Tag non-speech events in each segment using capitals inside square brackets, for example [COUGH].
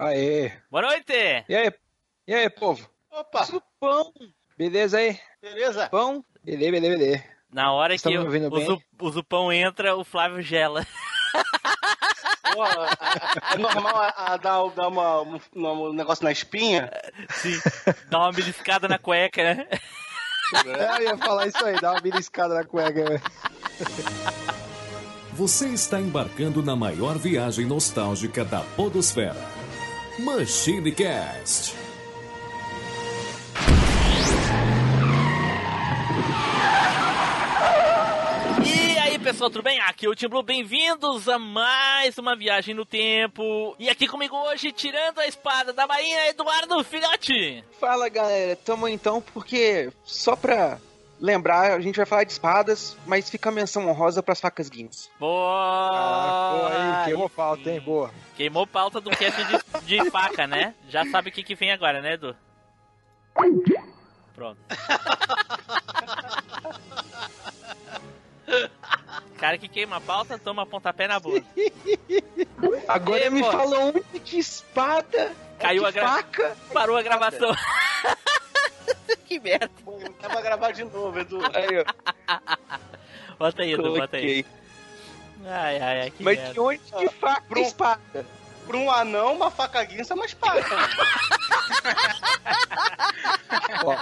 Aê. Boa noite! E aí, e aí, povo? Opa, Zupão. Beleza aí? beleza? Pão? Beleza, beleza, beleza. Na hora Estão que me o, o, o Zupão entra, o Flávio gela. [LAUGHS] Pô, é normal a, a dar, dar uma, um, um negócio na espinha? Sim. Dá uma beliscada na cueca, né? É, eu ia falar isso aí, dá uma beliscada na cueca. velho. Você está embarcando na maior viagem nostálgica da Podosfera. Machine Cast. E aí, pessoal, tudo bem? Aqui é o Tim Blue, bem-vindos a mais uma viagem no tempo. E aqui comigo hoje, tirando a espada da bainha, Eduardo Filhote. Fala galera, tamo então porque só pra lembrar, a gente vai falar de espadas, mas fica a menção honrosa pras facas guinhos. Boa! Ah, aí, queimou Aí pauta, hein? Boa. Queimou pauta do cast de, de [LAUGHS] faca, né? Já sabe o que, que vem agora, né, Edu? Pronto. [LAUGHS] Cara que queima a pauta, toma pontapé na bunda. [LAUGHS] Agora Ei, me pô. fala onde que espada, Caiu que a gra- faca. Parou a gravação. [LAUGHS] que merda. Dá pra gravar de novo, Edu. Aí, ó, Bota aí, Edu, bota aí. Ai, ai, ai, que Mas merda. de onde que faca Pro- espada? Pra um anão, uma faca guinça é uma espada. [LAUGHS] Ó,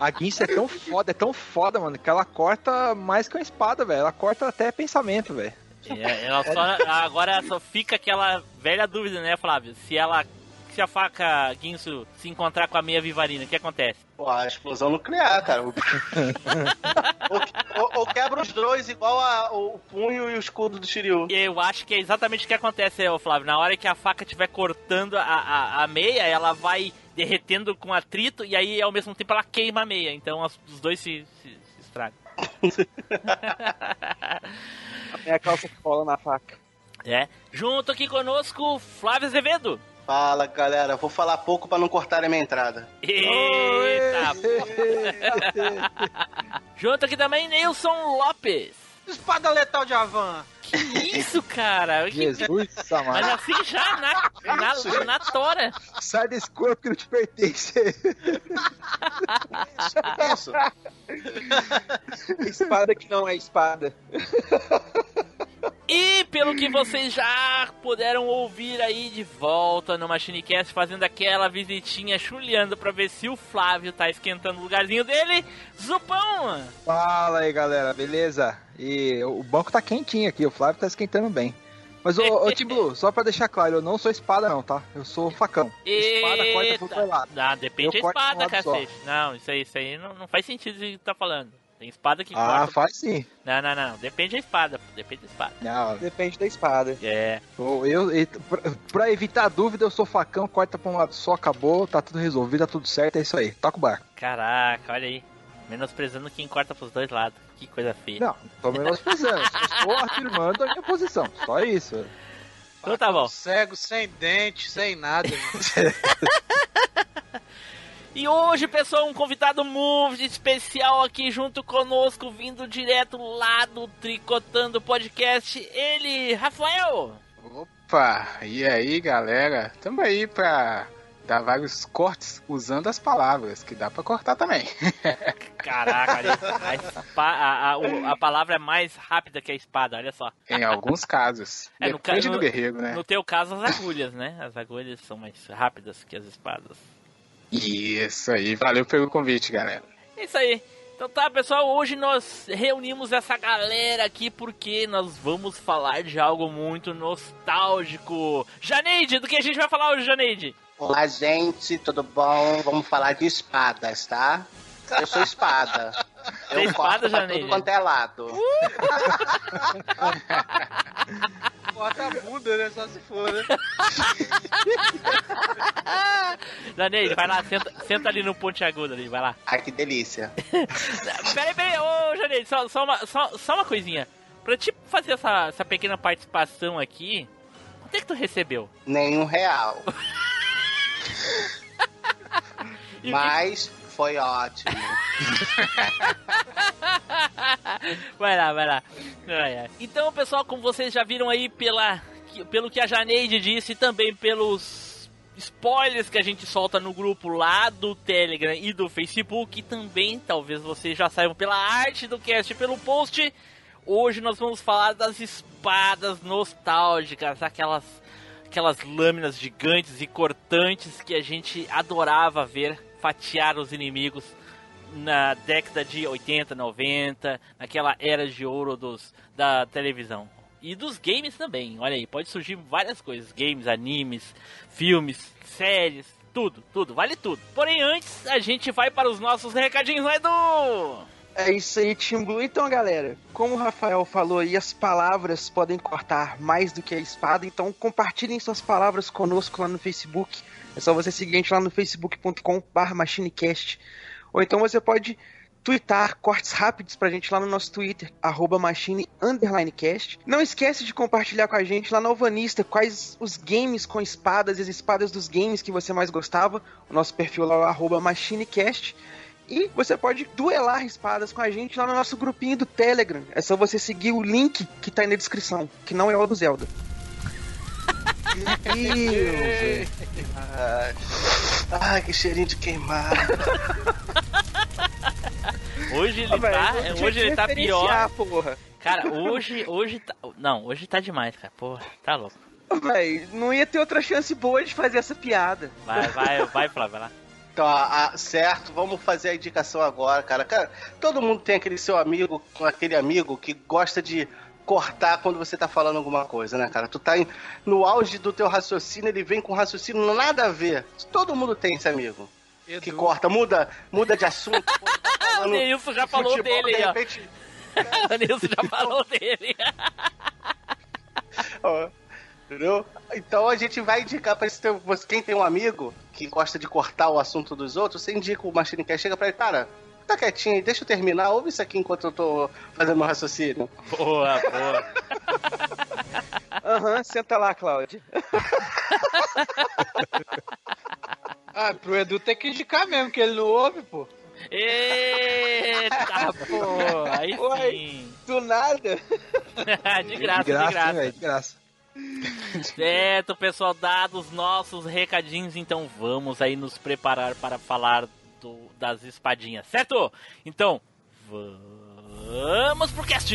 a guinça é tão foda, é tão foda, mano, que ela corta mais que uma espada, velho. Ela corta até pensamento, velho. É, ela só, agora só fica aquela velha dúvida, né, Flávio? Se ela. Se a faca Guinso se encontrar com a meia vivarina, o que acontece? Pô, a explosão nuclear, cara. [LAUGHS] ou, ou- ou quebra os dois igual a- o punho e o escudo do Shiryu. E eu acho que é exatamente o que acontece, ô Flávio. Na hora que a faca estiver cortando a, a, a meia, ela vai derretendo com atrito e aí ao mesmo tempo ela queima a meia. Então as- os dois se, se, se estragam. [LAUGHS] A minha calça cola na faca. É. Junto aqui conosco, Flávio Azevedo. Fala, galera. Vou falar pouco pra não cortar a minha entrada. Eita! Junto aqui também, Nilson Lopes. Espada letal de Avan. Que isso, cara? Que- Jesus, [LAUGHS] Mas assim já na, na, na tora. Sai desse corpo que não te pertence. Isso. Espada que não é espada. E pelo que vocês já puderam ouvir aí de volta no MachineCast, fazendo aquela visitinha chuleando pra ver se o Flávio tá esquentando o lugarzinho dele, Zupão! Fala aí, galera, beleza? E o banco tá quentinho aqui, o Flávio tá esquentando bem. Mas, ô, ô Tim Blue, [LAUGHS] só pra deixar claro, eu não sou espada não, tá? Eu sou facão. Espada corta pro outro lado. Ah, depende Eu da espada, um lado só. cacete. Não, isso aí, isso aí não, não faz sentido o que tá falando. Tem espada que Ah, corta. faz sim. Não, não, não. Depende da espada. Depende da espada. Não, Depende da espada. É. eu, eu, eu- pra, pra evitar dúvida, eu sou facão, corta pra um lado só, acabou, tá tudo resolvido, tá tudo certo, é isso aí. Toca o bar. Caraca, olha aí. Menosprezando quem corta pros dois lados. Que coisa feia. Não, tô menosprezando, estou afirmando a minha posição, só isso. Então tá bom. Cego, sem dente, sem nada. [LAUGHS] E hoje, pessoal, um convidado muito especial aqui junto conosco, vindo direto lá do Tricotando Podcast, ele, Rafael. Opa, e aí galera? Tamo aí pra dar vários cortes usando as palavras, que dá pra cortar também. [LAUGHS] Caraca, ali, a, a- a- a palavra é mais rápida que a espada, olha só. em alguns casos. É, no Depende ca- do no- guerreiro, né? No teu caso, as agulhas, né? As agulhas são mais rápidas que as espadas. Isso aí, valeu pelo convite, galera. É isso aí. Então tá, pessoal, hoje nós reunimos essa galera aqui porque nós vamos falar de algo muito nostálgico. Janeide, do que a gente vai falar hoje, Janeide? Olá, gente. Tudo bom? Vamos falar de espadas, tá? Eu sou espada. Tem Eu espada, Janeide? tudo quanto é lado. [LAUGHS] Corta a bunda, né? Só se for, né? [LAUGHS] Janeide, vai lá, senta, senta ali no ponte agudo ali, vai lá. Ai, que delícia. [LAUGHS] Peraí, peraí, ô Janeide, só, só, uma, só, só uma coisinha. Pra te fazer essa, essa pequena participação aqui, quanto é que tu recebeu? Nenhum real. Mas foi ótimo. [LAUGHS] vai lá, vai lá. Então, pessoal, como vocês já viram aí pela, pelo que a Janeide disse e também pelos spoilers que a gente solta no grupo lá do Telegram e do Facebook. E também, talvez vocês já saibam pela arte do cast, pelo post. Hoje nós vamos falar das espadas nostálgicas, aquelas aquelas lâminas gigantes e cortantes que a gente adorava ver fatiar os inimigos na década de 80, 90, naquela era de ouro dos, da televisão. E dos games também, olha aí, pode surgir várias coisas: games, animes, filmes, séries, tudo, tudo, vale tudo. Porém, antes a gente vai para os nossos recadinhos, não é, Edu? É isso aí, Team Blue. Então, galera, como o Rafael falou aí, as palavras podem cortar mais do que a espada, então compartilhem suas palavras conosco lá no Facebook. É só você seguir a gente lá no facebook.com.br machinecast. Ou então você pode twittar cortes rápidos pra gente lá no nosso Twitter, arroba machine_cast. Não esquece de compartilhar com a gente lá no Alvanista quais os games com espadas e as espadas dos games que você mais gostava. O nosso perfil lá é arroba machinecast. E você pode duelar espadas com a gente lá no nosso grupinho do Telegram. É só você seguir o link que tá aí na descrição, que não é o do Zelda. Deus, [LAUGHS] ai, ai, que cheirinho de queimado. Hoje ele Ah, tá, hoje que ele tá pior. Porra. Cara, hoje, hoje tá, não, hoje tá demais, cara. Porra, tá louco. Véi, não ia ter outra chance boa de fazer essa piada. Vai, vai, vai, Flávio, vai lá. Então, a- a- certo, vamos fazer a indicação agora, cara. Cara, todo mundo tem aquele seu amigo, aquele amigo que gosta de cortar quando você tá falando alguma coisa, né, cara? Tu tá em- no auge do teu raciocínio, ele vem com raciocínio nada a ver. Todo mundo tem esse amigo. Que corta, muda, muda de assunto. [LAUGHS] tá O Nilson já falou futebol, dele, de ó. repente, [LAUGHS] O Nilson já falou dele. [LAUGHS] Ó, Entendeu? Então a gente vai indicar pra esse teu, quem tem um amigo que gosta de cortar o assunto dos outros, você indica o Machine Cast, chega pra ele, cara, tá quietinho aí, deixa eu terminar, ouve isso aqui enquanto eu tô fazendo meu raciocínio. Boa, boa. [LAUGHS] Aham, senta lá, Cláudia. [LAUGHS] Ah, pro Edu tem que indicar mesmo, que ele não ouve, pô. Eita, [LAUGHS] pô, aí Oi. sim. Do nada. de graça, de de graça, graça. hein, velho, de graça. Certo, pessoal, dados nossos recadinhos, então vamos aí nos preparar para falar do- das espadinhas, certo? Então, vamos pro cast!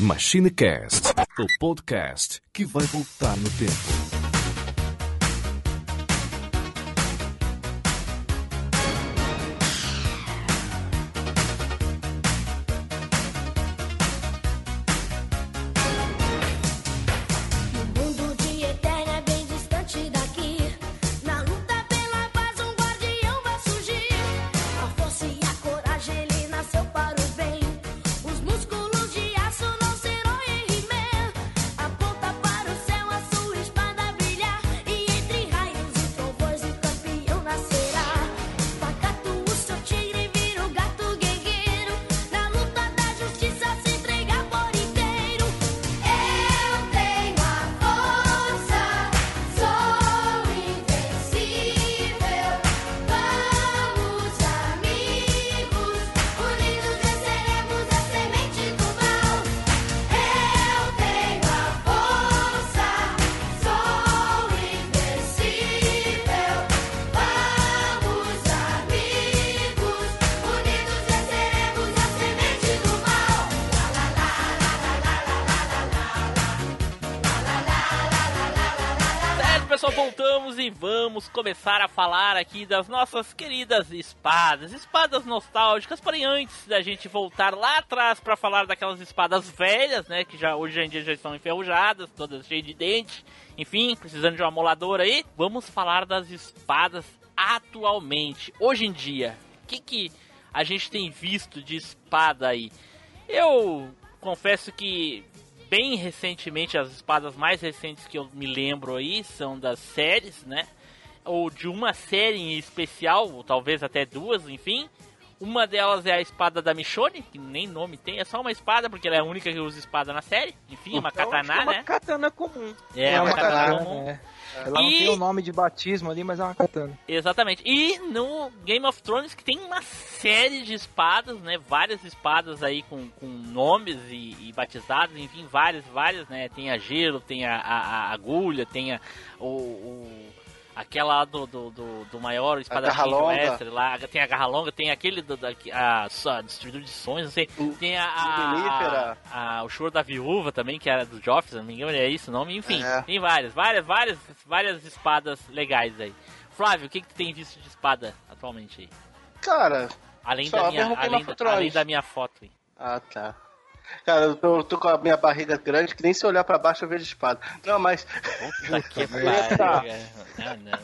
MachineCast, o podcast que vai voltar no tempo. Começar a falar aqui das nossas queridas espadas, espadas nostálgicas. Porém, antes da gente voltar lá atrás para falar daquelas espadas velhas, né, que já hoje em dia já estão enferrujadas, todas cheias de dente, enfim, precisando de um amolador aí, vamos falar das espadas atualmente, hoje em dia. O que que a gente tem visto de espada aí? Eu confesso que bem recentemente, as espadas mais recentes que eu me lembro aí são das séries, né? Ou de uma série em especial, ou talvez até duas, enfim. Uma delas é a espada da Michonne, que nem nome tem, é só uma espada, porque ela é a única que usa espada na série. Enfim, uma Então, katana, é uma né? katana comum. É, uma katana comum. é. Ela não E- tem o nome de batismo ali, mas é uma katana. Exatamente. E no Game of Thrones que tem uma série de espadas, né? Várias espadas aí com, com nomes e, e batizados, enfim, várias, várias, né? Tem a gelo, tem a, a- a agulha, tem a, o, o- aquela lá do, do, do, do maior espadachim. Westeros lá, tem a garra longa, tem aquele do, da, a, a destruidor de sonhos, não sei, tem a, a, a- a- o choro da viúva também, que era do se não me engano, é isso o nome, enfim, É. tem várias, várias, várias, várias espadas legais aí. Flávio, o que, que tu tem visto de espada atualmente aí? Cara, Além, da minha, além, além da minha foto aí. Ah, tá. Cara, eu tô, eu tô com a minha barriga grande que nem se olhar pra baixo eu vejo espada. Não, mas Puta [LAUGHS] que pariu. Ah, não.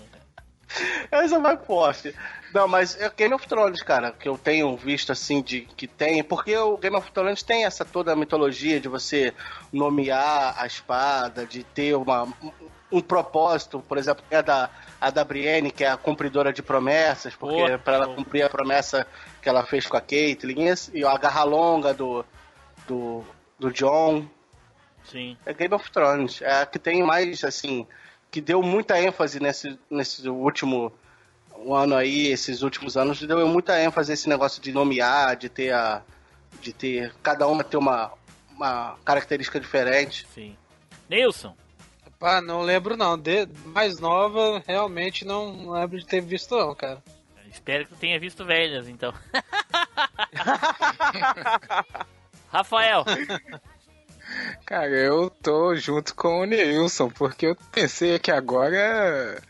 essa vai forte. Não, mas é Game of Thrones, cara, que eu tenho visto assim de que tem, porque o Game of Thrones tem essa toda a mitologia de você nomear a espada, de ter uma, um, propósito, por exemplo, é a da a da Brienne, que é a cumpridora de promessas, porque para ela cumprir a promessa que ela fez com a Caitlyn, e a garra longa do do, do John, Sim. é Game of Thrones. É a que tem mais, assim, que deu muita ênfase nesse, nesse último um ano aí, esses últimos anos, deu muita ênfase esse negócio de nomear, de ter a. de ter. cada uma ter uma, uma característica diferente. Sim. Nilson, Pá, não lembro não. De, mais nova, realmente não lembro de ter visto não, cara. espero que tu tenha visto velhas, então. [LAUGHS] Rafael, Cara, eu tô junto com o Nilson, porque eu pensei que agora.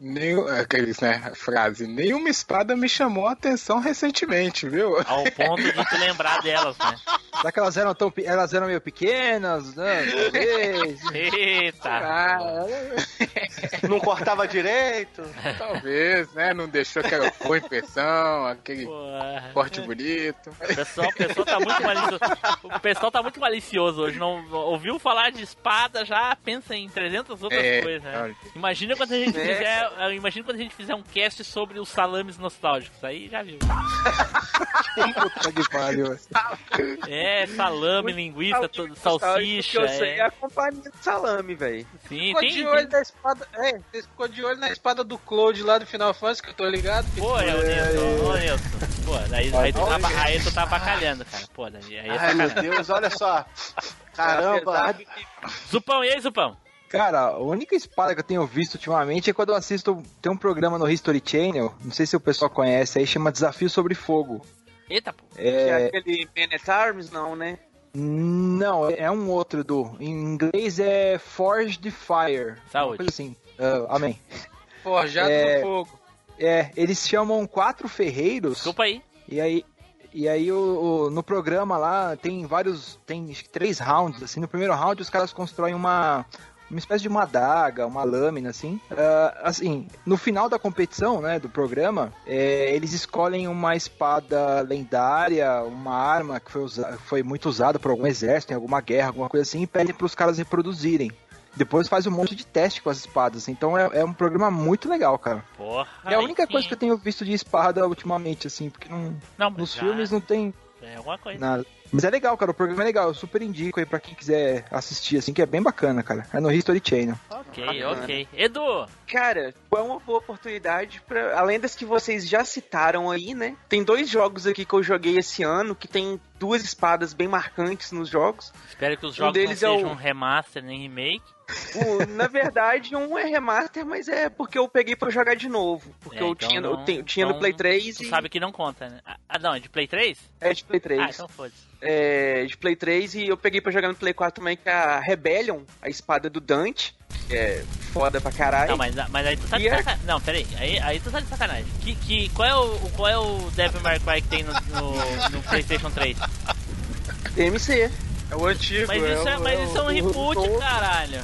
Nenhum, aqueles, né? A frase. Nenhuma espada me chamou a atenção recentemente, viu? ao ponto de tu lembrar delas, né? [LAUGHS] Será que elas eram tão elas eram meio pequenas, né? Talvez. [LAUGHS] Eita! Ah, Não cortava direito. [LAUGHS] talvez, né? Não deixou aquela boa impressão, aquele Porra. corte bonito. O pessoal, o pessoal tá muito malicioso. O pessoal tá muito malicioso hoje. Não ouviu falar de espada, já pensa em 300 outras É, coisas, né? Imagina quando a gente É. fizer, eh, imagina quando a gente fizer um cast sobre os salames nostálgicos. Aí já viu. Puta que pariu. É, salame, linguiça, to- O salsicha. que eu sei é É. a companhia do salame, velho. Sim, Ficou tem, de tem- olho na espada. É, você ficou de olho na espada do Claude lá do Final Fantasy, que eu tô ligado. Pô, é o Nilson, ô Nilson. Pô, daí, aí, tu tá, aí tu tá bacalhando, cara. Pô, daí, aí é Ai, meu. Deus, olha só. Caramba. De Zupão, e aí, Zupão? Cara, a única espada que eu tenho visto ultimamente é quando eu assisto. Tem um programa no History Channel, não sei se o pessoal conhece, aí chama Desafio sobre Fogo. Eita, pô. é É. aquele Man at Arms, não, né? Não, é um outro do. Em inglês é Forged Fire. Saúde. Coisa assim. Ah, amém. Forjado É. no fogo. É, eles chamam quatro ferreiros. Desculpa aí. E aí, e aí o, o- no programa lá tem vários. Tem acho que três rounds. Assim, no primeiro round os caras constroem uma. Uma espécie de uma adaga, uma lâmina, assim. Ah, assim, no final da competição, né, do programa, é, eles escolhem uma espada lendária, uma arma que foi, usa- foi muito usada por algum exército, em alguma guerra, alguma coisa assim, e pedem para os caras reproduzirem. Depois faz um monte de teste com as espadas. Então é, é um programa muito legal, cara. Porra. É a única aí coisa sim. que eu tenho visto de espada ultimamente, assim, porque não, Não, nos já filmes não tem É alguma coisa. nada. Mas é legal, cara, o programa é legal, eu super indico aí pra quem quiser assistir, assim, que é bem bacana, cara. É no History Channel. Ok, Bacana. ok. Edu, Cara, é uma boa oportunidade para além das que vocês já citaram aí, né? Tem dois jogos aqui que eu joguei esse ano que tem duas espadas bem marcantes nos jogos. espero que os Um jogos não deles é sejam o- remaster nem remake. O- na verdade, um é remaster, mas é porque eu peguei pra jogar de novo. Porque É, eu, então tinha, não- eu, tenho- eu tinha então no Play 3 Tu e. sabe que não conta, né? Ah, não, é de Play 3? É de Play 3. Ah, então foda-se. É, de Play 3 e eu peguei pra jogar no Play 4 também, que é a Rebellion, a espada do Dante. Que é foda pra caralho. Não, mas, mas aí tu tá de é- sacanagem. Não, peraí. Aí, aí tu tá de sacanagem. Que, que, qual, é o, qual é o Devil May Cry que tem no, no, no PlayStation 3? DMC. É o antigo. Mas isso é, o- mas isso é um reboot, o- caralho.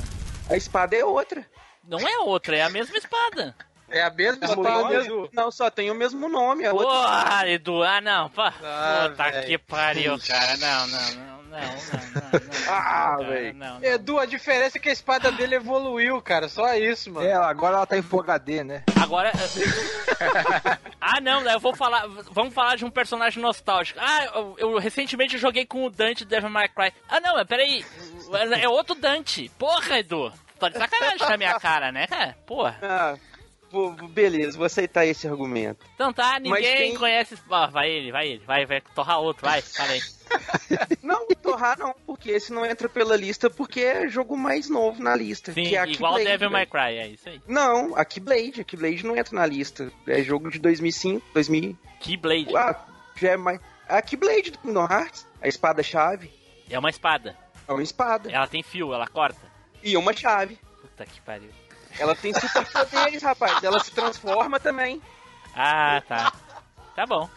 A espada é outra. Não é outra, é a mesma espada. É a mesma Só o espada, mesmo- Não, só tem o mesmo nome. A outra Porra, Edu, ah não, pá. Ah, Puta velho. que pariu, cara. Não, não, não, não, não, não. [LAUGHS] Ah, velho. Edu, a diferença é que a espada dele evoluiu, cara. Só isso, mano. É, agora ela tá em Full HD, né? Agora. [LAUGHS] ah, não, eu vou falar. Vamos falar de um personagem nostálgico. Ah, eu, eu recentemente joguei com o Dante Devil May Cry. Ah, não, mas peraí. É outro Dante. Porra, Edu. Tô de sacanagem na minha cara, né, cara? Porra. Ah, vou- beleza, vou aceitar esse argumento. Então tá, ninguém quem- conhece. Ó, vai ele, vai ele, vai, vai torrar outro, vai, fala aí. [LAUGHS] Não, Torrar não, porque esse não entra pela lista porque é jogo mais novo na lista. Sim, que é igual Keyblade, Devil May. Cry, é isso aí. Não, a Keyblade. A Keyblade não entra na lista. É jogo de 2005, 2000. Keyblade. Ah, já é mais. A Keyblade do Kingdom Hearts, a espada-chave, É uma espada. é uma espada. Ela tem fio, ela corta. E uma chave. Puta que pariu. Ela tem superpoderes, rapaz. Ela se transforma também. Ah, tá. Tá bom.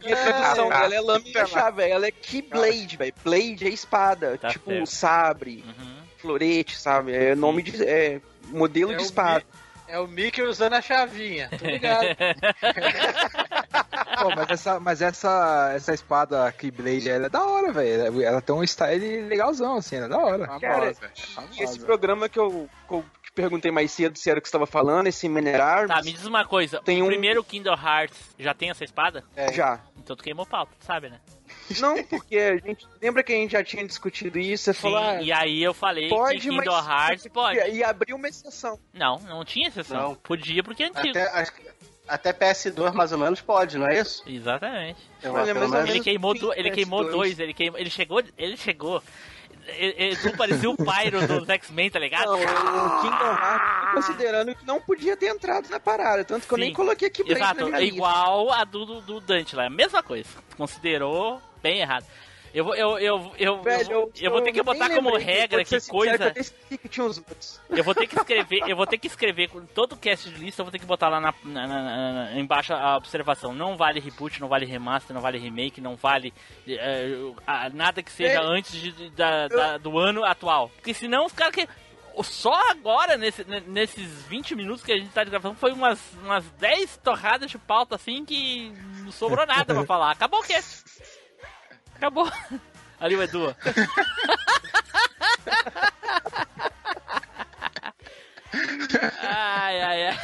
E a tradução Ah, dela é lâmina chave, ela é Keyblade, velho. Blade é espada, Tá tipo certo. sabre, Uhum. florete, sabe? É nome de é modelo É de espada. É o Mickey usando a chavinha. Tô ligado. [LAUGHS] Pô, mas essa, mas essa, essa espada Keyblade, ela é da hora, velho. Ela tem um style legalzão, assim, ela é da hora. Cara, famosa. Esse programa que eu, que eu perguntei mais cedo se era o que você estava falando, esse Minerar, Tá, me diz uma coisa. Tem o um- primeiro Kingdom Hearts já tem essa espada? já. Então tu queimou pauta, tu sabe, né? [LAUGHS] Não, porque a gente lembra que a gente já tinha discutido isso, você Sim, falou, ah, e aí eu falei pode, que Kingdom Hearts pode. E abriu uma exceção. Não, não tinha exceção. Não. Podia porque é antigo. Até, acho que- até PS2 mais ou menos pode, não é isso? Exatamente. Eu, Olha, menos- Ele queimou, ele queimou PS2. dois, ele queimou, ele chegou, ele chegou. Ele parecia o Pyro dos X-Men, tá ligado? Não, o Kingdom Hearts, considerando que não podia ter entrado na parada, tanto que eu Sim. nem coloquei aqui Exato, é igual a do, do, do Dante lá, a mesma coisa. Considerou bem errado. Eu vou, eu, eu, eu, Velho, eu, eu vou ter que botar como regra que coisa. eu que vou ter que escrever, eu vou ter que escrever com todo o cast de lista, eu vou ter que botar lá na, na- na- embaixo a observação. Não vale reboot, não vale remaster, não vale remake, não vale ah, nada que seja antes de- da- da- do ano atual. Porque senão os caras que. Só agora, nesse- ne- nesses 20 minutos que a gente tá de gravação, foi umas, umas 10 torradas de pauta assim que não sobrou nada pra [LAUGHS] falar. Acabou o cast. Acabou. Ali o Edu. ai, ai, ai.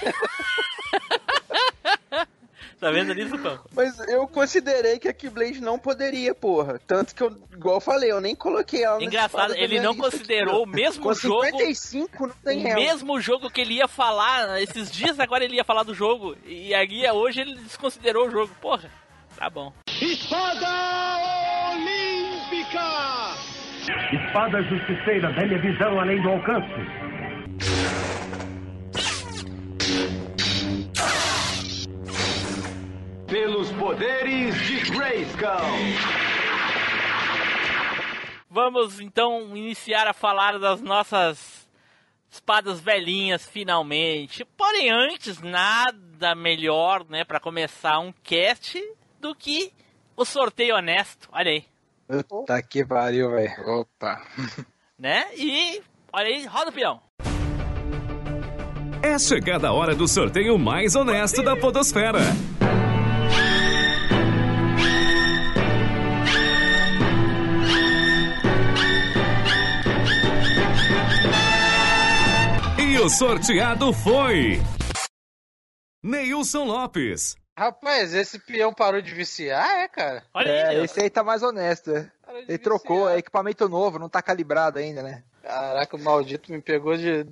tá vendo nisso, Pão? Mas eu considerei que a Keyblade não poderia, porra. Tanto que eu, igual eu falei, eu nem coloquei ela Engraçado, ele não lista considerou o aqui, ó. mesmo Com jogo. 55 não O tem ela. mesmo jogo que ele ia falar esses dias, agora ele ia falar do jogo. E aí hoje ele desconsiderou o jogo. Porra, tá bom. Espada justiceira, velha visão além do alcance. Pelos poderes de Grayskull. Vamos então iniciar a falar das nossas espadas velhinhas finalmente. Porém, antes, nada melhor, né, para começar um cast do que o sorteio honesto. Olha aí, Puta que pariu, velho. Opa. né? E olha aí, roda o peão. É chegada a hora do sorteio mais honesto da Podosfera. E o sorteado foi. Neilson Lopes. Rapaz, esse peão parou de viciar, é, cara? Olha É, aí, esse aí tá mais honesto, é. Ele trocou, viciar. é equipamento novo, não tá calibrado ainda, né? Caraca, o maldito me pegou de.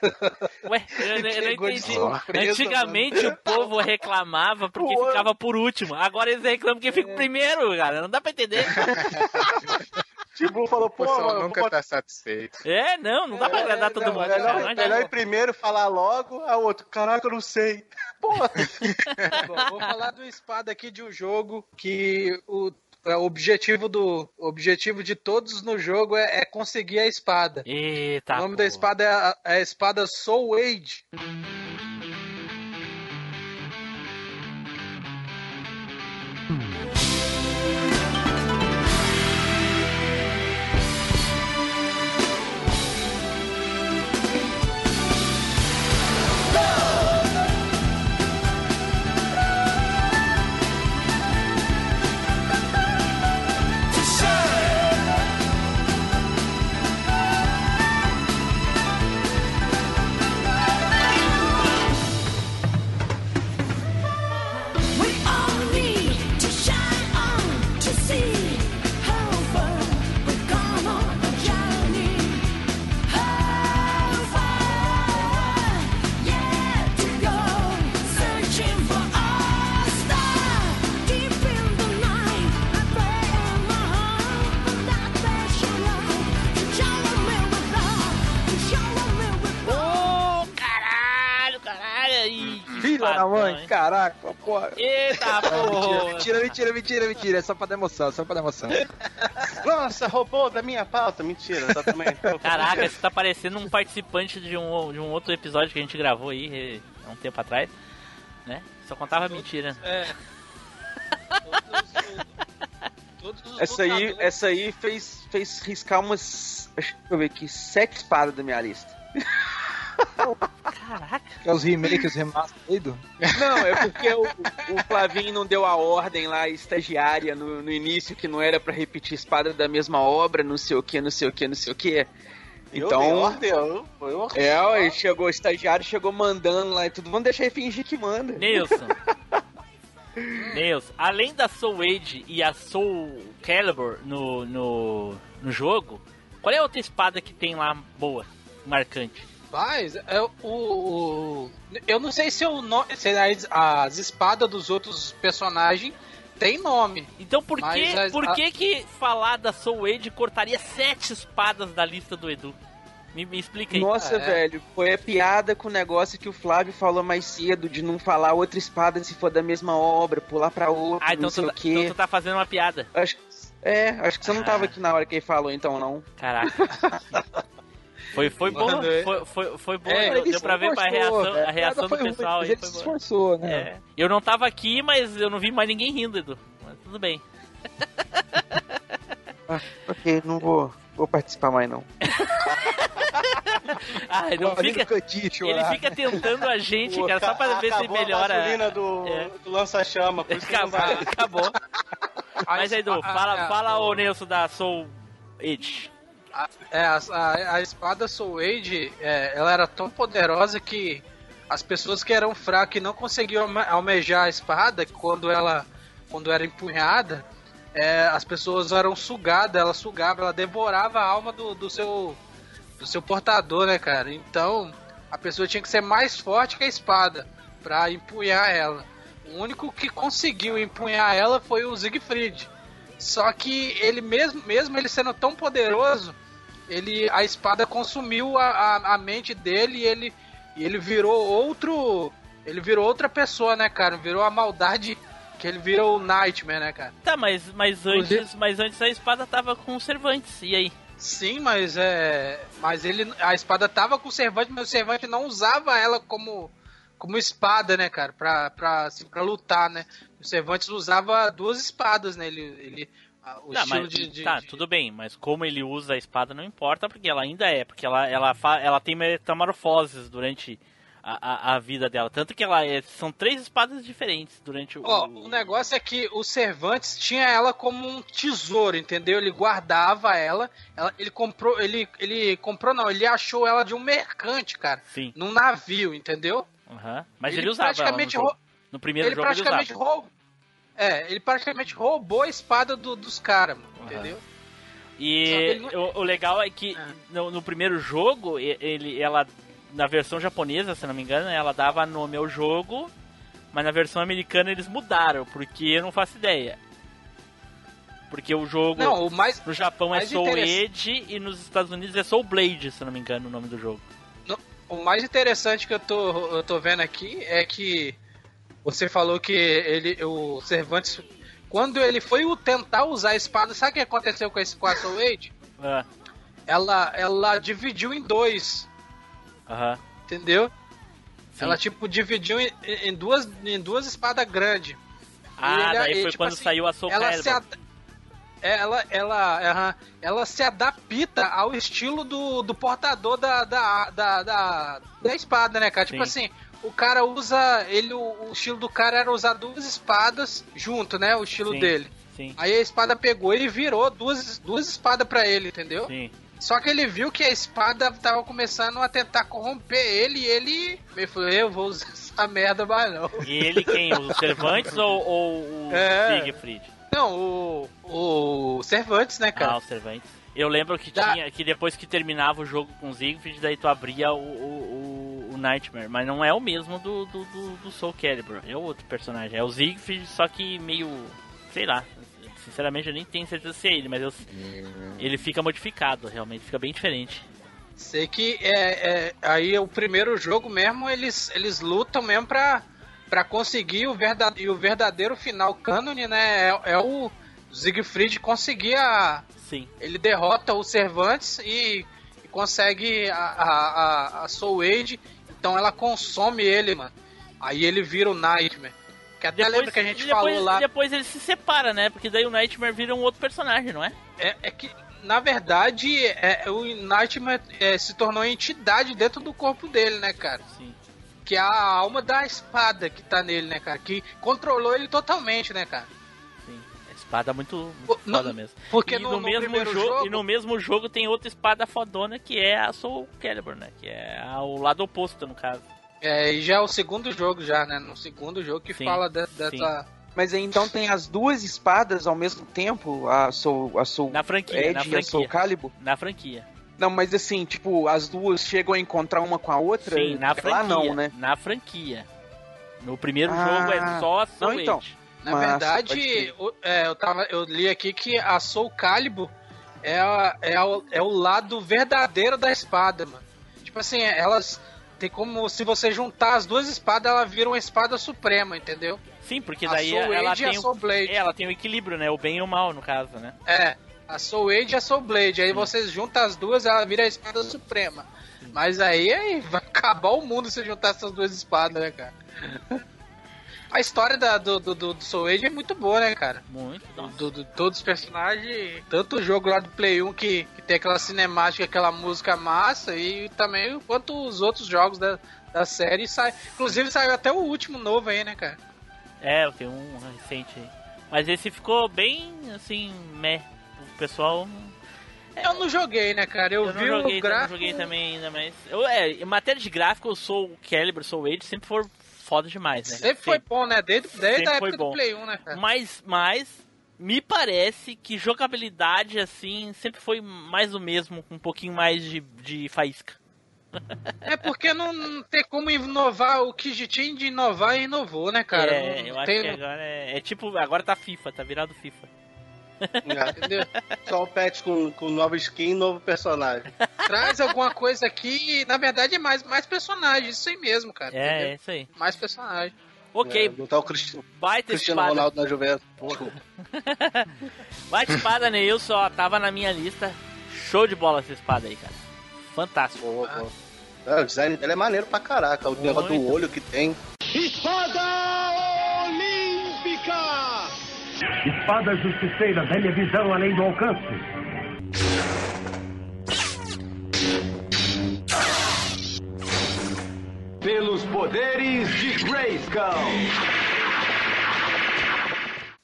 [LAUGHS] Ué, [LAUGHS] eu, eu não entendi. surpresa, Antigamente o povo reclamava porque Pô, ficava por último. Agora eles reclamam que fica primeiro, cara. Não dá pra entender. [LAUGHS] Tipo, falou, O pô, pessoal eu nunca tá satisfeito. É, não, não dá pra agradar todo não, mundo. melhor, cara. Não melhor ir primeiro falar logo, a outro, caraca, eu não sei. [LAUGHS] Porra, [LAUGHS] Bom, vou falar do espada aqui de um jogo que o, é, o objetivo do o objetivo de todos no jogo é, é conseguir a espada. Eita. o nome pô. da espada é a, é a espada Soul Age. Caraca, porra. Eita, [LAUGHS] porra! Mentira, mentira, mentira, mentira. É só pra dar emoção, só pra dar emoção. [LAUGHS] Nossa, roubou da minha pauta. Mentira, exatamente. [LAUGHS] Caraca, você tá parecendo um participante de um, de um outro episódio que a gente gravou aí eh, há um tempo atrás, né? Só contava mentira. É. Todos, todos os Essa aí, essa aí fez, fez riscar umas. Deixa eu ver aqui, sete espadas da minha lista. Caraca. É os remakes, os remasters do. Não, é porque o, o Flavinho não deu a ordem lá, estagiária, no, no início, que não era pra repetir espada da mesma obra, não sei o que, não sei o que, não sei o que. Então. ordem, eu- foi eu- É, ó, chegou, o estagiário chegou mandando lá e tudo. Vamos deixar ele fingir que manda. Nilson. [LAUGHS] Nilson, além da Soul Age e a Soul Calibur no, no, no jogo, qual é a outra espada que tem lá boa, marcante? Mas é, o, o- eu não sei se, o no, se as, as espadas dos outros personagens tem nome. Então por que, as- por a- que que falar da Soul Age cortaria sete espadas da lista do Edu? Me, me explica aí. Nossa, É. velho, foi a piada com o negócio que o Flávio falou mais cedo, de não falar outra espada se for da mesma obra, pular pra outra, ah, não então sei tu, o tá- quê. então tu tá fazendo uma piada. Acho, é, acho que você não Ah. tava aqui na hora que ele falou, então, não. Caraca. [LAUGHS] Foi, foi bom, é- foi, foi, foi bom, É, deu, pra ver a reação, velho. a reação piada do ruim, pessoal mas aí. Ele Foi se boa. esforçou, né? É. Eu não tava aqui, mas eu não vi mais ninguém rindo, Edu. Mas tudo bem. [LAUGHS] Ok, não vou, vou participar mais, não. [LAUGHS] Ah, ele não fica, ele fica tentando a gente, Pô, cara, só pra ver se melhora. a gasolina do, É. do lança-chama, por isso [LAUGHS] Acabou, acabou. Mas Edu, A- a- fala, a- fala o- o Nelson da Soul Age. A, é, a, a, a espada Soul Age, é, ela era tão poderosa que as pessoas que eram fracas e não conseguiam alme- almejar a espada quando ela quando era empunhada, é, as pessoas eram sugadas, ela sugava, ela devorava a alma do, do seu do seu portador, né, cara? Então a pessoa tinha que ser mais forte que a espada pra empunhar ela. O único que conseguiu empunhar ela foi o Siegfried. Só que ele mesmo, mesmo ele sendo tão poderoso, ele a espada consumiu a, a, a mente dele e ele, e ele virou outro. Ele virou outra pessoa, né, cara? Virou a maldade [LAUGHS] que ele virou o Nightmare, né, cara? Tá, mas, mas, antes, mas antes a espada tava com o Cervantes, e aí? Sim, mas é. Mas ele. A espada tava com o Cervantes, mas o Cervantes não usava ela como. Como espada, né, cara? Pra, pra, assim, pra lutar, né? O Cervantes usava duas espadas, né? Ele. ele o estilo mas, de, de- tá, de- tudo bem, mas como ele usa a espada não importa, porque ela ainda é, porque ela, ela, fa, ela tem metamorfoses durante a, a, a vida dela. Tanto que ela é, são três espadas diferentes durante o. Ó, o negócio é que o Cervantes tinha ela como um tesouro, entendeu? Ele guardava ela, ela- ele comprou, ele, ele comprou não, ele achou ela de um mercante, cara, Sim, num navio, entendeu? aham. mas ele, Ele usava ela no, praticamente jogo. no primeiro ele jogo ele praticamente usava. roubou. É, ele praticamente roubou a espada do- dos caras, mano, Aham. entendeu? E não- o, o legal é que É. no, no primeiro jogo, ele, ela, na versão japonesa, se não me engano, ela dava nome ao jogo, mas na versão americana eles mudaram, porque eu não faço ideia. Porque o jogo Não, o mais no Japão é mais Soul interessa- Edge e nos Estados Unidos é Soul Blade, se não me engano, o nome do jogo. O mais interessante que eu tô, eu tô vendo aqui é que você falou que ele, o Cervantes, quando ele foi o tentar usar a espada, sabe o que aconteceu com esse 4 Wade? Ah, Ela, ela dividiu em dois, Aham. entendeu? Sim. Ela tipo dividiu em, em duas, em duas espadas grandes. Ah, ele- daí e, foi tipo quando assim, saiu a Soul Ela ad- é, ela, ela, ela se adapta ao estilo do, do portador da, da, da, da, da espada, né, cara? Tipo Sim. assim, o cara usa. Ele, o, o estilo do cara era usar duas espadas junto, né? O estilo Sim. dele. Sim, Aí a espada pegou e virou duas, duas espadas pra ele, entendeu? sim. Só que ele viu que a espada tava começando a tentar corromper ele e ele. Ele falou, eu vou usar [LAUGHS] essa merda mais não. E ele quem? O Cervantes ou, ou o [LAUGHS] É. Siegfried? Não, o. O Cervantes, né, Ah, cara? o Cervantes. Eu lembro que Da- tinha que depois que terminava o jogo com o Siegfried, daí tu abria o, o- o Nightmare, mas não é o mesmo do, do, do, do Soul Calibur, é outro personagem, é o Siegfried, só que meio, sei lá, sinceramente eu nem tenho certeza se é ele, mas eu, ele fica modificado, realmente fica bem diferente. Sei que é, é- aí o primeiro jogo mesmo eles, eles lutam mesmo pra, pra conseguir o verdadeiro, o verdadeiro final cânone, né? É, é o Siegfried conseguir a. Sim. Ele derrota o Cervantes e, e consegue a, a, a, a Soul Age, então ela consome ele, mano. Aí ele vira o Nightmare. Que até lembra que a gente depois, falou lá. depois ele se separa, né? Porque daí o Nightmare vira um outro personagem, não é? É, é que, na verdade, é, o Nightmare é, se tornou entidade dentro do corpo dele, né, cara? Sim. Que é a alma da espada que tá nele, né, cara? Que controlou ele totalmente, né, cara? Sim. Espada muito, muito não- foda mesmo. Porque e no, no, mesmo primeiro jogo, jogo, E no mesmo jogo tem outra espada fodona que é a Soul Calibur, né? Que é a- o lado oposto, no caso. É, e já é o segundo jogo já, né? No segundo jogo que Sim, fala de- dessa... Mas aí então tem as duas espadas ao mesmo tempo, a Soul, a Soul Na franquia, na Edge e a Soul franquia. Calibur? Na franquia. Não, mas assim, tipo, as duas chegam a encontrar uma com a outra? Sim, na franquia. Lá não, né? Na franquia. No primeiro Ah, jogo é só a Soul não, então. Edge. Na Massa, verdade, o- é, eu, tava, eu li aqui que a Soul Calibur é, a- é, o, é o lado verdadeiro da espada, mano. Tipo assim, elas... Tem como, se você juntar as duas espadas, ela vira uma espada suprema, entendeu? Sim, porque A daí Soul ela Age e a tem, Soul o, Blade. é, ela tem o equilíbrio, né? O bem e o mal, no caso, né? É, a Soul Age e a Soul Blade. Aí vocês juntam as duas, ela vira a espada suprema. Mas aí, aí vai acabar o mundo se juntar essas duas espadas, né, cara? [LAUGHS] A história da, do, do, do Soul Age é muito boa, né, cara? Muito. Do, do- do- todos os personagens, tanto o jogo lá do Play 1 que, que tem aquela cinemática, aquela música massa, e também quanto os outros jogos da, da série. Sai, inclusive saiu até o último novo aí, né, cara? É, tem um recente aí. Mas esse ficou bem, assim, meh. O pessoal... Eu não joguei, né, cara? Eu, Eu, vi não joguei, o não gráfico. joguei também ainda, mas... Eu, é, em matéria de gráfico, eu sou o Calibur, sou o Age, sempre for foda demais, né? Sempre foi bom, né? Desde, desde a foi época bom. do Play 1, né, cara? Mas, mas me parece que jogabilidade, assim, sempre foi mais o mesmo, com um pouquinho mais de, de faísca. [LAUGHS] É porque não, tem como inovar o que tinha de inovar e inovou, né, cara? é, eu acho tem- que agora é, é tipo, agora tá FIFA, tá virado FIFA. Só um patch com, com nova skin e novo personagem. Traz alguma coisa aqui e, na verdade, é mais, mais personagens. Isso aí mesmo, cara. É, é entendeu? isso aí. Mais personagens. Ok, É, botar o Cristiano, baita Cristiano espada. Ronaldo na Juventus. [LAUGHS] Baita espada, Neilson, ó, tava na minha lista. Show de bola essa espada aí, cara. Fantástico. Boa, boa. É, o design dela é maneiro pra caraca. O negócio do olho que tem. Espada justiceira, velha visão além do alcance. Pelos poderes de Grayskull.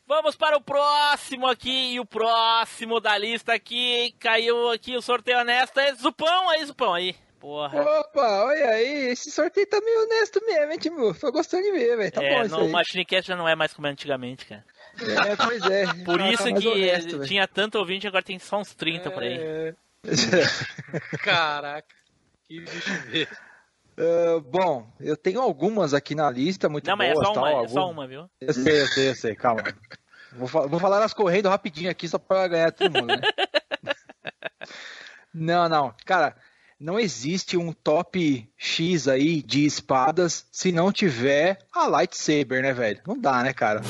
Vamos para o próximo aqui, e o próximo da lista aqui, caiu aqui o sorteio honesto, é Zupão aí, Zupão aí. Porra. Opa, olha aí, esse sorteio tá meio honesto mesmo, hein, Timur? Tô gostando de ver, velho. Tá é, bom isso no aí. Machinecast já não é mais como antigamente, cara. É, pois é. Por Tá- isso tá que honesto, tinha tanto ouvinte, agora tem só uns 30 por aí. É. [LAUGHS] Caraca. Que bicho. Ah, bom, eu tenho algumas aqui na lista, muito Não, mas é boas, só tal, uma, é algumas- só uma, viu? Eu sei, eu sei, eu sei, calma. Vou, fa- vou falar elas correndo rapidinho aqui só pra ganhar todo mundo, né? [LAUGHS] não, não. Cara, não existe um top X aí de espadas se não tiver a lightsaber, né, velho? Não dá, né, cara?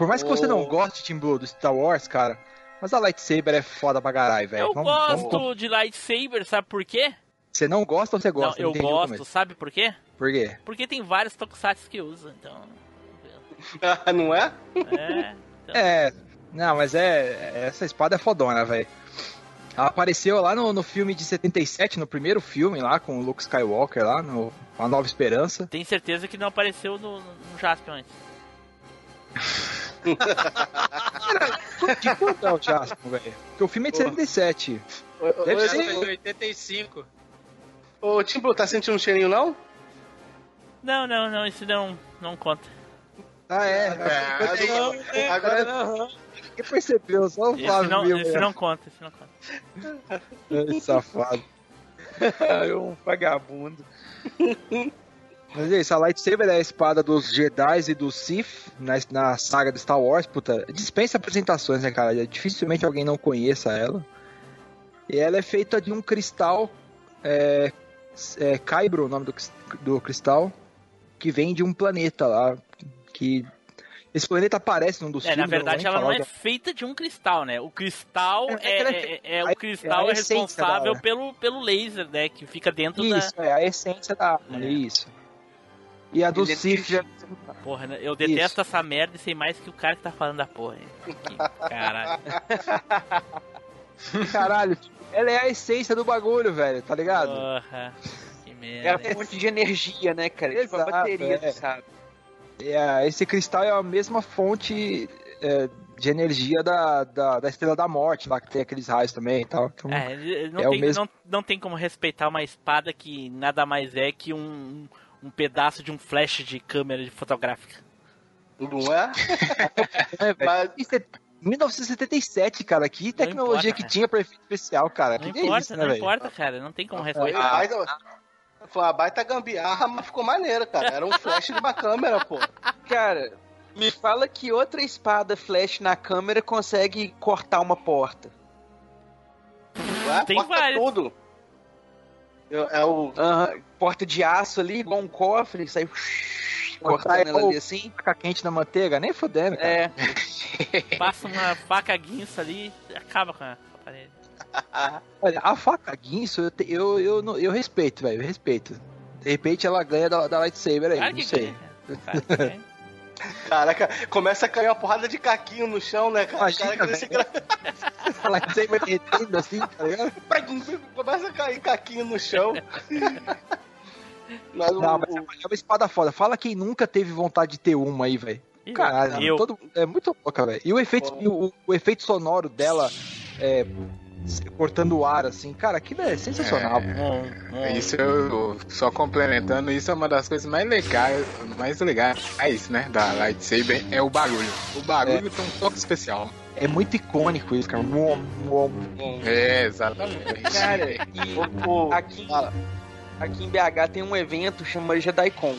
Por mais que você não goste, Team Blue, do Star Wars, cara, mas a lightsaber é foda pra caralho, velho. Eu Vamos- vamos gosto com- de lightsaber, sabe por quê? Você não gosta ou você gosta? não, eu gosto, sabe por quê? Por quê? Porque tem vários tokusatsu que usam, então. [LAUGHS] Não é? É. É, não, mas é. Essa espada é fodona, velho. Ela apareceu lá no, no filme de 77, no primeiro filme lá, com o Luke Skywalker lá, no A Nova Esperança. Tem certeza que não apareceu no, no Jaspion antes. [LAUGHS] De quanto é o Jasper, velho? Porque o filme é de 77. Deve Ô, ser. ô, 85. Ô, Tim Blue, tá sentindo um cheirinho, não? Não, não, não, isso não, não conta. Ah, é. Agora, Quem percebeu? Só o Esse Flávio não, viu, né? não conta, esse não conta. Ai, Safado. [LAUGHS] É um vagabundo. [LAUGHS] Mas é isso, a lightsaber é a espada dos Jedi e dos Sith na, na saga de Star Wars, puta, dispensa apresentações, né, cara? Dificilmente alguém não conheça ela. E ela é feita de um cristal, é, é Kyber, o nome do, do cristal, que vem de um planeta lá, que... Esse planeta aparece num dos É, na filmes. eu verdade ela não é feita de um cristal, né? O cristal É, é, é é é- é- o cristal é é responsável pelo, pelo laser, né? Que fica dentro Isso, da. é a essência da arma, É. isso. E a do é Sith já... Porra, né? eu detesto essa merda e sei mais que o cara que tá falando da porra. hein? Que [LAUGHS] Caralho. [LAUGHS] Caralho, ela é a essência do bagulho, velho, tá ligado? Porra. Que É merda. a fonte de energia, né, cara? tipo a Exato, bateria, é. sabe? É, esse cristal é a mesma fonte é, de energia da, da, da Estrela da Morte, lá que tem aqueles raios também e tal. Então, É, não, É o tem, mesmo- não, não tem como respeitar uma espada que nada mais é que um, um pedaço de um flash de câmera de fotográfica. não é? é. Mas, Isso é 1977, cara, que tecnologia importa, que tinha pra efeito especial, cara. Não que é importa, isso, né, não velho? importa, cara. Não tem como respeitar. foi uma baita gambiarra, mas ficou maneiro, cara. Era um flash de uma câmera, pô. Cara, me fala que outra espada flash na câmera consegue cortar uma porta. Não é? Tem Corta várias. tudo. Eu- É o. Aham, porta de aço ali, igual um cofre, sai cortando ela ali assim. Fica quente na manteiga, nem fodendo, cara. É, [LAUGHS] Passa uma faca guinça ali e acaba com a, parede. [LAUGHS] Olha, a faca guinso, eu, te- eu, eu, não- eu respeito, velho, eu respeito. De repente ela ganha da, da lightsaber aí, Claro não que sei. ganha. Claro que ganha. Caraca, começa a cair uma porrada de caquinho no chão, né, cara? Imagina, cara que velho. A lightsaber derretendo assim, tá ligado? Começa a cair caquinho no chão. Mas o- Não, mas o- é uma espada foda. Fala quem nunca teve vontade de ter uma aí, velho. Caralho, eu. todo, é muito louca, velho. E o efeito, o, o efeito sonoro dela é, cortando o ar, assim, cara, aquilo é sensacional. Hum, hum. Isso eu só complementando, isso é uma das coisas mais legais, mais legais, né, da lightsaber é o barulho. O barulho tem um toque especial. É muito icônico isso, cara. Uom, uom. É, exatamente. cara, [LAUGHS] e o- o- aqui, aqui em BH tem um evento chama JediCon.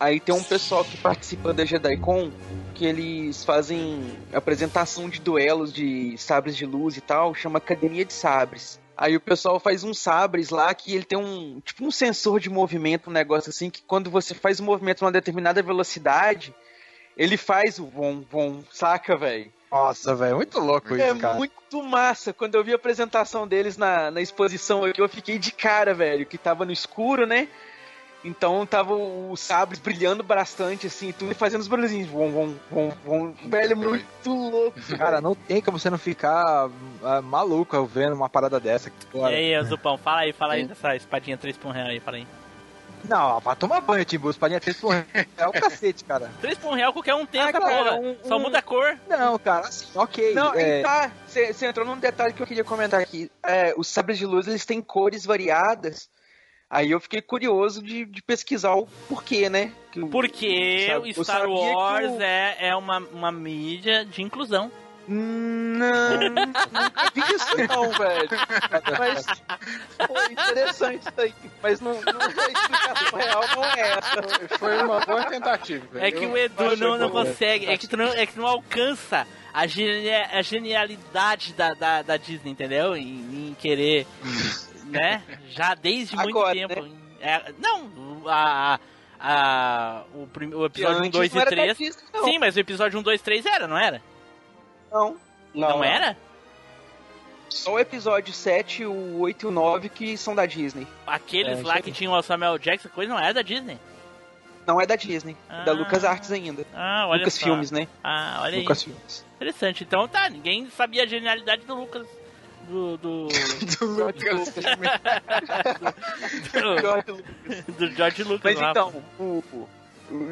Aí tem um pessoal que participa da JediCon que eles fazem apresentação de duelos de sabres de luz e tal, chama Academia de Sabres. Aí o pessoal faz uns sabres lá que ele tem um tipo um sensor de movimento, um negócio assim que quando você faz o movimento numa determinada velocidade, ele faz o vom vom, saca, velho? Nossa, velho, muito louco É isso, cara. muito massa. Quando eu vi a apresentação deles na, na exposição aqui, eu fiquei de cara, velho. Que tava no escuro, né? Então tava os sabres brilhando bastante, assim, tudo e fazendo os barulhinhos. Vom, vom, vom, vom. Velho, muito louco. Cara, não tem como você não ficar ah, maluco vendo uma parada dessa. E aí, Zupão, fala aí, fala aí dessa espadinha 3 por um real aí, fala aí. Não, vai tomar banho, Timbu. Espadinha 3 por É o cacete, cara. 3 por um real qualquer um tem Ah, cara, porra. um- Só um- muda a cor. Não, cara, assim, ok. Não, é, tá. Você entrou num detalhe que eu queria comentar aqui. É, os sabres de luz, eles têm cores variadas. Aí eu fiquei curioso de, de pesquisar o porquê, né? Que Porque sabe, o Star Wars o- é, é uma, uma mídia de inclusão. Não, nunca vi isso não, [LAUGHS] velho. Mas foi interessante isso aí. Mas não, não a explicação real não é essa. Foi uma boa tentativa. velho. É que Eu o Edu não, não consegue, é que tu não, é que tu não alcança a, genia- a genialidade da, da, da Disney, entendeu? Em, em querer, né? Já desde muito Agora, tempo. É, não, a, a, o, prim- o episódio 1, Antes 2 não e era da 3. Disney, não. Sim, mas o episódio 1, 2 3 era, não era? Não. Não, era? Só o episódio 7, o 8 e o 9 que são da Disney. Aqueles É, lá que tinham o Samuel Jackson, coisa não era da Disney. Não é da Disney, é da Ah. Lucas Arts ainda. Ah, olha Lucas só. Filmes, né? Ah, olha Lucas aí. Filmes. Interessante. Então tá, ninguém sabia a genialidade do Lucas. Do. Do, [LAUGHS] Do Lucas. do, do George Lucas. Mas lá. então, o, o-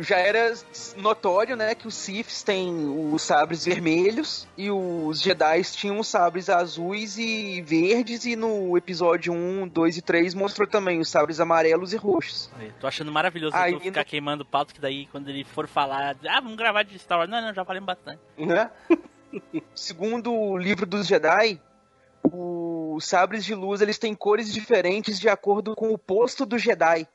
já era notório, né, que os Siths têm os sabres vermelhos e os Jedi tinham os sabres azuis e verdes e no episódio 1, 2 e 3 mostrou também os sabres amarelos e roxos. Aí, Tô achando maravilhoso Aí tu ficar queimando pauta, que daí quando ele for falar, ah, vamos gravar de Star Wars. Não, não, já falei bastante. Né? [LAUGHS] Segundo o livro dos Jedi, os sabres de luz eles têm cores diferentes de acordo com o posto do Jedi.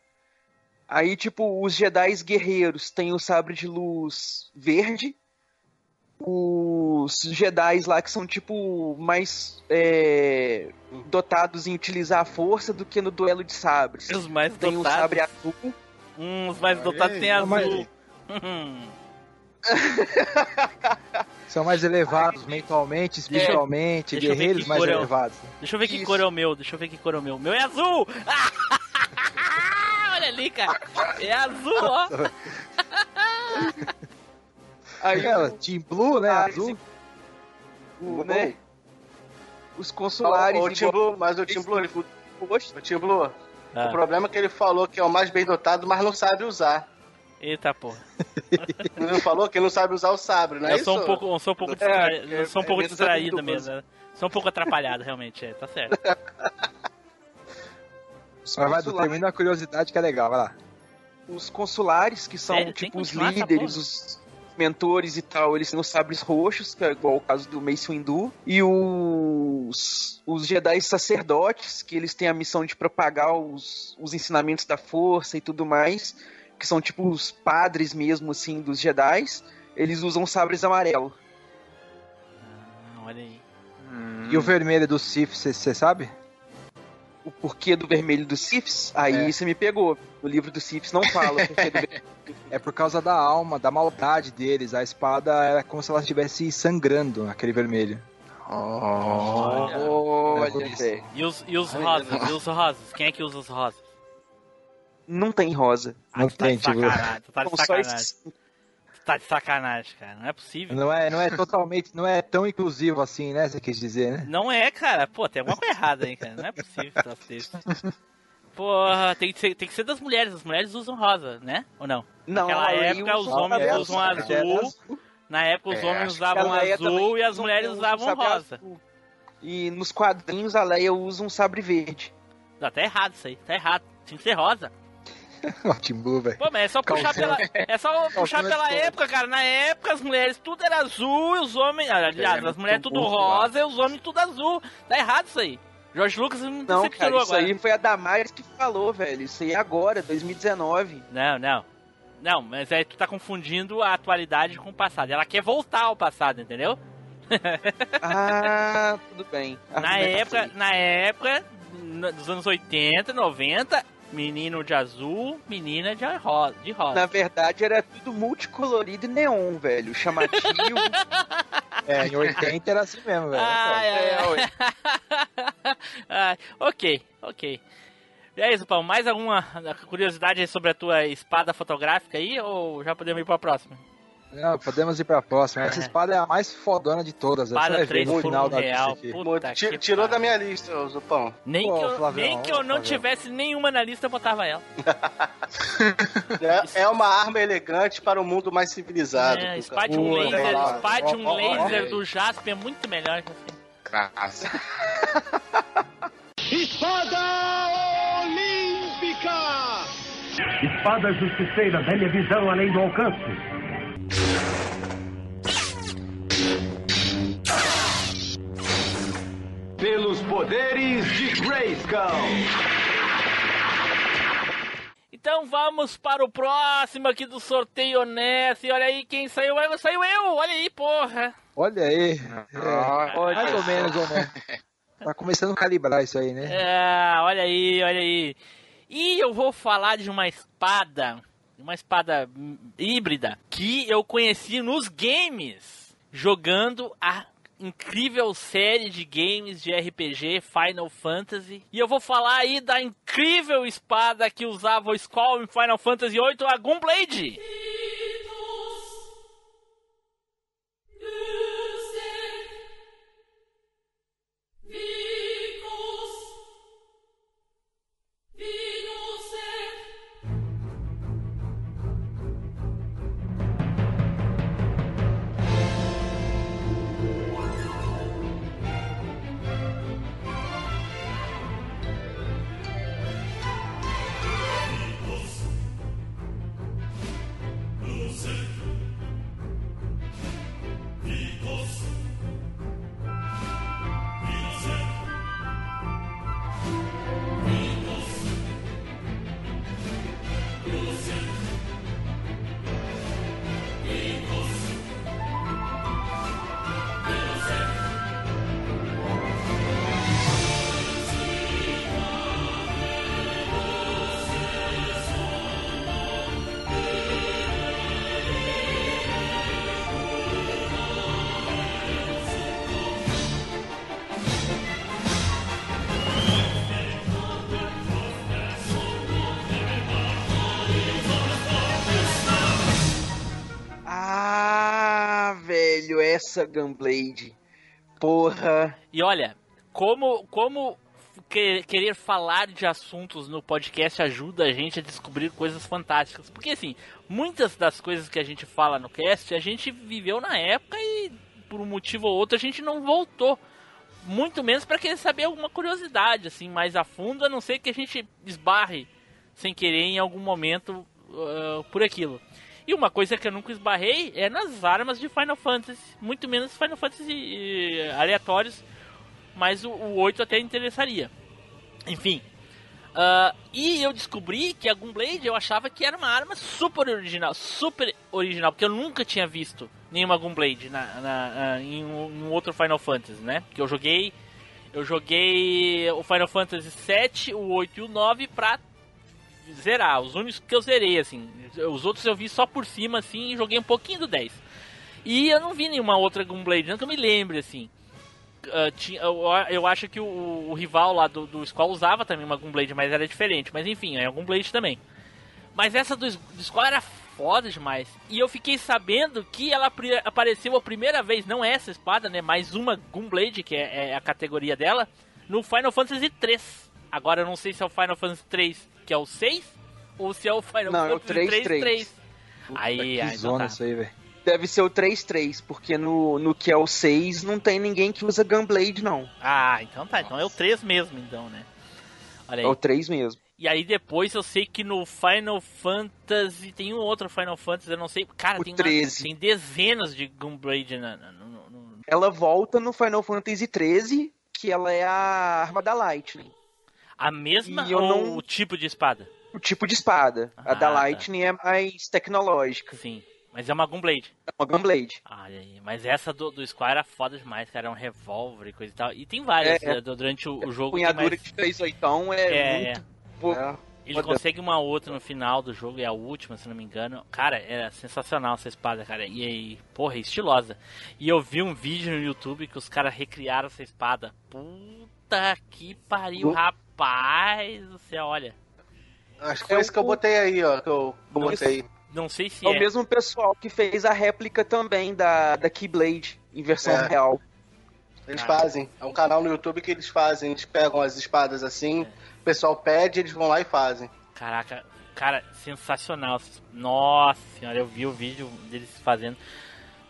Aí, tipo, os Jedi guerreiros têm o sabre de luz verde. Os Jedi lá que são, tipo, mais é, dotados em utilizar a força do que no duelo de sabres. Os mais Tem o dotados. sabre azul. Hum, os mais dotados tem azul. mas- [LAUGHS] Hum. [LAUGHS] São mais elevados mentalmente, espiritualmente, Deixa eu ver guerreiros que mais cor é o- elevados. Deixa eu ver que Isso. cor é o meu, deixa eu ver que cor é o meu. Meu é azul! [LAUGHS] Olha ali, cara. É azul, ó. [LAUGHS] Aí, Aquela, Team Blue, né? Ah, Azul. o, né, os consulares o, o igual- Blue, mas o Tim Blue, ele- roxos. o Tim Blue, Ah. o problema é que ele falou que é o mais bem dotado, mas não sabe usar. Eita porra. Ele não falou que não sabe usar o sabre, não é eu sou um pouco, sou um pouco, É, distra... eu sou um é pouco menos distraído mesmo. né? Sou um pouco atrapalhado, realmente, é, tá certo. Mas vai, consulares- termina a curiosidade que é legal, vai lá. os consulares, que são Sério? Tipo os líderes, os mentores e tal, eles têm os sabres roxos, que é igual o caso do Mace Windu, e os, os Jedi sacerdotes, que eles têm a missão de propagar os, os ensinamentos da força e tudo mais, que são tipo os padres mesmo, assim, dos Jedi, eles usam sabres amarelos. Ah, olha aí. E o vermelho do Sith, você sabe? O porquê do vermelho dos Siths, aí É. você me pegou. O livro dos Siths não fala o [LAUGHS] porquê do vermelho. É por causa da alma, da maldade deles. A espada era como se ela estivesse sangrando, aquele vermelho. Olha. Olha, isso. velho. E os, e os rosas? E os rosas? Quem é que usa os rosas? Não tem rosa. Ah, Não tu tá de tem, tipo- sacanagem, tu tá de sacanagem. Tu tá de sacanagem, cara. Não é possível. Não é, não é totalmente, não é tão inclusivo assim, né? Você quis dizer, né? Não é, cara. Pô, tem alguma coisa errada aí, cara. Não é possível que tá isso. Porra, tem que, ser, tem que ser das mulheres. As mulheres usam rosa, né? Ou não? Não, Naquela época, os homens sabres, usam azul. Na época, os É, homens usavam azul e as mulheres usa um usavam rosa. azul. E nos quadrinhos a Leia usa um sabre verde. Não, tá errado isso aí. Tá errado. Tinha que ser rosa. [LAUGHS] Ó, Team Blue, velho. Pô, mas é só puxar pela, é só puxar pela época, cara. Na época, as mulheres tudo era azul e os homens. Aliás, É, as mulheres tudo burro, rosa e os homens tudo azul. Tá errado isso aí. George Lucas me Não, cara, isso agora. aí foi a Damares que falou, velho. Isso aí é agora, 2019. Não, não. Não, mas aí tu tá confundindo a atualidade com o passado. Ela quer voltar ao passado, entendeu? [LAUGHS] Ah, tudo bem. Na época, na época dos anos 80, 90, menino de azul, menina de rosa. De rosa. Na verdade, era tudo multicolorido e neon, velho. Chamativo. [LAUGHS] É, em 80 era assim mesmo, velho. Ai, ai, É, ai. [LAUGHS] ok, ok. E é isso, Paulo. Mais alguma curiosidade sobre a tua espada fotográfica aí? Ou já podemos ir pra próxima? Não, podemos ir pra próxima. Essa espada é a mais fodona de todas. Espada vai ver 3 no por final 1 da real. Puta Tirou da minha lista, Zupão. Nem, Pô, que eu, Flavião, nem que eu não Flavião. tivesse nenhuma na lista, eu botava ela. [LAUGHS] É, é uma arma elegante para um mundo mais civilizado. É, espade um laser, legal. espade um laser do Jasper é muito melhor que assim. Graça. [LAUGHS] Espada justiceira, velha visão além do alcance. Pelos poderes de Grayskull. Então vamos para o próximo aqui do sorteio. E olha aí quem saiu. Olha, Saiu eu! Olha aí, porra! Olha aí. Ah, É, mais ou menos, ou não. Tá começando a calibrar isso aí, né? É, olha aí, olha aí. E eu vou falar de uma espada uma espada híbrida que eu conheci nos games, jogando a incrível série de games de RPG Final Fantasy. E eu vou falar aí da incrível espada que usava o Squall em Final Fantasy VIII, a Gunblade. Essa Gunblade. Porra. E olha, como, como que- querer falar de assuntos no podcast ajuda a gente a descobrir coisas fantásticas. Porque assim, muitas das coisas que a gente fala no cast, a gente viveu na época e por um motivo ou outro a gente não voltou. Muito menos para querer saber alguma curiosidade assim mais a fundo, a não ser que a gente esbarre sem querer em algum momento ah, por aquilo. E uma coisa que eu nunca esbarrei é nas armas de Final Fantasy, muito menos Final Fantasy eh, aleatórios, mas o, o 8 até interessaria. Enfim. ah, e eu descobri que a Gunblade eu achava que era uma arma super original, super original, porque eu nunca tinha visto nenhuma Gunblade na, na, na- em, um, em um outro Final Fantasy, né? Porque eu joguei eu joguei o Final Fantasy 7, o 8 e o 9 pra zerar, os únicos que eu zerei, assim. Os outros eu vi só por cima, assim, e joguei um pouquinho do 10. E eu não vi nenhuma outra Gunblade, não que eu me lembre, assim. Ah, tinha- eu, eu acho que o, o rival lá do, do Squall usava também uma Gunblade, mas era diferente. Mas enfim, é Gunblade também. Mas essa do, do Squall era foda demais. E eu fiquei sabendo que ela apareceu a primeira vez, não essa espada, né? Mais uma Gunblade, que é, é a categoria dela, no Final Fantasy 3. Agora eu não sei se é o Final Fantasy 3 que é o 6 ou se é o Final Não, é o Fantasy 3 3, 3. Puta, Aí, que aí, zona tá. isso aí, velho. Deve ser o 3-3, porque no, no que é o 6 não tem ninguém que usa Gunblade, não. Ah, então tá. Então é o 3 mesmo, então, né? Olha É aí. o 3 mesmo. E aí depois eu sei que no Final Fantasy tem um outro Final Fantasy, eu não sei. Cara, O tem, uma- 13. tem dezenas de Gunblade na, na- no- no- Ela volta no Final Fantasy 13, que ela é a arma da Lightning. A mesma ou não- o tipo de espada? O tipo de espada. Ah, a da tá. Lightning é mais tecnológica. Sim. Mas é uma Gunblade. É uma Gunblade. Aí. Mas essa do, do Squire era foda demais, cara. É um revólver e coisa e tal. E tem várias É, eh, do- durante o, o jogo. A punhadura mais- de 3 oitão é, É, muito... é. Pô, É. Ele Foda. consegue uma outra no final do jogo, é a última, se não me engano. Cara, é sensacional essa espada, cara. E aí, porra, é estilosa. E eu vi um vídeo no YouTube que os caras recriaram essa espada. Puta que pariu, Go- rapaz do céu, olha. Acho que foi isso que eu botei aí, ó. Que eu botei. Não sei se É é. o mesmo pessoal que fez a réplica também da, da Keyblade, em versão É. real. Eles fazem. É um canal no YouTube que eles fazem. Eles pegam as espadas assim, o pessoal pede, eles vão lá e fazem. Caraca, cara, sensacional. Nossa senhora, eu vi o vídeo deles fazendo.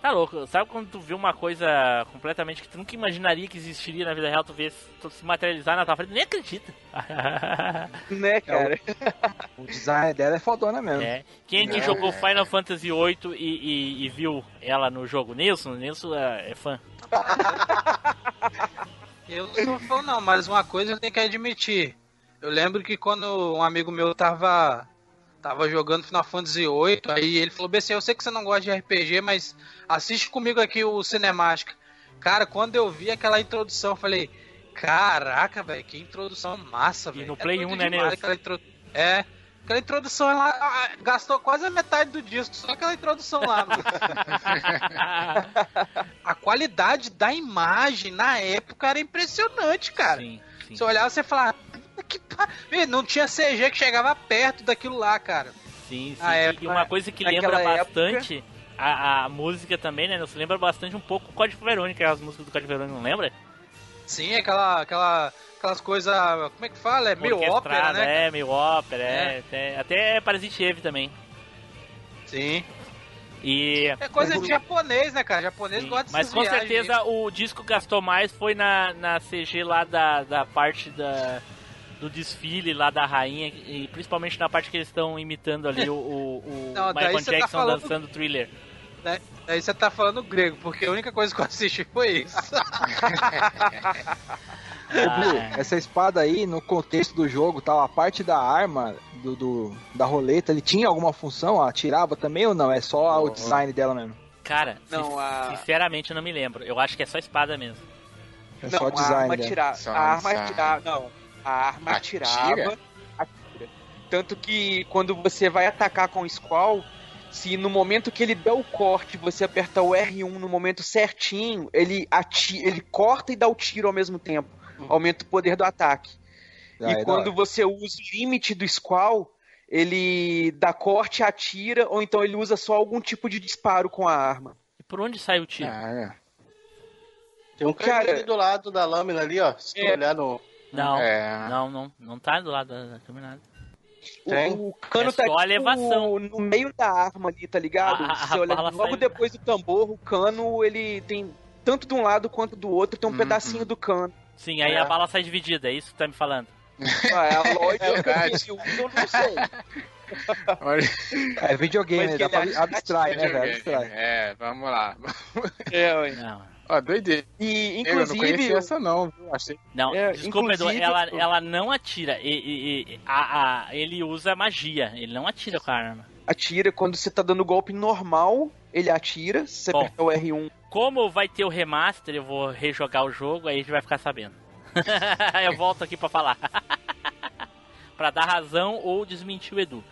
Tá louco, sabe quando tu vê uma coisa completamente que tu nunca imaginaria que existiria na vida real, tu vê tu se materializar na tua frente, nem acredita. [LAUGHS] Né, cara? O design dela é fodona mesmo. É. Quem aqui É. jogou Final Fantasy VIII e, e- e viu ela no jogo? Nilson? Nilson é, é fã. [LAUGHS] Eu não sou fã não, mas uma coisa eu tenho que admitir. Eu lembro que quando um amigo meu tava tava jogando Final Fantasy VIII, aí ele falou, BC, eu sei que você não gosta de RPG, mas assiste comigo aqui o Cinemática. Cara, quando eu vi aquela introdução, eu falei, caraca, velho, que introdução massa, velho. no É Play doido 1, né, Nilson? aquela intro- É, Aquela introdução ela gastou quase a metade do disco, só aquela introdução lá. [LAUGHS] a qualidade da imagem na época era impressionante, cara. Sim, sim. Você olhava e você "Puta que pa-" Ih, não tinha CG que chegava perto daquilo lá, cara. Sim, sim. Na E época- uma coisa que lembra época- bastante a, a música também, né? Nos lembra bastante um pouco o Código Verônica, as músicas do Código Verônica, não lembra? Sim, aquela, aquela, aquelas coisas, como é que fala? É meio ópera, né? É, meio ópera, é. Até, até Parasite Eve também. Sim. E. É coisa de japonês, né, cara? Japonês Sim, gosta dessas Mas com certeza o disco gastou mais foi na, na CG lá da, da parte da, do desfile lá da rainha, e principalmente na parte que eles estão imitando ali o, o, o [LAUGHS] Não, daí Michael tá Jackson falando- dançando thriller. Aí, aí você tá falando grego, porque a única coisa que eu assisti foi isso. [LAUGHS] Ô, Blue, Ah, essa espada aí, no contexto do jogo, tal, a parte da arma, do, do- da roleta, ele tinha alguma função? Atirava também ou não? É só o design dela mesmo? Cara, Não, a- sinceramente eu não me lembro. Eu acho que é só espada mesmo. É não, só a design arma dela. tira, Só a arma atirava, não, a arma Atira? atirava, atira. Tanto que quando você vai atacar com o Squall, se no momento que ele der o corte, você apertar o R1 no momento certinho, ele ati ele corta e dá o tiro ao mesmo tempo. Aumenta o poder do ataque. Ah, e é quando você usa o limite do Squall, ele dá corte, atira, ou então ele usa só algum tipo de disparo com a arma. E por onde sai o tiro? Cara, Tem um Cara- do lado da lâmina ali, ó. Se tu É. olhar no. Não, É. não, não, não tá do lado da, da câmera nada. Tem. O, o cano É tá só a elevação. no meio da arma ali, tá ligado? A- a Se você olhar bala logo sai- depois do tambor, o cano, ele tem tanto de um lado quanto do outro, tem um Uhum. pedacinho do cano. Sim, aí É. a bala sai dividida, é isso que tá me falando. [LAUGHS] Ah, é a lógica É verdade. que eu não sei. [LAUGHS] olha. É videogame, dá pra abstrai, né, velho? Abstrai. É, vamos lá. É. Não, [LAUGHS] Ó, doideira. E, Eu não conhecia inclusive, essa não, viu? Achei. não É, desculpa, Edu, inclusive- ela, ela não atira. E, e- e- a- a- ele usa magia, ele não atira com a arma. atira quando você tá dando golpe normal, ele atira, se você Bom. apertar o R1. Como vai ter o remaster, eu vou rejogar o jogo, aí a gente vai ficar sabendo. [LAUGHS] eu volto aqui pra falar. [LAUGHS] pra dar razão ou desmentir o Edu.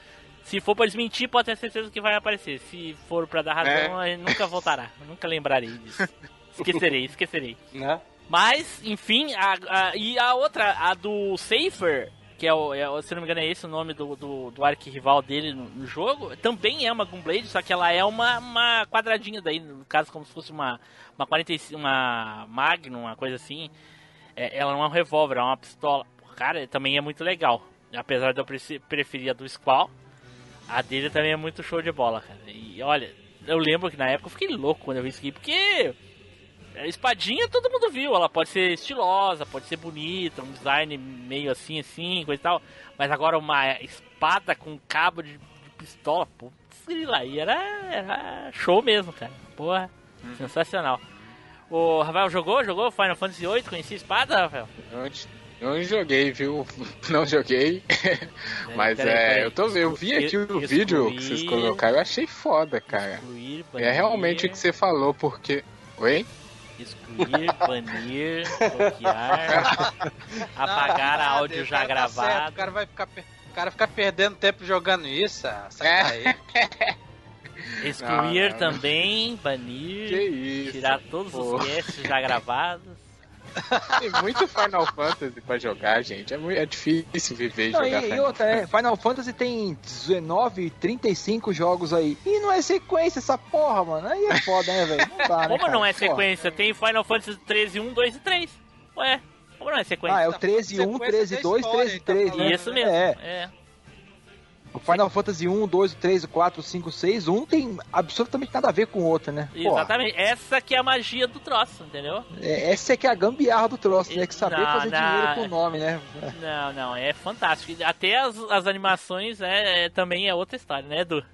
Se for pra desmentir, pode ter certeza que vai aparecer. Se for pra dar razão, ele nunca voltará. Nunca lembrarei disso. [LAUGHS] Esquecerei, esquecerei. Né? Mas, enfim, a, a- e a outra, a do Safer, que é o, é se não me engano é esse o nome do, do, do arquirrival dele no, no jogo, também é uma Gunblade, só que ela é uma, uma quadradinha daí, no caso como se fosse uma, uma 45, uma Magnum, uma coisa assim. É, ela não é um revólver, é uma pistola. Cara, também é muito legal. Apesar de eu preferir a do Squall, a dele também é muito show de bola, cara. E olha, eu lembro que na época eu fiquei louco quando eu vi isso aqui, porque a espadinha todo mundo viu, ela pode ser estilosa, pode ser bonita, um design meio assim, assim, coisa e tal. Mas agora uma espada com cabo de, de pistola, putz, grila, aí era, era show mesmo, cara. Porra, sensacional. O Rafael jogou? Jogou Final Fantasy VIII? Conhecia a espada, Rafael? Não, não joguei, viu? [LAUGHS] Não joguei. [LAUGHS] Mas peraí, é, peraí. eu tô vendo. Eu vi aqui o Excluir- vídeo que vocês colocaram, eu achei foda, cara. Excluir, E é realmente o que você falou, porque. Oi? Excluir, banir, bloquear, [LAUGHS] apagar Não, áudio já tá certo, gravado. o cara vai ficar, o cara fica perdendo tempo jogando isso. ah, sai É. [LAUGHS] Excluir Não, não. também, banir, tirar todos pô. os casts já gravados. [LAUGHS] Tem muito Final Fantasy pra jogar, gente. É, muito, é difícil viver e Não, jogar e, e Final outra, é, Final Fantasy tem 19, 35 jogos aí. E não é sequência essa porra, mano. Aí é foda, né, velho? Né, Como cara? não é Porra. sequência? Tem Final Fantasy 13, 1, 2 e 3. Ué, como não é sequência? Ah, é o 13 1, Sequência 13 da 2, história, 13 ele tá 3. falando. né? Isso mesmo. É. É. O Final Fantasy 1, 2, 3, 4, 5, 6, 1 tem absolutamente nada a ver com o outro, né? Porra, Exatamente. Essa que é a magia do troço, entendeu? é- essa é que é a gambiarra do troço, né? Que saber Não, fazer não. dinheiro com o nome, né? Não, não, é fantástico. Até as, as animações é, é- também é outra história, né, Edu?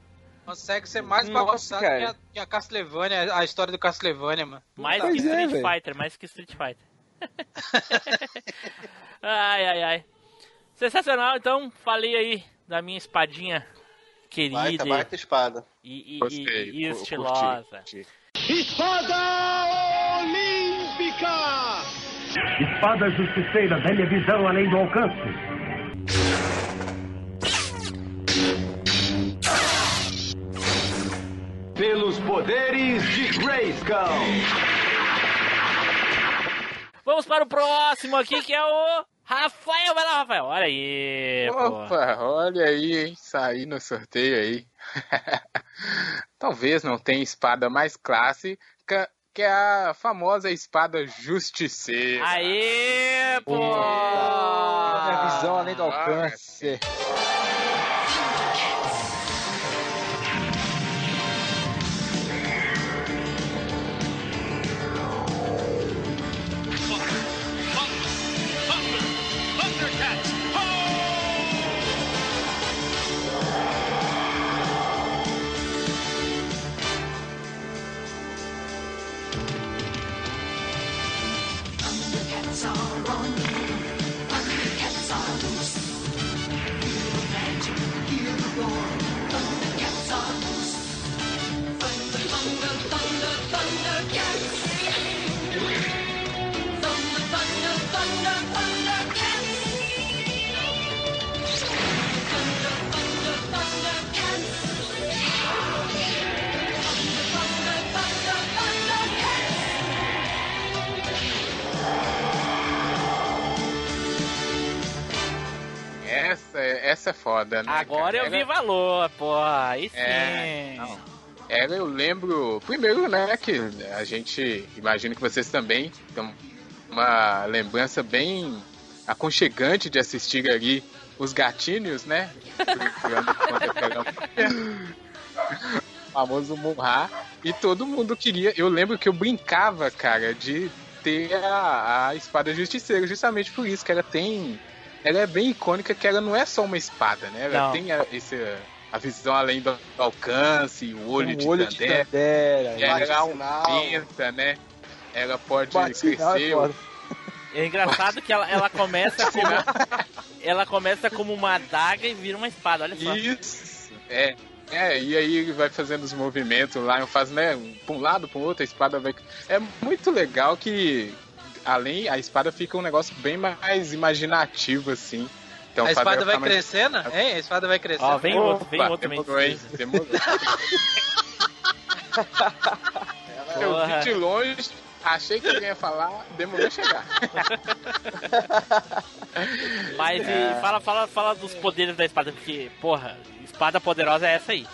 Consegue ser mais bagunçado que a, que a Castlevania, a história do Castlevania, mano. Mais Pois que é, Street velho. Fighter, mais que Street Fighter. [LAUGHS] ai, ai, ai. Sensacional, então, falei aí da minha espadinha querida. Baita, baita espada. E, e, Gostei, e estilosa. Curti. Espada Olímpica! Espada Justiceira, velha visão além do alcance. Pelos poderes de Grayskull. Vamos para o próximo aqui que é o Rafael. Vai lá, Rafael. Olha aí, pô. Opa, olha aí, hein? Saí no sorteio aí. [LAUGHS] Talvez não tenha espada mais clássica que é a famosa espada justiceira. Aê, pô! Minha visão além do alcance. Essa, essa é foda, né? Agora cara? eu vi valor, pô. Aí sim. É. Ela eu lembro, primeiro, né, que a gente, imagino que vocês também têm uma lembrança bem aconchegante de assistir ali os gatinhos, né? [LAUGHS] O famoso Murra. E todo mundo queria. Eu lembro que eu brincava, cara, de ter a, a espada justiceira, justamente por isso, que ela tem. Ela é bem icônica, que ela não é só uma espada, né? Ela Não. tem a, esse, a visão além do alcance, o olho Um de olho de Tandera. Tandera. E ela aumenta, né? Ela pode Bate é crescer. É engraçado que ela, ela começa como. [LAUGHS] Ela começa como uma adaga e vira uma espada, olha só. Isso. É. É, e aí ele vai fazendo os movimentos lá, eu faço, né, pra um lado, pro outro, a espada vai. É muito legal que, além, a espada fica um negócio bem mais imaginativo, assim. Então, a espada vai mais- crescendo? Hein? A espada vai crescendo. Ó, vem outro, vem Opa, outro também. demorou, hein? Demorou. [LAUGHS] Eu vi de longe, achei que alguém ia falar, demorou a chegar. Mas É. e fala, fala, fala dos poderes da espada, porque, porra, espada poderosa é essa aí.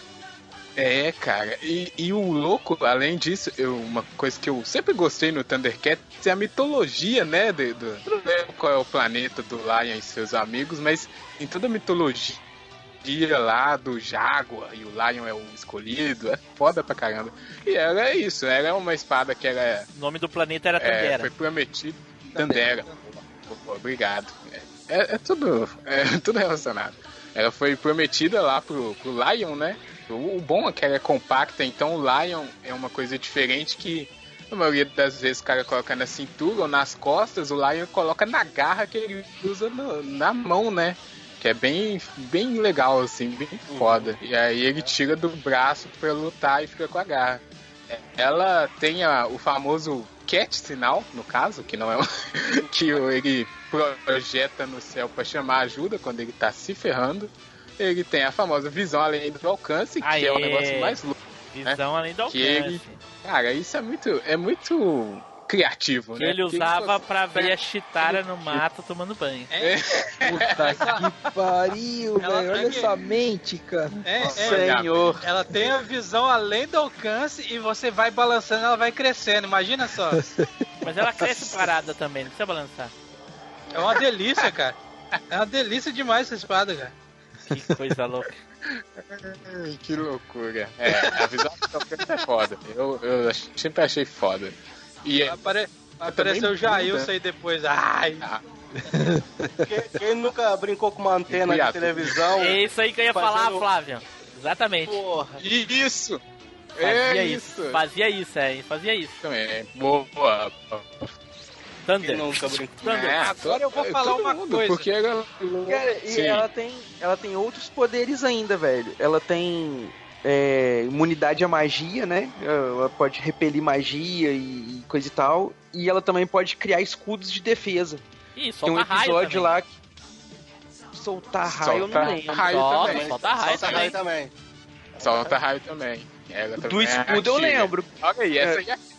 É, cara, e, e o louco, além disso, eu, uma coisa que eu sempre gostei no Thundercats é a mitologia, né? Do, do, não lembro qual é o planeta do Lion e seus amigos, mas em toda a mitologia lá do Jaguar e o Lion é o escolhido, é foda pra caramba. E ela é isso, ela é uma espada que ela é, O nome do planeta era é, Tandera. foi prometido. Tandera. Obrigado. É, é- é tudo, é [LAUGHS] tudo relacionado. Ela foi prometida lá pro, pro Lion, né? O, o bom é que ela é compacta, então o Lion é uma coisa diferente que a maioria das vezes o cara coloca na cintura ou nas costas, o Lion coloca na garra que ele usa no- na mão, né? Que é bem, bem legal, assim, bem foda. E aí ele tira do braço pra lutar e fica com a garra. Ela tem a- o famoso cat sinal, no caso, que não é um, [LAUGHS] que ele projeta no céu pra chamar ajuda quando ele tá se ferrando. Ele tem a famosa visão além do alcance, que Aê. é o negócio mais louco. Visão além do né? Que alcance. ele- Cara, isso é muito, é muito criativo, Que né? ele usava consegue- pra ver a Chitara no mato tomando banho. Puta que pariu, Ela velho. Olha tem que- essa mente, cara. É, é, Senhor. ela tem a visão além do alcance e você vai balançando, ela vai crescendo. Imagina só. [LAUGHS] Mas ela cresce parada também, não precisa balançar. É uma delícia, cara. É uma delícia demais essa espada, cara. Que coisa louca. Que loucura. É, a visão é foda. Eu, eu sempre achei foda. E é, apare... aparecer o Jailson muda. aí depois. Ai, Quem, quem nunca brincou com uma antena de televisão? É isso aí que eu ia falar, Fazendo- Flávio. Exatamente. Porra. isso! Fazia É isso. isso! Fazia isso, é. Fazia isso. Também. Boa. Thunder. Quem nunca brincou? Thunder. É, Agora eu vou todo falar uma mundo, coisa. Porque ela... Cara, e Sim. ela tem, ela tem outros poderes ainda, velho. Ela tem é, imunidade à magia, né? Ela pode repelir magia e, e coisa e tal. E ela também pode criar escudos de defesa. Ih, Tem um episódio lá que. Soltar raio, eu Solta não lembro. raio Solta, também. solta raio Solta também. raio também. Solta raio também. Ela Do também é escudo eu antiga. lembro. Olha aí, essa É. aí é.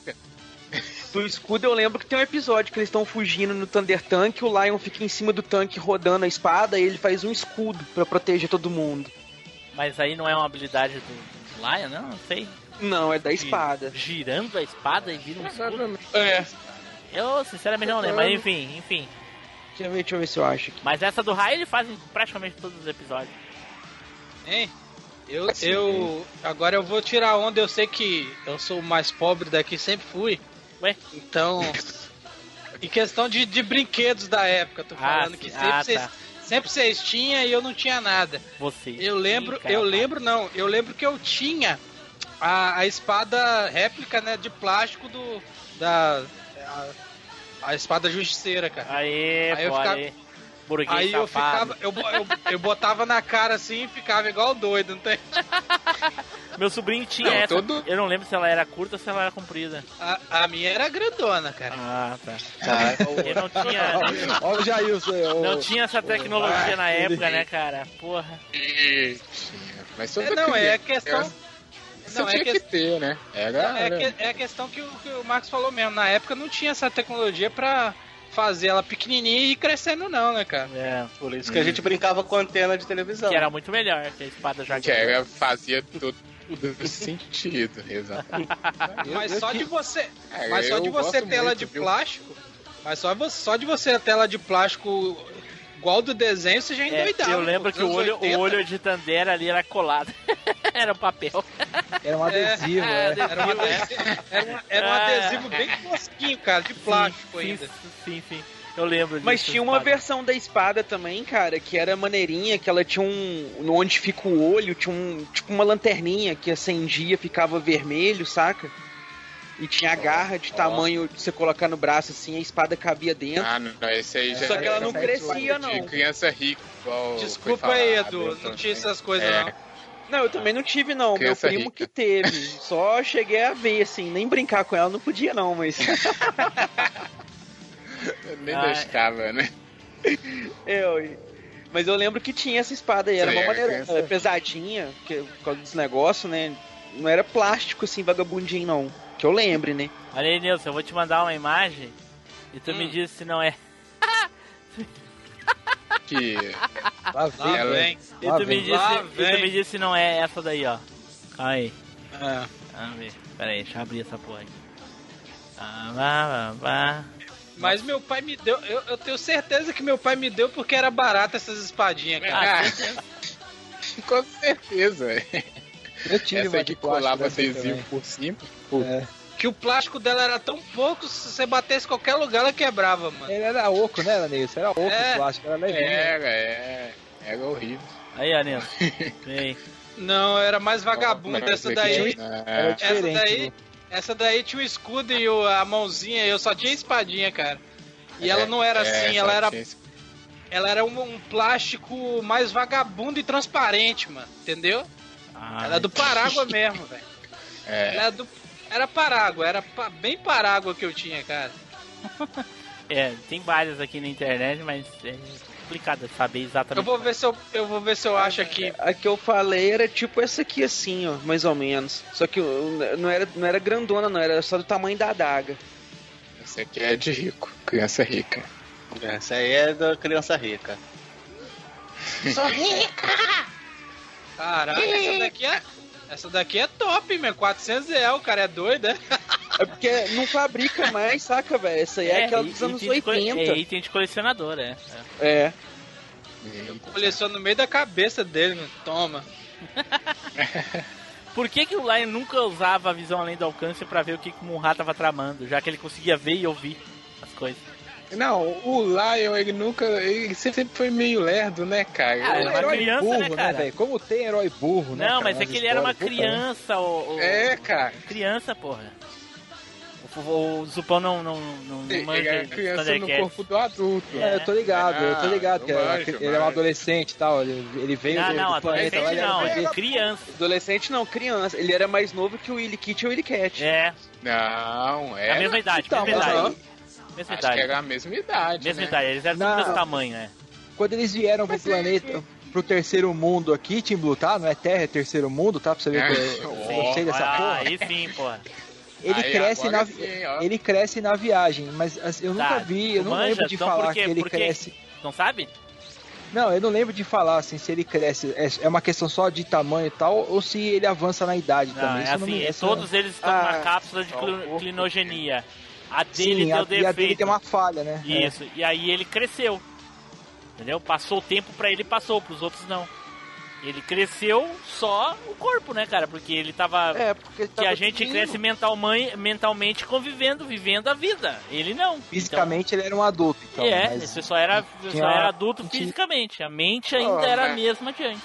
Do escudo eu lembro que tem um episódio que eles estão fugindo no Thunder Tank, o Lion fica em cima do tanque rodando a espada e ele faz um escudo pra proteger todo mundo. Mas aí não é uma habilidade do, do Lion, não? Não sei. Não, é da espada. Girando a espada e vira um escudo? É. Eu, sinceramente, não lembro. Mas enfim, enfim. Deixa eu ver, deixa eu ver se eu acho aqui. Mas essa do Rai ele faz em praticamente todos os episódios. Hein? Eu, eu. Agora eu vou tirar onda, eu sei que eu sou o mais pobre daqui, sempre fui. Ué? Então. Em questão de, de brinquedos da época, tô Ah, falando sim. que sempre Ah, vocês. tá. Sempre vocês tinham e eu não tinha nada. Você. Eu lembro, eu lembro não, eu lembro que eu tinha a, a espada réplica, né, de plástico do da a, a espada justiceira, cara. Aê, Aí eu pô, ficava- aê. Burguês Aí eu ficava, eu, eu, eu botava na cara assim e ficava igual doido, não tem? [LAUGHS] Meu sobrinho tinha Não, essa. todo- Eu não lembro se ela era curta ou se ela era comprida. A, a minha era grandona, cara. Ah, tá. Tá. Eu não tinha. [LAUGHS] Olha o Jailson. Não tinha essa tecnologia na época, né, cara? Porra. Tinha. Mas É, não, é a questão. Você Não, é tinha que- que ter, né? Era, É, era- que- é a questão que o, que o Marcos falou mesmo. Na época não tinha essa tecnologia pra fazer ela pequenininha e ir crescendo, não, né, cara? É. Por isso que a gente brincava com antena de televisão. Que era muito melhor que a espada já que era, fazia todo [LAUGHS] sentido, exatamente. [LAUGHS] Mas só de você. É, Mas só de você ter ela de viu? plástico. Mas só, só de você ter ela de plástico igual do desenho, você já É, endoidava. eu lembro que o olho, 80, o olho de Tandera ali era colado. era papel. Era um adesivo, É, né? Era um adesivo, era um, era um adesivo bem tosquinho, cara, de plástico sim, ainda. Sim, sim. Eu lembro disso. Mas tinha uma espada. versão da espada também, cara, que era maneirinha, que ela tinha um. Onde fica o olho, tinha um. Tipo uma lanterninha que acendia, ficava vermelho, saca? E tinha a garra de tamanho de você colocar no braço assim, a espada cabia dentro. Ah, não, não, esse aí já Só que ela não era crescia, de não. criança rica, igual Desculpa aí, Edu, então, não tinha né? essas coisas É. não. Não, eu também não tive, não. Meu Criança primo rica. que teve. [LAUGHS] Só cheguei a ver, assim, nem brincar com ela não podia, não, mas. [LAUGHS] [LAUGHS] Nem Ah, deixava, né? eu. Mas eu lembro que tinha essa espada aí, era Sim, uma é, maneira é, pesadinha, que, por causa desse negócio, né? Não era plástico assim, vagabundinho, não. Que eu lembre, né? Olha aí, Nilson, eu vou te mandar uma imagem e tu Hum. me diz se não é. [LAUGHS] Que Lá vem, Lá Ela- vem. E Lá tu, me vem. diz, Lá se- tu vem. me diz se não é essa daí, ó. Calma aí. É. Vamos ver. Pera aí, deixa eu abrir essa porra aqui. Ah, vá, vá, vá. Mas meu pai me deu, eu, eu tenho certeza que meu pai me deu porque era barato essas espadinhas, cara. Ah, [LAUGHS] com certeza. Eu tive Essa uma que colava adesivo por cima. É. Que o plástico dela era tão pouco, se você batesse em qualquer lugar, ela quebrava, mano. Ele era oco, né, Nilson? Era oco É. o plástico, era levinho. Era, é. Era horrível. Aí, ó, Nilson. [LAUGHS] Vem. Não, era mais vagabundo. Essa daí, tinha- Era é, essa daí, né? Essa daí tinha o escudo e o- a mãozinha, eu só tinha espadinha, cara. E ela é, não era é, assim, ela era, tinha ela era um, um plástico mais vagabundo e transparente, mano. Entendeu? Ah, Ela é do Parágua mesmo, velho. É, Ela é do, era Parágua, era pa- bem Parágua que eu tinha, cara. [LAUGHS] É, tem várias aqui na internet, mas é complicado saber exatamente. Eu vou ver se eu, eu vou ver se eu acho aqui. A que eu falei era tipo essa aqui, assim, ó, mais ou menos. Só que não era, não era grandona, não, era só do tamanho da adaga. esse aqui é de rico, criança rica. Essa aí é da criança rica. Caraca, essa daqui é. Essa daqui é top, meu. 400 reais, o cara é doido, né? [LAUGHS] É porque não fabrica mais, saca, velho? Essa aí é, aquela dos anos item de cole- 80. É item de colecionador, é. é. É. Coleciona no meio da cabeça dele, meu. Toma. [LAUGHS] Por que, que o Lion nunca usava a visão além do alcance pra ver o que, que o Munra tava tramando, já que ele conseguia ver e ouvir as coisas? Não, o Lion, ele nunca. Ele sempre foi meio lerdo, né, cara? Ah, Ele- ele era uma criança, burro, né, cara? velho? Como tem herói burro, né? não, cara, mas é nas que ele era uma né? criança, o, o- É, cara. Criança, porra. O, Zupão não, não, não, não Ele manja era de criança no corpo do adulto. É, eu tô ligado, eu tô ligado. Ah, que eu era- manjo, ele é um adolescente e tal. Ele, ele veio Não, do, não, do planeta lá adolescente ele era não, é criança. Adolescente não, criança. Ele era mais novo que o Willy Kit e o Willy Cat. É, Não, é é. a mesma idade, Então, mesma mas idade. Mesma Acho idade. que era a mesma idade. Mesma né? idade, eles eram Não. desse tamanho, né? Quando eles vieram pro planeta, pro terceiro mundo aqui, Team Blue, tá? Não é Terra, é terceiro mundo, tá? Pra você ver que é- Sim, Eu sei dessa ah, porra. Aí sim, porra. [LAUGHS] Ele Aí, cresce na sim, ele cresce na viagem, mas assim, eu Tá, nunca vi, eu não manja? lembro de Então, falar que ele Por quê? cresce. Não sabe? Não, eu não lembro de falar assim se ele cresce, é, é uma questão só de tamanho e tal, ou se ele avança na idade Não, também. é Isso eu não assim, me- é todos eles estão Ah, na cápsula de pouco. clinogenia. A dele Sim, deu a, e a defeito. dele tem uma falha, né? É. Isso, e aí ele cresceu. Entendeu? Passou o tempo pra ele, passou, pros outros não. Ele cresceu só o corpo, né, cara? Porque ele tava. É, porque ele que tava a gente pequeno. cresce mentalmente, mentalmente convivendo, vivendo a vida. Ele não. Fisicamente ele era um adulto, então. Então, é, mas- esse só era, só era adulto tinha- fisicamente. A mente ainda Oh, era a mas- mesma de antes.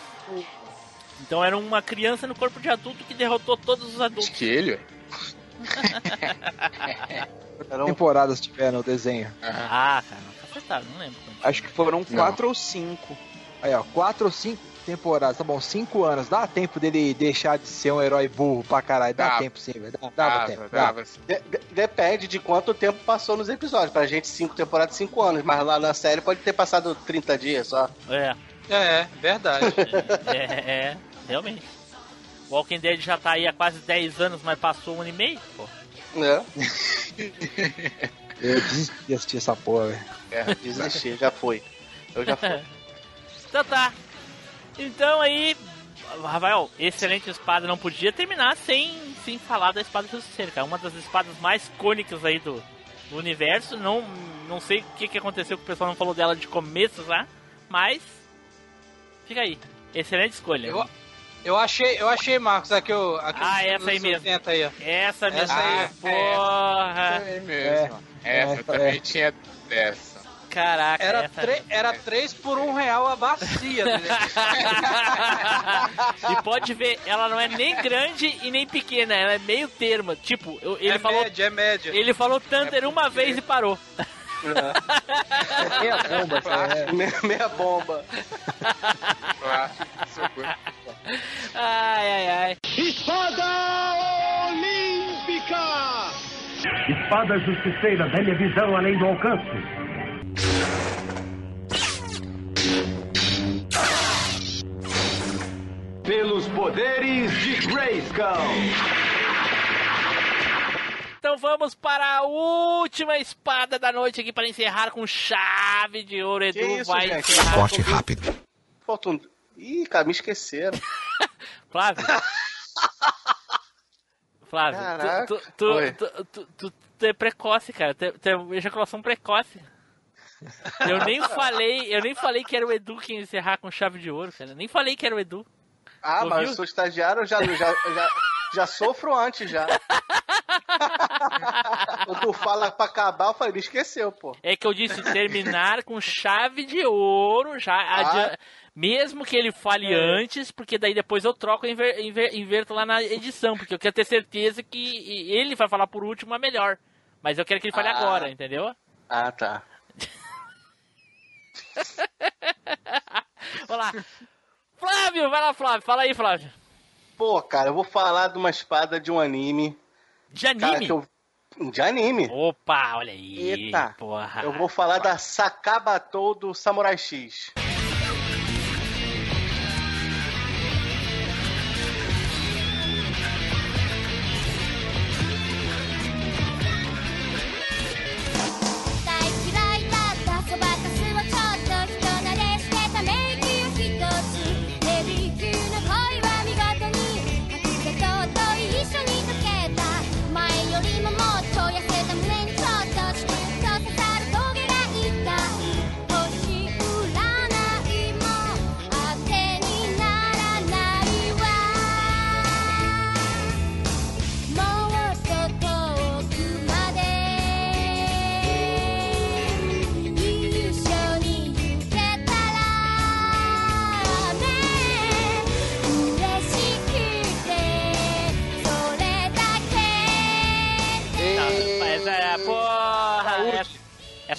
Então era uma criança no corpo de adulto que derrotou todos os adultos. Era um- temporadas tiveram o desenho. Ah, cara, não tá acertado, não lembro. Acho que foram quatro ou cinco. Aí, ó, quatro ou cinco temporadas, tá bom, cinco anos. Dá tempo dele deixar de ser um herói burro pra caralho. Dá Dava. tempo sim, velho. Dá, dava Dava, tempo. Dava. de- de- depende de quanto tempo passou nos episódios. Pra gente, cinco temporadas, cinco anos. Mas lá na série pode ter passado 30 dias só. É, É, verdade. [LAUGHS] é, é, realmente. Walking Dead já tá aí há quase 10 anos, mas passou um ano e meio, pô. Né? [LAUGHS] Eu desisti de assistir essa porra, velho. É, desisti, já foi. Eu já fui. [LAUGHS] Então tá. Então aí, Rafael, excelente espada. Não podia terminar sem, sem falar da espada justiceira, cara. Uma das espadas mais icônicas aí do, do universo. Não, não sei o que, que aconteceu que o pessoal não falou dela de começo já, mas fica aí. Excelente escolha. Eu, eu achei, eu achei, Marcos, aqui o. Aqui Ah, essa aí mesmo. 80 aí, ó. Essa mesmo, Essa aí, porra. É mesmo. É, essa é, também é. tinha dessa. Caraca, Era, essa tre- era 3 por 1 real a bacia. né? [LAUGHS] e pode ver, ela não é nem grande e nem pequena, ela é meio termo. Tipo, eu- ele é falou. média, é média. Ele falou Thunder uma vez e parou. É meia bomba, é. Meia, meia bomba. Ai, ai, ai. Espada Olímpica! Espada justiceira, velha visão além do alcance. Pelos poderes de Grayskull! Então vamos para a última espada da noite aqui para encerrar com chave de ouro. Edu isso, vai gente? encerrar. Corte rápido. Falta um... Ih, cara, me esqueceram. [LAUGHS] Flávio. Flávio, tu, tu, tu, tu, tu, tu- tu é precoce, cara. Tu, tu é ejaculação precoce. Eu nem [LAUGHS] falei, eu nem falei que era o Edu que ia encerrar com chave de ouro, cara. Nem falei que era o Edu. Ah, Tu mas eu sou estagiário, eu já, já, já, já sofro antes já. [LAUGHS] Quando tu fala pra acabar, eu falei, me esqueceu, pô. É que eu disse terminar com chave de ouro, já adia- mesmo que ele fale antes, porque daí depois eu troco e inver- inver- inverto lá na edição, porque eu quero ter certeza que ele vai falar por último a melhor. Mas eu quero que ele fale Ah. agora, entendeu? Ah, tá. [LAUGHS] Vamos lá. Flávio, vai lá, Flávio. Fala aí, Flávio. Pô, cara, eu vou falar de uma espada de um anime. De Cara, anime? que eu... De anime. Opa, olha aí. Eita. Porra. Eu vou falar da Sakabatou do Samurai X.「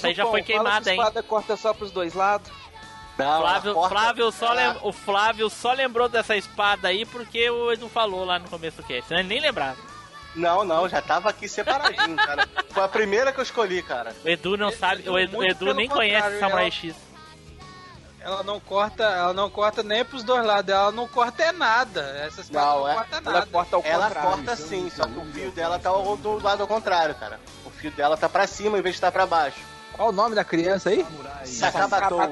aí já foi queimada, que hein? espada corta só pros dois lados. Não, Flávio, a porta- Flávio só Ah, lem- o Flávio só lembrou dessa espada aí porque o Edu falou lá no começo do cast. Senão ele nem lembrava. Não, não, já tava aqui separadinho, [LAUGHS] cara. Foi a primeira que eu escolhi, cara. O Edu não sabe, o Edu, Edu nem conhece Samurai ela- X. Ela não corta, ela não corta nem pros dois lados, ela não corta é nada. Essa espada não, Não, é- corta Ela nada. corta ao Ela contrário. corta sim, só que o fio dela tá ao- do lado ao contrário, cara. O fio dela tá pra cima em vez de estar pra baixo. Qual o nome da criança aí? Sakabatou. A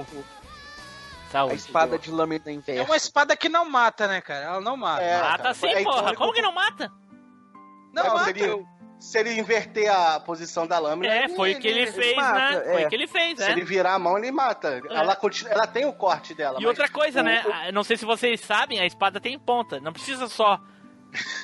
Saúde. espada de lâmina É inversa. uma espada que não mata, né, cara? Ela não mata. É, Mata cara. sim, É porra. Como que não mata? Não É, mata. se, ele, se ele inverter a posição da lâmina. É, foi o que ele fez, mata, né? Foi é. o que ele fez, Se né? ele virar a mão, ele mata. Ela, continua, ela tem o corte dela. E mas outra coisa, o- né? o- Ah, Não sei se vocês sabem, a espada tem ponta. Não precisa só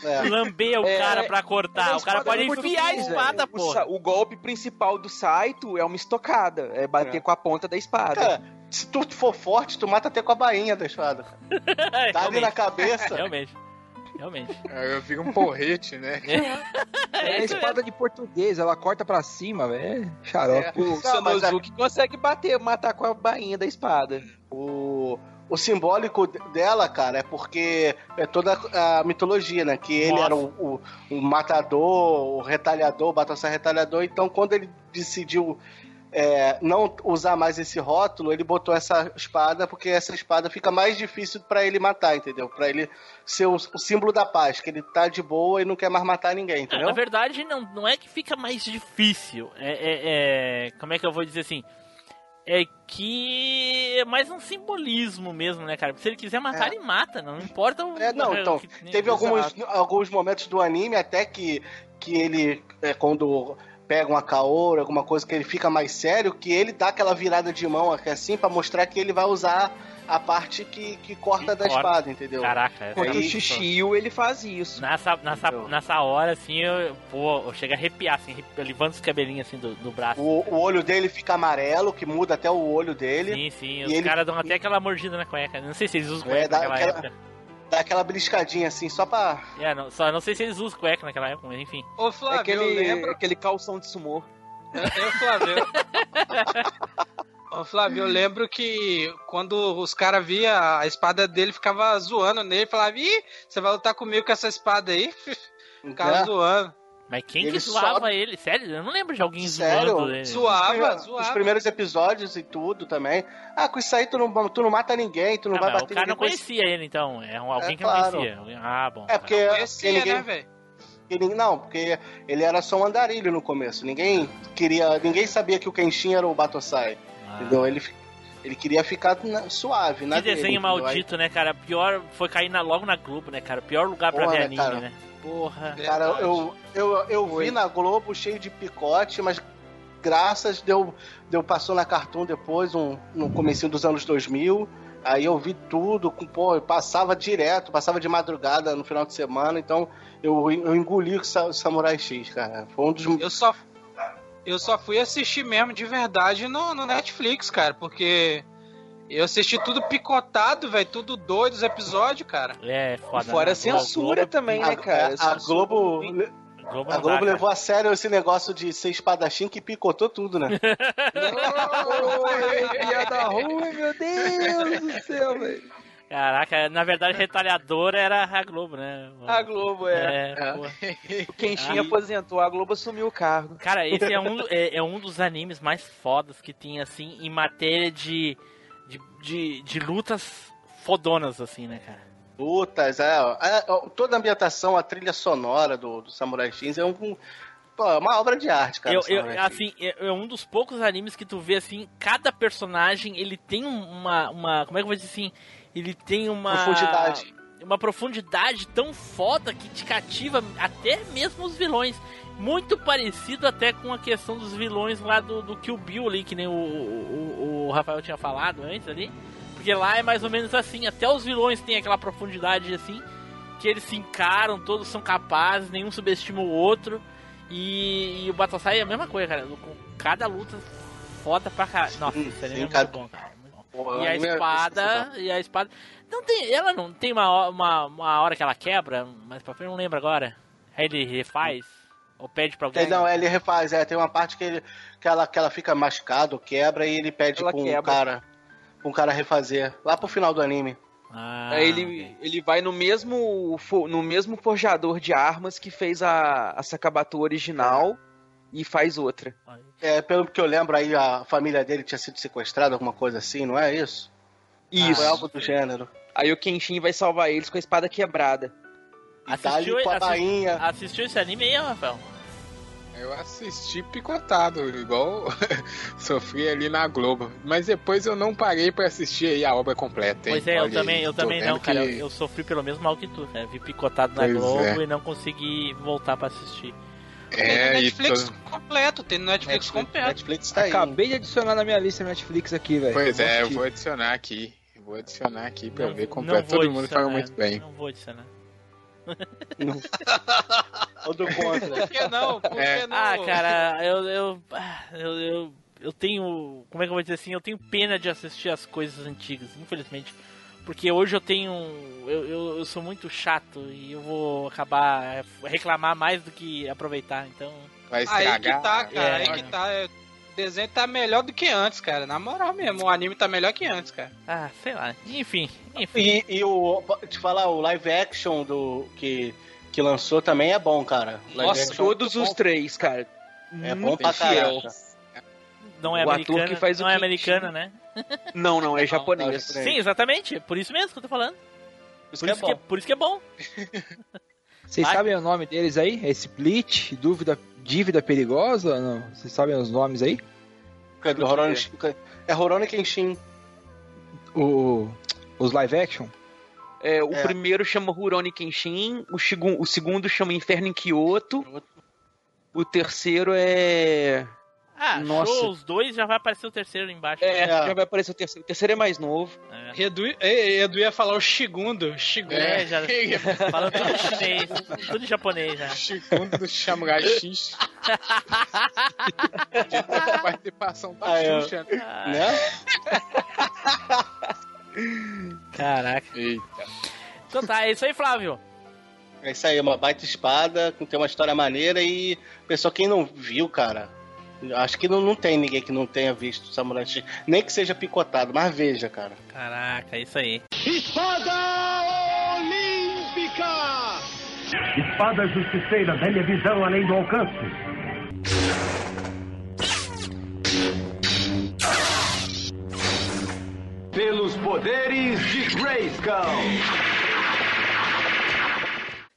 é. lamber o É, cara pra cortar. O cara pode é enfiar a espada, é. O pô. O, golpe principal do Saito é uma estocada. É bater É. com a ponta da espada. Cara, se tu for forte, tu mata até com a bainha da espada. [LAUGHS] Dá ali na cabeça. Realmente. Realmente. Eu vi um porrete, né? É a espada de português, ela corta pra cima, velho. É xarope. O Sanosuke consegue bater, matar com a bainha da espada. O, o simbólico de- dela, cara, é porque é toda a mitologia, né? Que ele Nossa. era o, o, o matador, o retalhador, o Batalha retalhador. Então, quando ele decidiu é, não usar mais esse rótulo, ele botou essa espada, porque essa espada fica mais difícil pra ele matar, entendeu? Pra ele ser o, o símbolo da paz, que ele tá de boa e não quer mais matar ninguém, entendeu? Na verdade, não, não é que fica mais difícil. É, é- é- Como é que eu vou dizer assim? É que é mais um simbolismo mesmo, né, cara? Se ele quiser matar, É. ele mata, não importa o. É, não, então, que- teve alguns, alguns momentos do anime até que, que ele, é, quando pega uma Kaoru, alguma coisa que ele fica mais sério, que ele dá aquela virada de mão aqui assim pra mostrar que ele vai usar a parte que, que corta Que da corta. espada, entendeu? Caraca, é. Contra o. Shishio, ele faz isso. Nessa, nessa, nessa hora, assim, eu, pô, eu chego a arrepiar, assim, levanto os cabelinhos, assim, do, do braço. O, o olho dele fica amarelo, que muda até o olho dele. Sim, sim, E os ele- caras dão até aquela mordida na cueca. Não sei se eles usam É, cueca dá naquela aquela- época. Dá aquela beliscadinha assim, só pra. É, não, só não sei se eles usam cueca naquela época, mas enfim. Ô, É Flávio, aquele, eu lembro... aquele calção de sumô. Eu, Flávio. [LAUGHS] Ô, Flávio, eu lembro que quando os caras via a espada dele, ficava zoando nele, falava, ih, você vai lutar comigo com essa espada aí? [LAUGHS] Ficava né? zoando. Mas quem Ele que zoava só- ele? Sério? Eu não lembro de alguém Sério? zoando ele. Zoava, Os zoava. primeiros episódios e tudo também. Ah, com isso aí tu não, tu não mata ninguém, tu não Ah, vai mas o bater cara não ninguém conhecia ele, então. É alguém É, que não claro. conhecia. Alguém- Ah, bom. É porque, porque Conhecia, ninguém, né, velho? ninguém- não, porque ele era só um andarilho no começo. Ninguém queria, ninguém sabia que o Kenshin era o Batosai. Ah. Entendeu? Ele, ele queria ficar na- suave, na Que dele, desenho entendeu? maldito, né, cara? Pior foi cair na- logo na Globo, né, cara? Pior lugar pra Porra, ver né, anime, cara? né? Porra. Cara, eu, eu, eu vi na Globo cheio de picote, mas graças deu, deu passou na Cartoon depois, um, no comecinho dos anos 2000. Aí eu vi tudo, com, pô, eu passava direto, passava de madrugada no final de semana, então eu, eu engoli o Sa- Samurai X, cara. Foi um dos. Eu só, eu só fui assistir mesmo de verdade no, no Netflix, cara, porque eu assisti tudo picotado, velho, tudo doido os episódios, cara. É, foda. Fora né? a censura também, a, né, cara? a- a Globo, Globo a Globo dá, cara. levou a sério esse negócio de ser espadachim que picotou tudo, né? Piada ruim, meu Deus do céu, velho. Caraca, na verdade, retalhador era a Globo, né? A Globo, é. É, pô. O Kenshin Ah. aposentou, a Globo assumiu o cargo. Cara, esse é um, é, é um dos animes mais fodas que tem, assim, em matéria de, de, de, de lutas fodonas, assim, né, cara? Lutas, é, é, toda a ambientação, a trilha sonora do, do Samurai X é um, pô, é uma obra de arte, cara. Eu, eu, assim, é, é um dos poucos animes que tu vê, assim, cada personagem, ele tem uma, uma como é que eu vou dizer assim, ele tem uma... Profundidade. Uma profundidade tão foda que te cativa até mesmo os vilões. Muito parecido até com a questão dos vilões lá do, do Kill Bill ali, que nem o, o, o Rafael tinha falado antes ali. Porque lá é mais ou menos assim, até os vilões têm aquela profundidade assim, que eles se encaram, todos são capazes, nenhum subestima o outro. E, e o Battlesai é a mesma coisa, cara. Com cada luta foda pra caralho. Nossa, Sim, isso é cara. muito bom, cara. bom. Pô, E a é espada, e a espada. Não tem. Ela não tem uma, uma, uma hora que ela quebra, mas pra frente não lembro agora. Aí ele refaz? Ou pede pra alguém? Não, ele refaz, é, tem uma parte que, ele, que, ela, que ela fica machucada, ou quebra, e ele pede Ela pra um quebra. cara. pra um cara refazer. Lá pro final do anime. Ah, Aí ele, ele vai no mesmo, no mesmo forjador de armas que fez a, a Sakabato original e faz outra. É, pelo que eu lembro aí, a família dele tinha sido sequestrada, alguma coisa assim, não é isso? Isso. Foi algo do gênero. Aí o Kenshin vai salvar eles com a espada quebrada. Assistiu, com a assi- bainha. assistiu esse anime aí, Rafael? Eu assisti picotado, igual [LAUGHS] sofri ali na Globo. Mas depois eu não parei pra assistir aí a obra completa, hein? Pois é, eu Olha aí, também, eu tô também não, cara. que- Eu, eu sofri pelo mesmo mal que tu, né? Vi picotado na Pois Globo é. e não consegui voltar pra assistir. Tem É, e Netflix tô- completo, tem no Netflix, completo. Netflix tá aí. Acabei de adicionar na minha lista Netflix aqui, velho. Pois é, eu vou adicionar aqui. Vou adicionar aqui pra Não- ver completo. Todo mundo fala muito bem. Não vou adicionar. Ou do contra. Por que não? Por É. que não? Ah, cara, eu, eu, ah, eu, eu, eu tenho. Como é que eu vou dizer assim? Eu tenho pena de assistir as coisas antigas, infelizmente. Porque hoje eu tenho. Eu, eu, eu sou muito chato e eu vou acabar reclamar mais do que aproveitar. Então. Vai Aí estragar. que tá, cara, É. aí que tá. é, desenho tá melhor do que antes, cara. Na moral mesmo, o anime tá melhor que antes, cara. Ah, sei lá. Enfim, enfim. E, e o. Te falar, o live action do. que, que lançou também é bom, cara. Live Nossa, action todos é os bom. três, cara. É bom Muito pra fiel. caraca. Não é o americana, que faz o não é americana, né? Não, não, é japonês. japonês. Sim, exatamente. Por isso mesmo que eu tô falando. Isso Por que é isso que, bom. por isso que é bom. [LAUGHS] Vocês Ai. sabem o nome deles aí? É Split, dúvida, dívida perigosa? Não. Vocês sabem os nomes aí? É do Horoni, é Horoni Kenshin. O, os live action? É, o É. primeiro chama Rurouni Kenshin, o, segun- o segundo chama Inferno em Kyoto, o terceiro é... Ah, Nossa. show os dois, já vai aparecer o terceiro embaixo. É, É. já vai aparecer o terceiro. O terceiro é mais novo. É. Edu, Edu ia falar o segundo. Segundo. É, já [LAUGHS] falando tudo em chinês, tudo em japonês já. Segundo do Samurai X. [LAUGHS] De participação da Ah, Xuxa, né? Ah, Né? [LAUGHS] Caraca. Eita. Então tá, é isso aí, Flávio. É isso aí, uma baita espada, que tem uma história maneira e. Pessoal, quem não viu, cara. Acho que não, não tem ninguém que não tenha visto o Samurai X. Nem que seja picotado, mas veja, cara. Caraca, é isso aí. Espada Olímpica! Espada justiceira, velha visão além do alcance. Pelos poderes de Grayskull!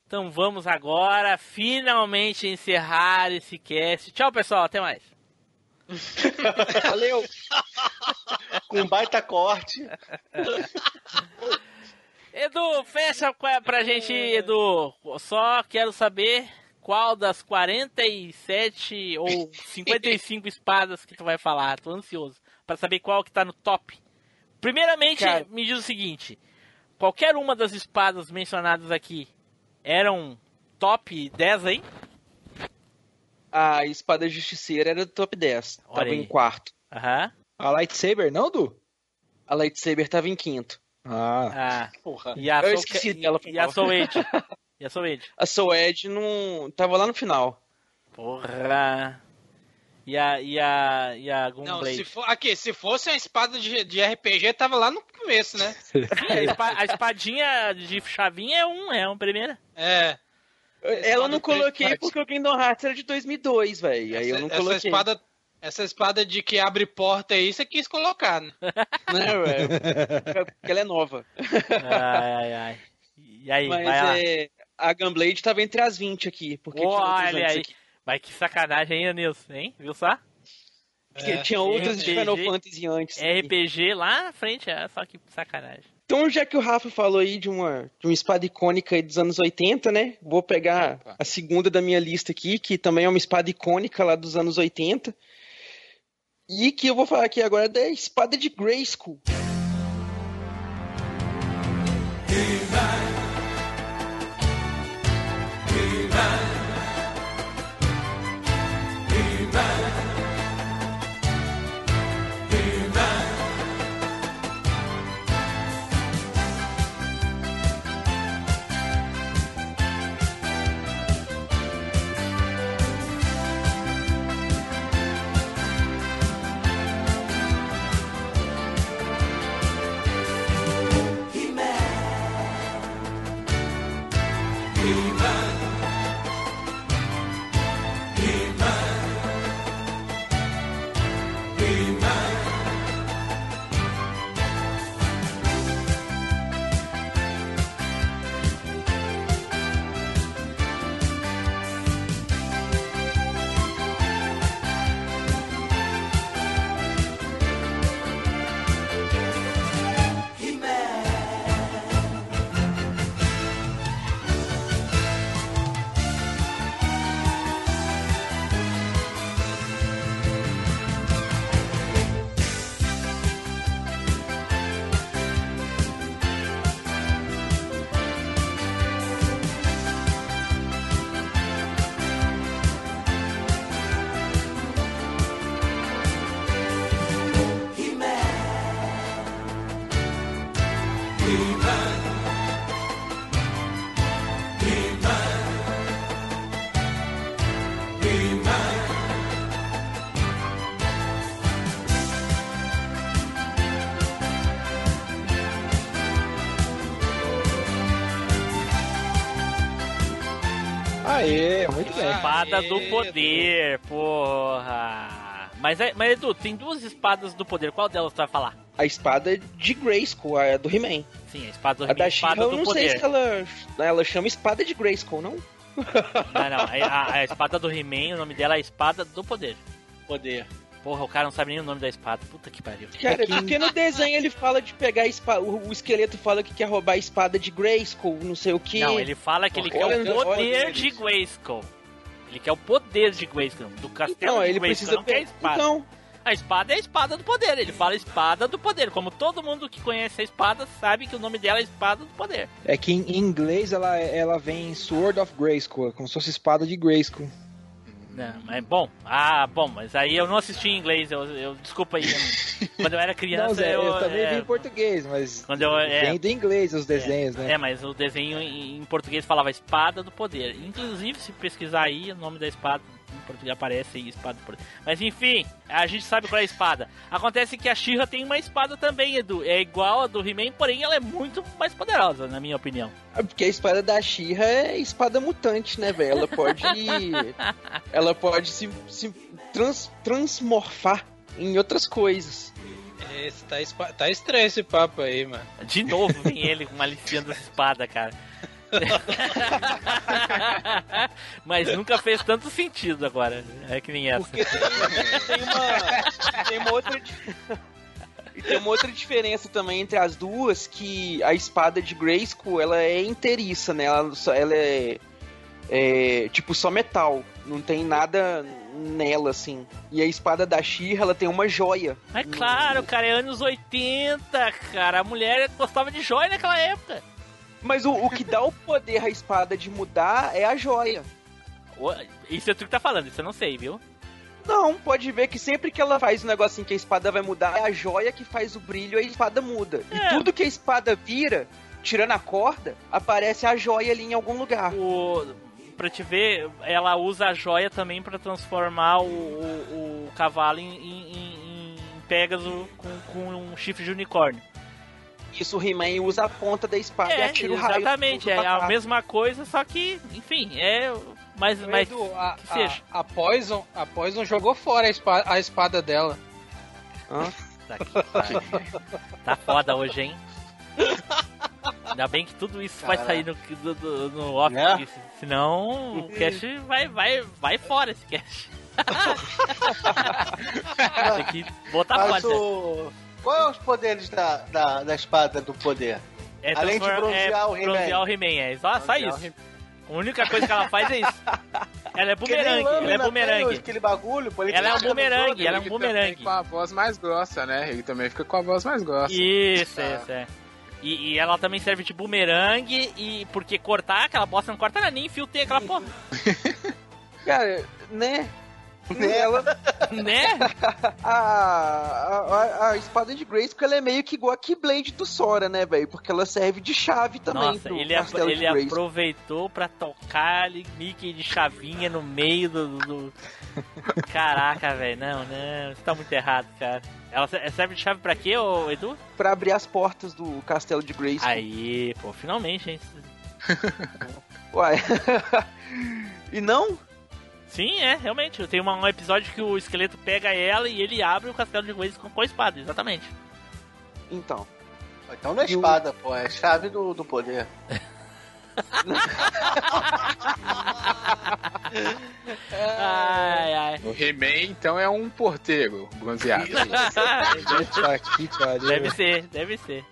Então vamos agora finalmente encerrar esse cast. Tchau, pessoal, até mais. [LAUGHS] Valeu! Com um baita corte. Edu, fecha pra gente, Edu. Só quero saber qual das 47 ou 55 espadas que tu vai falar. Tô ansioso pra saber qual que tá no top. Primeiramente, Cara. me diz o seguinte: qualquer uma das espadas mencionadas aqui eram top 10 aí? A espada justiceira era do top 10. Olha tava aí. em quarto. Aham. A lightsaber, não, Du? A lightsaber tava em quinto. Ah. Ah. Porra. E a Eu Soul- esqueci dela, foi E a. Soul Edge? [LAUGHS] E a Soul Edge? A Soul Edge não... tava lá no final. Porra. E a, e a, e a Não, Gunblade? se for, aqui, se fosse uma espada de, de RPG, tava lá no começo, né? Sim, [LAUGHS] a, espa- a espadinha de chavinha é um, é um primeira. É. Ela eu não coloquei porque o Kingdom Hearts era de 2002, velho. Aí eu não essa, coloquei. essa espada, essa espada de que abre porta aí, você quis colocar, né? [LAUGHS] Né, velho? Porque ela é nova. Ai, ai, ai. E aí, Mas vai lá. é... A Gunblade tava entre as 20 aqui. Porque tinha outros Olha aí. aqui. Mas que sacanagem, hein, Nilson? Hein? Viu só? Tinha- Tinha outras de. Final Fantasy antes. aqui. RPG lá na frente, é só que sacanagem. Então, já que o Rafa falou aí de uma, de uma espada icônica dos anos 80, né? Vou pegar Opa. a segunda da minha lista aqui, que também é uma espada icônica lá dos anos 80. E que eu vou falar aqui agora da espada de Grayskull. Espada do poder, porra. Mas, é- mas Edu, tem duas espadas do poder. Qual delas tu vai falar? A espada de Grayskull, a do He-Man. Sim, a espada do A He-Man, da a She-Ra espada eu do não sei poder. se ela, ela chama espada de Grayskull, não? [LAUGHS] Não, não. A, a- espada do He-Man, o nome dela é a espada do poder. Poder. Porra, o cara não sabe nem o nome da espada. Puta que pariu. Cara, é porque no desenho ele fala de pegar a espada. O, o esqueleto fala que quer roubar a espada de Grayskull, não sei o que. Não, ele fala que ele quer o olha poder de Grayskull. Ele quer o poder de Grayskull. Do castelo Então, de ele Grayskull, precisa não quer a espada. Então, A espada é a espada do poder. Ele fala espada do poder. Como todo mundo que conhece a espada sabe que o nome dela é espada do poder. É que em em inglês ela, ela vem Sword of Grayskull, como se fosse espada de Grayskull. Não, mas bom. Ah, bom, mas aí eu não assisti em inglês. Eu, eu desculpa aí. quando eu era [LAUGHS] criança, Não, Zé, eu, eu, também é, vi em português, mas Quando eu é, vem do inglês os desenhos, né? É, mas o desenho em, em português falava espada do poder. Inclusive, se pesquisar aí, o nome da espada português aparece aí, espada. Mas enfim, a gente sabe qual é a espada. Acontece que a Shira tem uma espada também, Edu. É igual a do He-Man, porém ela é muito mais poderosa, na minha opinião. é porque a espada da She-Ra é espada mutante, né, velho? Ela pode. [LAUGHS] ela pode se, se trans, transmorfar em outras coisas. Esse tá, tá estranho esse papo aí, mano. De novo vem ele com aliciando essa espada, cara. [LAUGHS] Mas nunca fez tanto sentido agora. É que nem essa. Porque tem, tem uma. Tem uma outra. E tem uma outra diferença também entre as duas, que a espada de Grayskull, ela é inteiriça, né? Ela, ela é, é, tipo só metal, não tem nada nela assim. E a espada da She-Ra, ela tem uma joia. Mas claro, cara, é anos 80, cara. A mulher gostava de joia naquela época. Mas o, o que dá o poder à espada de mudar é a joia. Isso é tu que tá falando, isso eu não sei, viu? Não, pode ver que sempre que ela faz um negocinho que a espada vai mudar, é a joia que faz o brilho e a espada muda. É. E tudo que a espada vira, tirando a corda, aparece a joia ali em algum lugar. O, pra te ver, ela usa a joia também pra transformar o, o, o cavalo em, em, em- em Pégaso com, com um chifre de unicórnio. Isso o He-Man usa a ponta da espada e É, atira o raio. exatamente, é a mesma coisa, só que, enfim, é. Mas, mas Edu, a, que seja. a, a Poison, a Poison jogou fora a espada, a espada dela. Tá, que pariu. Tá foda hoje, hein? Ainda bem que tudo isso vai sair no, do, do- no off, porque senão o cast vai, vai, vai fora esse cast. [LAUGHS] Tem que botar Mas fora. o... Qual é os poderes da, da, da espada do poder? É além de transformar- bronzear é o He-Man. bronzear o He-Man, é só, só isso. A única coisa que ela faz é isso. [LAUGHS] Ela é bumerangue, ela é bumerangue. Aquele bagulho, Ela é um bumerangue, ela é um Ele bumerangue. também com a voz mais grossa, né? Ele também fica com a voz mais grossa. Isso, Ah. isso, é. E, e ela também serve de bumerangue, e porque cortar aquela bosta não corta nada, nem fio tem aquela porra. [LAUGHS] Cara, né? Ela, né? [LAUGHS] a, a, espada de Grayskull ela é meio que igual a Keyblade do Sora, né, velho? Porque ela serve de chave também Nossa, pro ele, castelo ele aproveitou pra tocar ali Mickey de chavinha no meio do. do- [LAUGHS] Caraca, velho, não, não, isso tá muito errado, cara. Ela se- serve de chave pra quê, ô Edu? Pra abrir as portas do castelo de Grayskull. Aí, pô, finalmente, hein? [LAUGHS] Uai. [LAUGHS] e não? Sim, é, realmente. Tem um episódio que o esqueleto pega ela e ele abre o castelo de Grace com, com a espada, exatamente. Então. Então não é E o- espada, pô, é chave do, do poder. Ai, ai. O He-Man, então, é um porteiro bronzeado. [LAUGHS] Deve ser, deve ser.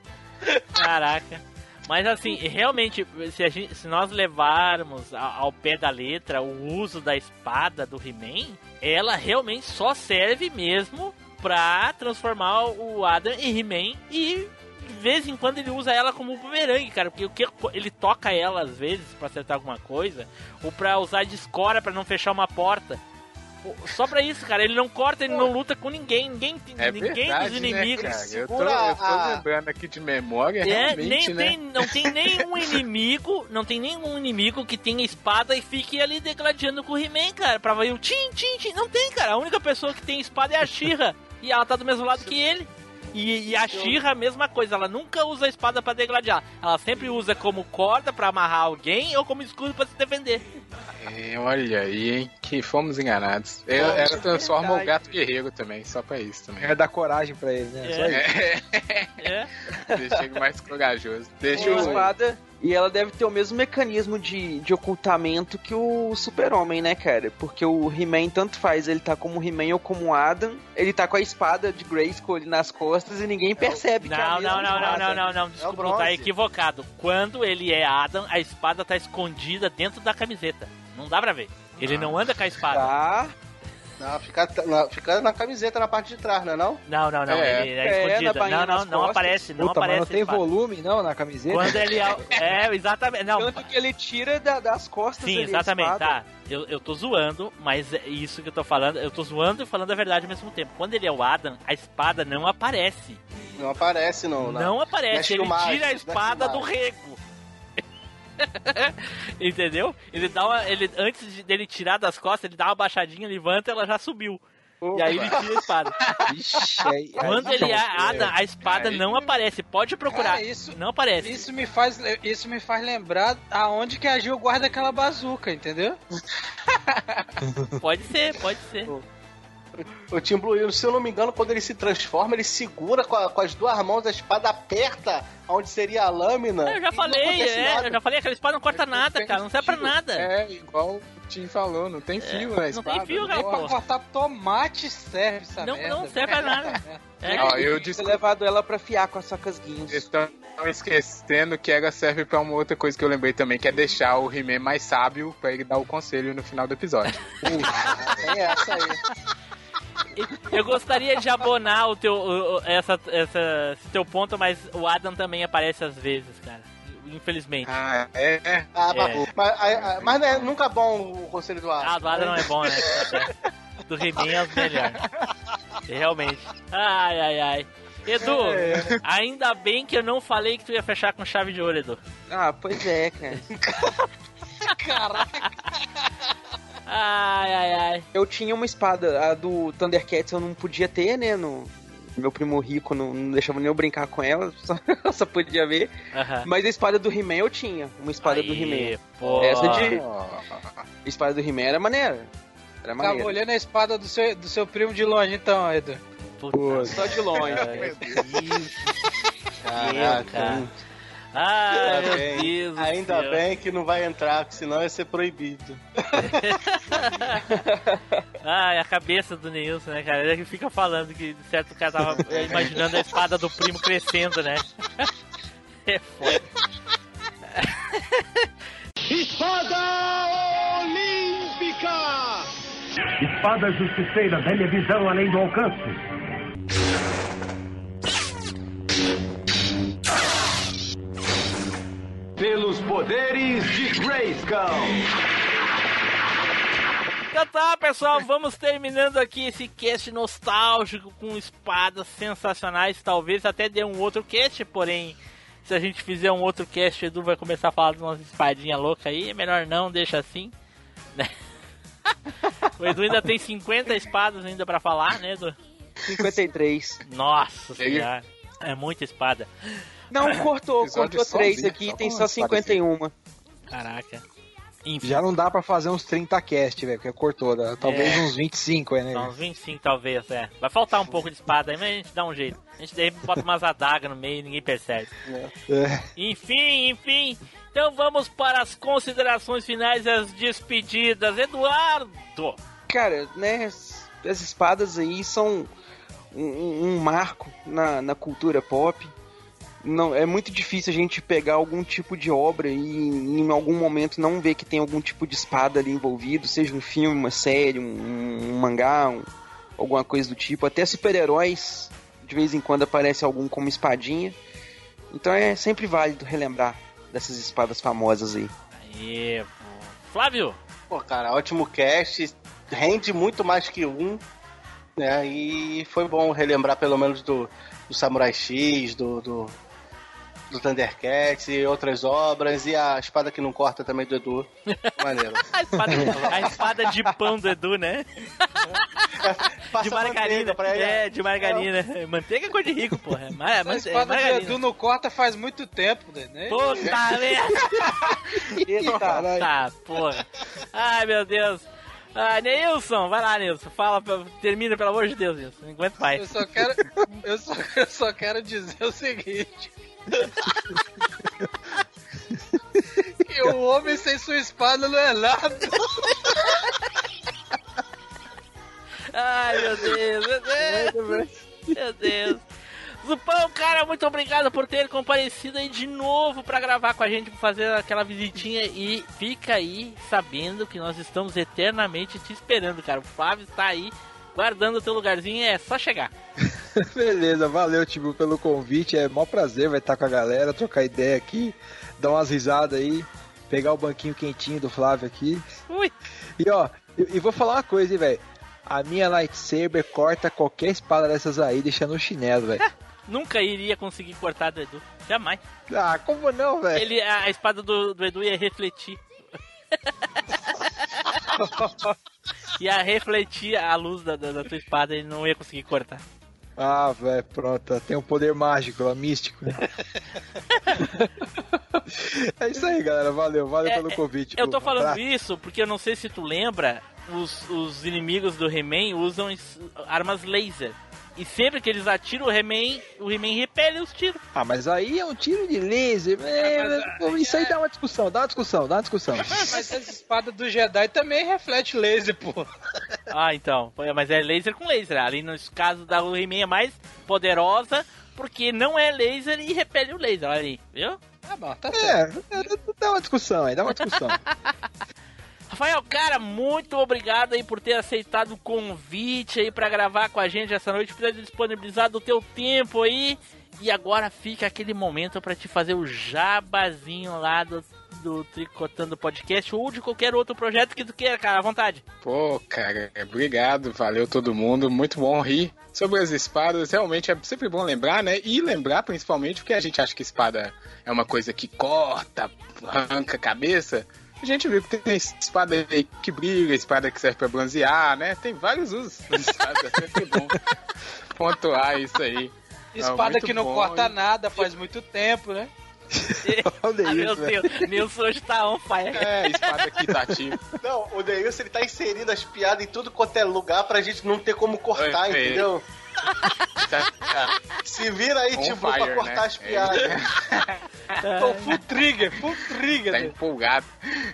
Caraca. Mas assim, realmente, se, gente- se nós levarmos ao pé da letra o uso da espada do He-Man, ela realmente só serve mesmo pra transformar o Adam em He-Man e de vez em quando ele usa ela como bumerangue, cara, porque o que ele toca ela às vezes pra acertar alguma coisa, ou pra usar de escora pra não fechar uma porta. Só pra isso, cara. Ele não corta, ele não luta com ninguém. Ninguém, É ninguém verdade, dos né, inimigos. cara? Eu tô, segura eu tô a- lembrando aqui de memória, É, realmente, nem né? tem, não tem nenhum inimigo, não tem nenhum inimigo que tenha espada e fique ali degladiando com o He-Man, cara, pra ver o tim, tim, tim. Não tem, cara. A única pessoa que tem espada é a Shira e ela tá do mesmo lado que ele. E, e a Shira, a mesma coisa, ela nunca usa a espada pra degladiar. Ela sempre usa como corda pra amarrar alguém ou como escudo pra se defender. É, olha aí, hein? Que fomos enganados. Eu, Pô, ela transforma o verdade. gato guerreiro também, só pra isso também. É dar coragem pra ele, né? Só isso. [LAUGHS] É. Deixa ele mais corajoso. Deixa o. espada e ela deve ter o mesmo mecanismo de, de ocultamento que o Super-Homem, né, cara? Porque o He-Man tanto faz, ele tá como o He-Man ou como o Adam, ele tá com a espada de Grayskull ali nas costas e ninguém percebe que é a Não, não, mesma não, não, espada. não, não, não, desculpa, tu tá equivocado. Quando ele é Adam, a espada tá escondida dentro da camiseta. Não dá pra ver. Ele não anda com a espada. Tá. Não, fica, na, fica na camiseta na parte de trás, não é não? Não, não, não, É. ele é, É, bainha Não, não, não aparece, não Puta, mas aparece. não a tem volume, não, na camiseta? Quando ele é, é, exatamente, não. Tanto que ele tira da- das costas Sim, exatamente, espada. tá. Eu, eu tô zoando, mas é isso que eu tô falando, eu tô zoando e falando a verdade ao mesmo tempo. Quando ele é o Adam, a espada não aparece. Não aparece, não. Não, Não, aparece, ele tira a espada do rego. [LAUGHS] Entendeu? Ele dá uma. Ele, antes de- dele tirar das costas, ele dá uma baixadinha, levanta e ela já subiu. E aí ele tira a espada. [LAUGHS] Ixi, aí, Quando aí, ele é Adam, a espada Aí- não aparece. Pode procurar. Cara, isso- Não aparece. Isso me faz, isso me faz lembrar aonde que a Gil guarda aquela bazuca, entendeu? Pode ser, pode ser. O Tim Blue, se eu não me engano, quando ele se transforma, ele segura com, a- com as duas mãos a espada aperta onde seria a lâmina. Eu já não falei, é, eu já falei, aquela espada não corta nada, cara, não serve pra nada. É, igual o Tim falou, não tem fio na não espada. tem fio, né? cara, Pra cortar tomate serve essa Não, merda. não serve pra nada. [LAUGHS] É. Ó, eu Ter desculpa, levado ela pra fiar com as facas guinhas. vocês estão esquecendo que ela serve pra uma outra coisa que eu lembrei também, que é deixar o He-Man mais sábio pra ele dar o conselho no final do episódio. [LAUGHS] Tem essa aí. Eu gostaria de abonar o teu, o- o- essa, essa, esse teu ponto, mas o Adam também aparece às vezes, cara. Infelizmente. Ah, é? é. Ah, É. mas, mas, ah, mas não é nunca bom o conselho do ar. Ah, do Adam não é bom, né? Do He-Man é os melhores. Realmente. Ai, ai, ai. Edu, ainda bem que eu não falei que tu ia fechar com chave de ouro, Edu. Ah, pois é, cara. [LAUGHS] Ai, ai, ai. Eu tinha uma espada, a do Thundercats eu não podia ter, né? No... Meu primo rico não, não deixava nem eu brincar com ela, [LAUGHS] só, só podia ver. Aham. Mas a espada do He-Man eu tinha. Uma espada do Aí, He-Man. pô. Essa de. Espada do He-Man era maneira. Era Tava maneira. olhando a espada do seu, do seu primo de longe, então, Edu. Puta Só de longe. [LAUGHS] Caraca. Ai, meu bem. Deus Ainda céu. bem que não vai entrar, porque senão ia ser proibido. [LAUGHS] Ai, a cabeça do Neilson, né, cara? Ele fica falando que de certo cara tava [LAUGHS] imaginando a espada do primo crescendo, né? [LAUGHS] É foda. Espada Olímpica! Espada justiceira, velha visão além do alcance. Pelos poderes de Grayskull! Então tá, pessoal, vamos terminando aqui esse cast nostálgico com espadas sensacionais. Talvez até dê um outro cast, porém, se a gente fizer um outro cast, o Edu vai começar a falar de umas espadinhas loucas aí. É melhor não, deixa assim. né? [LAUGHS] o Edu ainda tem 50 espadas ainda pra falar, né, Edu? 53. Nossa senhora. É muita espada. Não, cortou, cortou 3 sozinho, aqui, só tem só uma espada 51. Caraca. Enfim, Já não dá pra fazer uns 30 cast, velho, porque cortou. dá- Talvez É. uns 25 aí, né? Uns 25 talvez, é. Vai faltar um pouco de espada aí, mas a gente dá um jeito. A gente repente bota umas adagas no meio e ninguém percebe. É. Enfim, enfim. Então vamos para as considerações finais e as despedidas. Eduardo! Cara, né, as as espadas aí são um, um- um marco na, na cultura pop. Não, é muito difícil a gente pegar algum tipo de obra e em algum momento não ver que tem algum tipo de espada ali envolvido, seja um filme, uma série, um, um mangá, um- alguma coisa do tipo. Até super-heróis, de vez em quando aparece algum como espadinha. Então é sempre válido relembrar dessas espadas famosas aí. Aí, pô. Flávio! Pô, cara, ótimo cast. rende muito mais que um, né? E foi bom relembrar pelo menos do, do Samurai X, do, do, do Thundercats e outras obras, e a espada que não corta também do Edu. Maneiro. [LAUGHS] A espada, a espada de pão do Edu, né? [LAUGHS] Passa de margarina. manteiga pra ele. É, de margarina. Manteiga é cor de rico, porra. Ma A ma- é espada de margarina. Edu não corta faz muito tempo, né? Puta [LAUGHS] merda! Eita, Tá, porra. Ai, meu Deus. Ah, Neilson, vai lá, Neilson. Fala, termina, pelo amor de Deus, Neilson. Não aguento Eu mais. só quero, eu só, eu só quero dizer o seguinte. Que [LAUGHS] o homem sem sua espada não é nada. [LAUGHS] Ai, meu Deus, meu Deus. Meu Deus. Zupão, cara, muito obrigado por ter comparecido aí de novo pra gravar com a gente, fazer aquela visitinha. E fica aí sabendo que nós estamos eternamente te esperando, cara. O Flávio tá aí guardando o teu lugarzinho, é só chegar. [LAUGHS] Beleza, valeu, Tibu, pelo convite. É mó prazer, vai estar com a galera, trocar ideia aqui, dar umas risadas aí, pegar o banquinho quentinho do Flávio aqui. Ui. E ó, e, vou falar uma coisa, hein, velho. A minha lightsaber corta qualquer espada dessas aí, deixando o chinelo, velho. [LAUGHS] Nunca iria conseguir cortar do Edu. Jamais. ah, como não, velho? Ele, a, a espada do, do Edu ia refletir. [LAUGHS] ia refletir a luz da, da, da tua espada e não ia conseguir cortar. Ah, velho, pronto. Tem um poder mágico, lá, místico. né? é isso aí, galera. Valeu, valeu É, pelo é, convite. Eu pô. tô falando Abraço. isso porque eu não sei se tu lembra, os, os inimigos do He-Man usam armas laser. E sempre que eles atiram o He-Man, o He-Man repele os tiros. Ah, mas aí é um tiro de laser. é, mas pô, isso aí dá uma discussão, dá uma discussão, dá uma discussão. [LAUGHS] Mas essa espada do Jedi também reflete laser, pô. Ah, então. Mas é laser com laser. Ali no caso da He-Man é mais poderosa porque não é laser e repele o laser. Olha aí, viu? Tá bom, tá certo. É, é, dá uma discussão aí, dá uma discussão. [LAUGHS] Rafael, cara, muito obrigado aí por ter aceitado o convite aí pra gravar com a gente essa noite, por ter disponibilizado o teu tempo aí. E agora fica aquele momento pra te fazer o jabazinho lá do, do Tricotando Podcast ou de qualquer outro projeto que tu queira, cara, à vontade. Pô, cara, obrigado, valeu todo mundo, muito bom rir. Sobre as espadas, realmente é sempre bom lembrar, né? E lembrar principalmente porque a gente acha que espada é uma coisa que corta, arranca a cabeça. A gente viu que tem espada aí que brilha, espada que serve pra bronzear, né? Tem vários usos das espadas, é sempre bom [LAUGHS] pontuar isso aí. Espada muito que não bom, corta e- nada faz muito tempo, né? [LAUGHS] Olha Ah, meu isso, velho. Deus, Nilson hoje tá on fire. É, espada que tá ativa. Não, o Deilson ele tá inserindo as piadas em tudo quanto é lugar pra gente não ter como cortar, Oi, entendeu? Tá [LAUGHS] Se vira aí, on tipo, pra cortar né? as piadas. [LAUGHS] Tô full trigger, full trigger. Tá empolgado,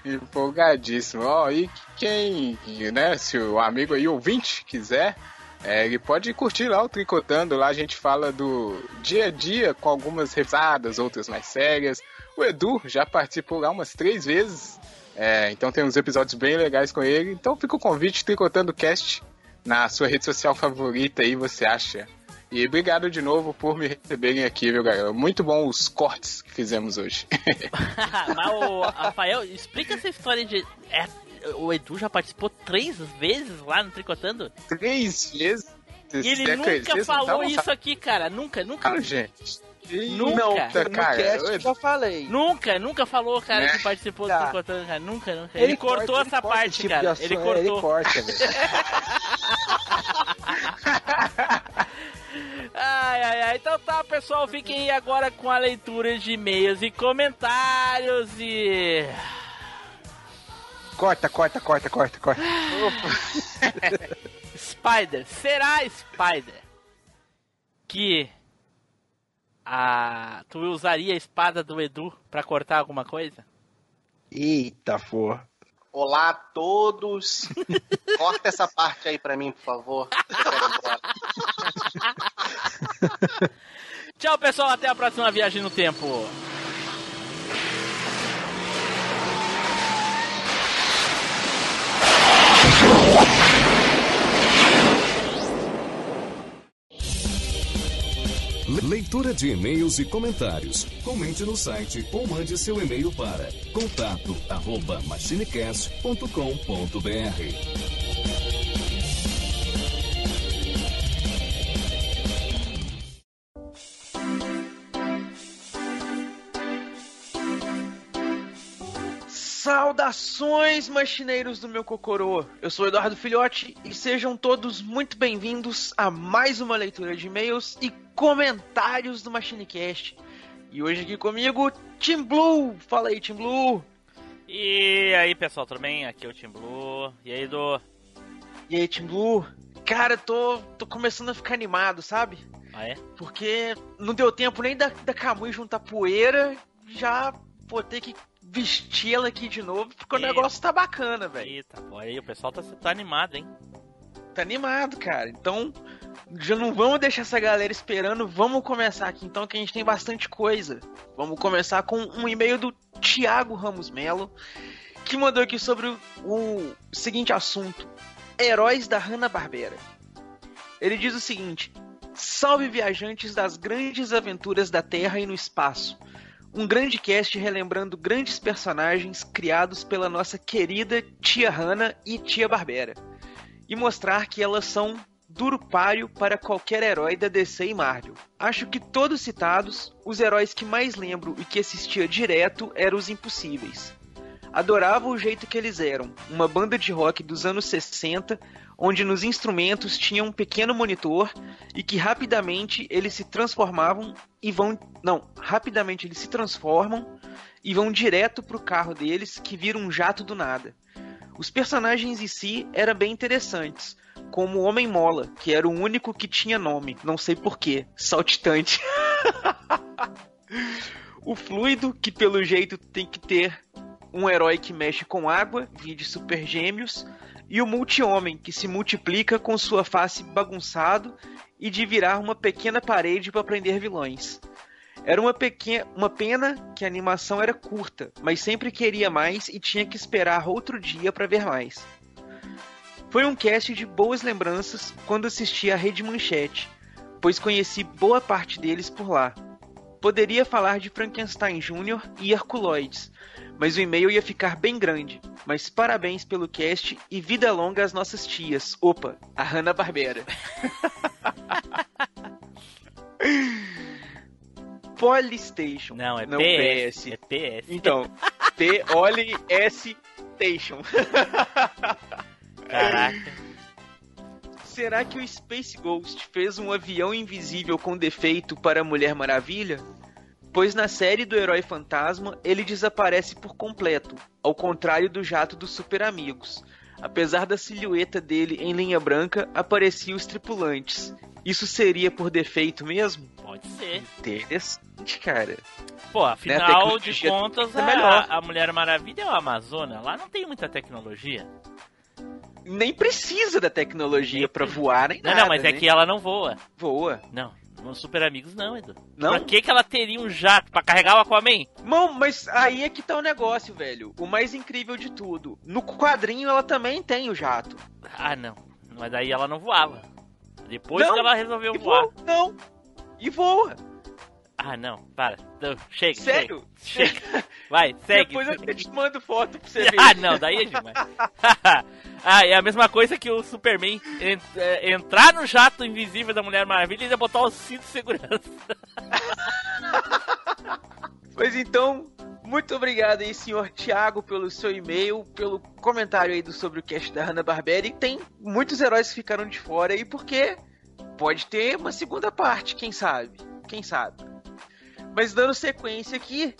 empolgadíssimo. Ó, e quem, né, se o amigo aí, ouvinte, quiser, é, ele pode curtir lá o Tricotando. Lá a gente fala do dia a dia com algumas risadas, outras mais sérias. O Edu já participou lá umas três vezes, é, então tem uns episódios bem legais com ele. Então fica o convite, Tricotando Cast, na sua rede social favorita aí, você acha. E obrigado de novo por me receberem aqui, viu, galera? Muito bom os cortes que fizemos hoje. [LAUGHS] Mas o Rafael, explica essa história de. é, o Edu já participou três vezes lá no Tricotando? três vezes. E ele nunca acredita? falou isso aqui, cara. Nunca, nunca. Gente. Nunca. No cara, cast eu- já falei. Nunca, nunca falou, cara, Né? que participou do Tá. Tricotando, cara. Nunca, nunca. Ele, cortou corta- essa ele corta parte, esse tipo cara. de Ele é, cortou. Ele corta. [LAUGHS] Ai, ai, ai. Então tá, pessoal. Fiquem aí agora com a leitura de e-mails e comentários e. Corta, corta, corta, corta, corta. [LAUGHS] Spider, será Spider que a tu usaria a espada do Edu pra cortar alguma coisa? Eita, porra. Olá a todos. [LAUGHS] Corta essa parte aí pra mim, por favor. [LAUGHS] Tchau, pessoal, até a próxima viagem no tempo. Leitura de e-mails e comentários. Comente no site ou mande seu e-mail para contato arroba machinecast.com.br. Saudações, machineiros do meu Cocorô! Eu sou Eduardo Filhote e sejam todos muito bem-vindos a mais uma leitura de e-mails e comentários do MachineCast. E hoje aqui comigo, Team Blue! Fala aí, Team Blue! E aí, pessoal, tudo bem? Aqui é o Team Blue. E aí, do E aí, Team Blue? Cara, eu tô, tô começando a ficar animado, sabe? Ah, é? Porque não deu tempo nem da, da Kamui juntar poeira, já vou ter que vestir ela aqui de novo, porque o negócio tá bacana, velho. Eita, pô, aí o pessoal tá, tá animado, hein? Tá animado, cara. Então, já não vamos deixar essa galera esperando, vamos começar aqui então, que a gente tem bastante coisa. Vamos começar com um e-mail do Thiago Ramos Melo, que mandou aqui sobre o, o seguinte assunto: Heróis da Hanna-Barbera. Ele diz o seguinte: Salve viajantes das grandes aventuras da Terra e no espaço. Um grande cast relembrando grandes personagens criados pela nossa querida tia Hanna e tia Barbera e mostrar que elas são duro páreo para qualquer herói da DC e Marvel. Acho que todos citados, os heróis que mais lembro e que assistia direto eram os impossíveis. Adorava o jeito que eles eram, uma banda de rock dos anos 60, onde nos instrumentos tinha um pequeno monitor e que rapidamente eles se transformavam e vão, não, rapidamente eles se transformam e vão direto pro carro deles que vira um jato do nada. Os personagens em si eram bem interessantes, como o Homem Mola, que era o único que tinha nome, não sei porquê, saltitante. [LAUGHS] o Fluido, que pelo jeito tem que ter um herói que mexe com água, vide Super Gêmeos, e o Multi-Homem, que se multiplica com sua face bagunçado e de virar uma pequena parede para prender vilões. Era uma, pequena, uma pena que a animação era curta, mas sempre queria mais e tinha que esperar outro dia para ver mais. Foi um cast de boas lembranças quando assisti a Rede Manchete, pois conheci boa parte deles por lá. Poderia falar de Frankenstein Jr. e Herculoides, mas o e-mail ia ficar bem grande. Mas parabéns pelo cast e vida longa às nossas tias. Opa, a Hanna-Barbera. [LAUGHS] Polystation. Não, é Não, PS. PS. É PS. Então, P-O-L-S Station. Caraca. Será que o Space Ghost fez um avião invisível com defeito para a Mulher Maravilha? Pois na série do Herói Fantasma ele desaparece por completo, ao contrário do jato dos Super Amigos. Apesar da silhueta dele em linha branca, apareciam os tripulantes. Isso seria por defeito mesmo? Pode ser. Interessante, cara. Pô, Né, afinal de tecnologia contas, é melhor. a, a Mulher Maravilha é o Amazônia. Lá não tem muita tecnologia. Nem precisa da tecnologia pra [LAUGHS] voar nem Não, nada. não, mas é né? que ela não voa. voa. Não, nos Super Amigos não, Edu. Não? Pra que, que ela teria um jato? Pra carregar o Aquaman? Não, mas aí é que tá o negócio, velho. O mais incrível de tudo. No quadrinho ela também tem o jato. Ah, não. Mas daí ela não voava. Depois Não, que ela resolveu voar. voa. Não. E voa. Ah, não. Para. Não, chega. Sério? Chega. chega. Vai, [LAUGHS] segue. Depois eu te mando foto pra você [LAUGHS] ver. Ah, não, daí é demais. [LAUGHS] ah, é a mesma coisa que o Superman en- é, entrar no jato invisível da Mulher Maravilha e ainda botar o cinto de segurança. Pois então, muito obrigado aí, senhor Thiago, pelo seu e-mail, pelo comentário aí do, sobre o cast da Hanna-Barbera. E tem muitos heróis que ficaram de fora aí, porque pode ter uma segunda parte, quem sabe? Quem sabe? Mas dando sequência aqui,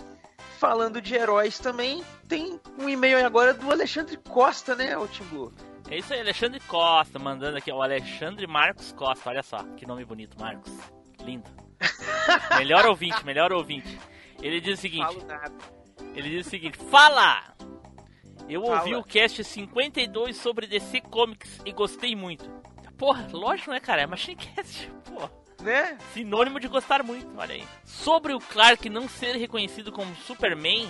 falando de heróis também, tem um e-mail agora do Alexandre Costa, né, o Timbu? É isso aí, Alexandre Costa mandando aqui. O Alexandre Marcos Costa, olha só, que nome bonito, Marcos. Lindo. [LAUGHS] melhor ouvinte, melhor ouvinte. Ele diz o seguinte. Ele diz o seguinte: Fala! Eu Fala. ouvi o cast 52 sobre DC Comics e gostei muito. Porra, lógico, né, cara? É Machinecast, porra. Né? Sinônimo de gostar muito, olha aí. Sobre o Clark não ser reconhecido como Superman,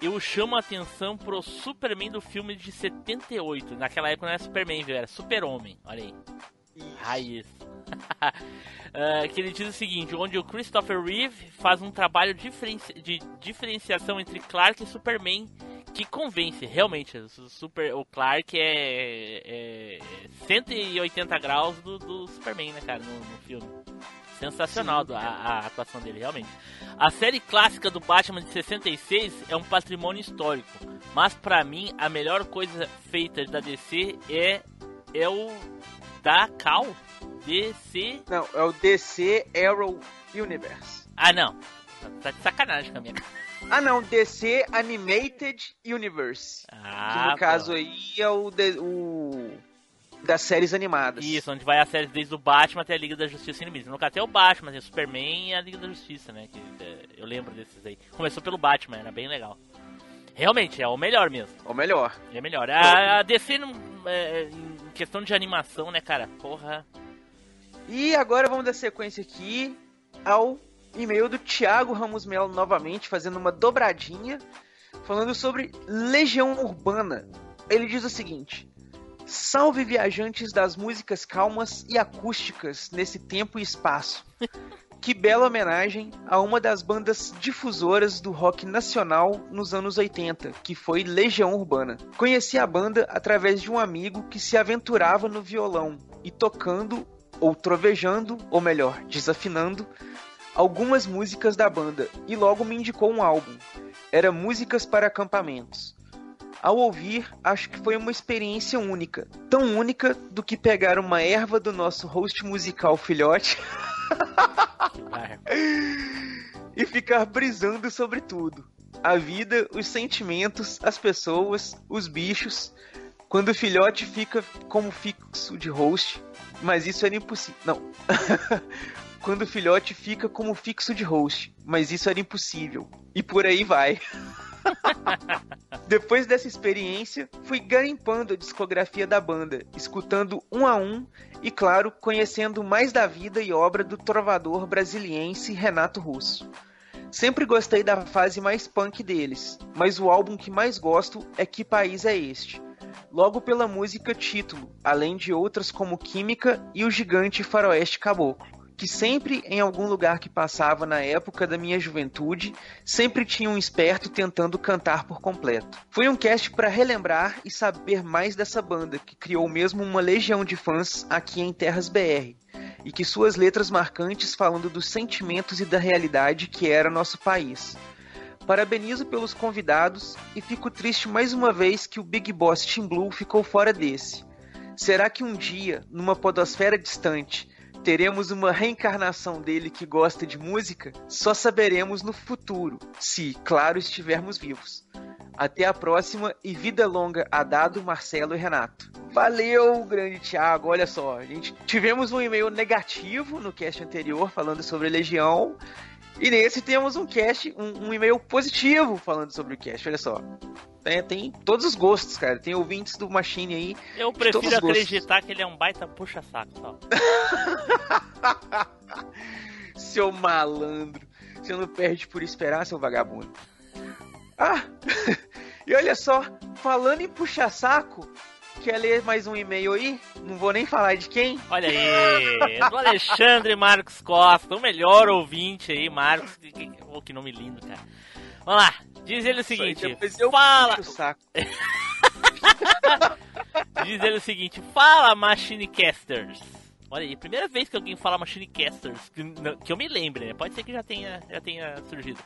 eu chamo a atenção pro Superman do filme de 78. Naquela época não era Superman, viu? Era Super-Homem, olha aí. Raiz. [LAUGHS] Ah, que ele diz o seguinte, onde o Christopher Reeve faz um trabalho diferenci- de diferenciação entre Clark e Superman que convence, realmente. O, super, o Clark é, é 180 graus do, do Superman, né, cara, no, no filme. sensacional a, a atuação dele, realmente. A série clássica do Batman de 66 é um patrimônio histórico, mas pra mim a melhor coisa feita da DC é é o da Cal DC. Não, é o DC Arrow Universe. Ah, não. Tá de sacanagem com a minha cara. Ah, não, DC Animated Universe. que Ah, no pô. caso aí é o, de- o das séries animadas. Isso, onde vai a série desde o Batman até a Liga da Justiça Limites. No caso, tem o Batman, tem o Superman e a Liga da Justiça, né? Que, é, eu lembro desses aí. Começou pelo Batman, era bem legal. Realmente, é o melhor mesmo. Ou melhor. É melhor. A, a DC, não- é, em questão de animação, né, cara? Porra. E agora vamos dar sequência aqui ao e-mail do Thiago Ramos Melo novamente, fazendo uma dobradinha, falando sobre Legião Urbana. Ele diz o seguinte: Salve viajantes das músicas calmas e acústicas nesse tempo e espaço. Que bela homenagem a uma das bandas difusoras do rock nacional nos anos 80, que foi Legião Urbana. Conheci a banda através de um amigo que se aventurava no violão e tocando ou trovejando, ou melhor, desafinando, algumas músicas da banda e logo me indicou um álbum. Era Músicas para Acampamentos. Ao ouvir, acho que foi uma experiência única. Tão única do que pegar uma erva do nosso host musical filhote [LAUGHS] e ficar brisando sobre tudo. A vida, os sentimentos, as pessoas, os bichos. Quando o filhote fica como fixo de host, mas isso era impossível. Não. [LAUGHS] Quando o filhote fica como fixo de host, mas isso era impossível. E por aí vai. [LAUGHS] Depois dessa experiência, fui garimpando a discografia da banda, escutando um a um e, claro, conhecendo mais da vida e obra do trovador brasiliense Renato Russo. Sempre gostei da fase mais punk deles, mas o álbum que mais gosto é Que País é Este? Logo pela música título, além de outras como Química e o Gigante Faroeste Caboclo que sempre em algum lugar que passava na época da minha juventude, sempre tinha um esperto tentando cantar por completo. Foi um cast para relembrar e saber mais dessa banda que criou mesmo uma legião de fãs aqui em Terras BR. E que suas letras marcantes falando dos sentimentos e da realidade que era nosso país. Parabenizo pelos convidados e fico triste mais uma vez que o Big Boss Team Blue ficou fora desse. Será que um dia, numa podosfera distante, teremos uma reencarnação dele que gosta de música? Só saberemos no futuro, se, claro, estivermos vivos. Até a próxima e vida longa a Dado, Marcelo e Renato. Valeu, grande Thiago. Olha só, gente tivemos um e-mail negativo no cast anterior falando sobre Legião. E nesse temos um cast, um, um e-mail positivo falando sobre o cast. Olha só. Tem, tem todos os gostos, cara. Tem ouvintes do Machine aí. Eu prefiro gostos. acreditar que ele é um baita puxa-saco, só. [LAUGHS] Seu malandro. Você não perde por esperar, seu vagabundo. Ah! [LAUGHS] e olha só, falando em puxa-saco, quer ler mais um e-mail aí? Não vou nem falar de quem. Olha aí, do Alexandre Marcos Costa, o melhor ouvinte aí, Marcos. Oh, que nome lindo, cara. Vamos lá, diz ele o seguinte: eu fala, puxo o saco. [LAUGHS] diz ele o seguinte, fala Machinecasters. Olha aí, primeira vez que alguém fala Machinecasters, que, não- que eu me lembre, né? Pode ser que já tenha, já tenha surgido.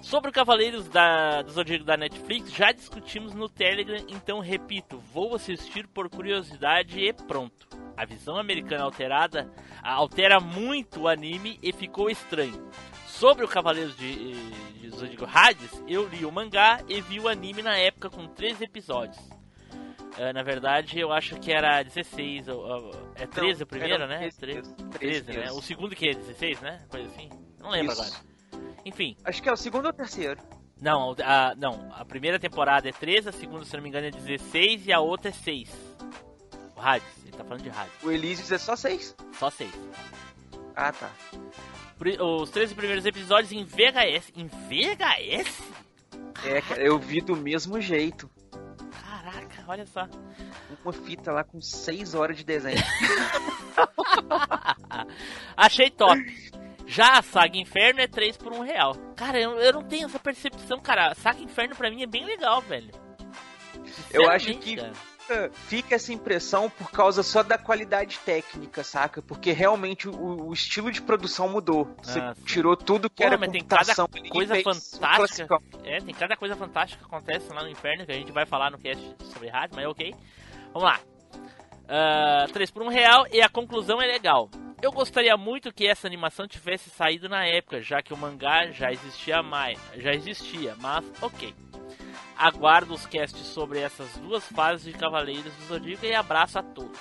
Sobre o Cavaleiros da, do Zodíaco da Netflix, já discutimos no Telegram, então repito, vou assistir por curiosidade e pronto. A visão americana alterada altera muito o anime e ficou estranho. Sobre o Cavaleiros de, de Zodíaco Hades, eu li o mangá e vi o anime na época com 13 episódios. Ah, na verdade, eu acho que era 16, ou, ou- é 13 o primeiro, né? 13 13, mesmo, 13 13, né? O segundo que é 16, né? Coisa assim. Não lembro Isso. agora. Enfim, Acho que é o segundo ou o terceiro. não, a, não, a primeira temporada é 13, a segunda, se não me engano, é 16 e a outra é 6. O Hades, ele tá falando de Hades, O Elísios é só seis. só 6. Ah, tá. Os 13 primeiros episódios em VHS. Em VHS? É, cara, eu vi do mesmo jeito. Caraca, olha só. Uma fita lá com seis horas de desenho. [LAUGHS] Achei top. Já a Saga Inferno é 3 por 1 real. Cara, eu, eu não tenho essa percepção, cara. A Saga Inferno pra mim é bem legal, velho. Eu acho que- cara. Fica, fica essa impressão por causa só da qualidade técnica, saca? Porque realmente o, o estilo de produção mudou. Você Ah, tirou tudo que Porra, era mas tem cada coisa fantástica. É, tem cada coisa fantástica que acontece lá no inferno que a gente vai falar no cast sobre rádio, mas é ok. Vamos lá. Ah, 3 por 1 real e a conclusão é legal. Eu gostaria muito que essa animação tivesse saído na época, já que o mangá já existia mais, já existia, mas ok. Aguardo os casts sobre essas duas fases de Cavaleiros do Zodíaco e abraço a todos.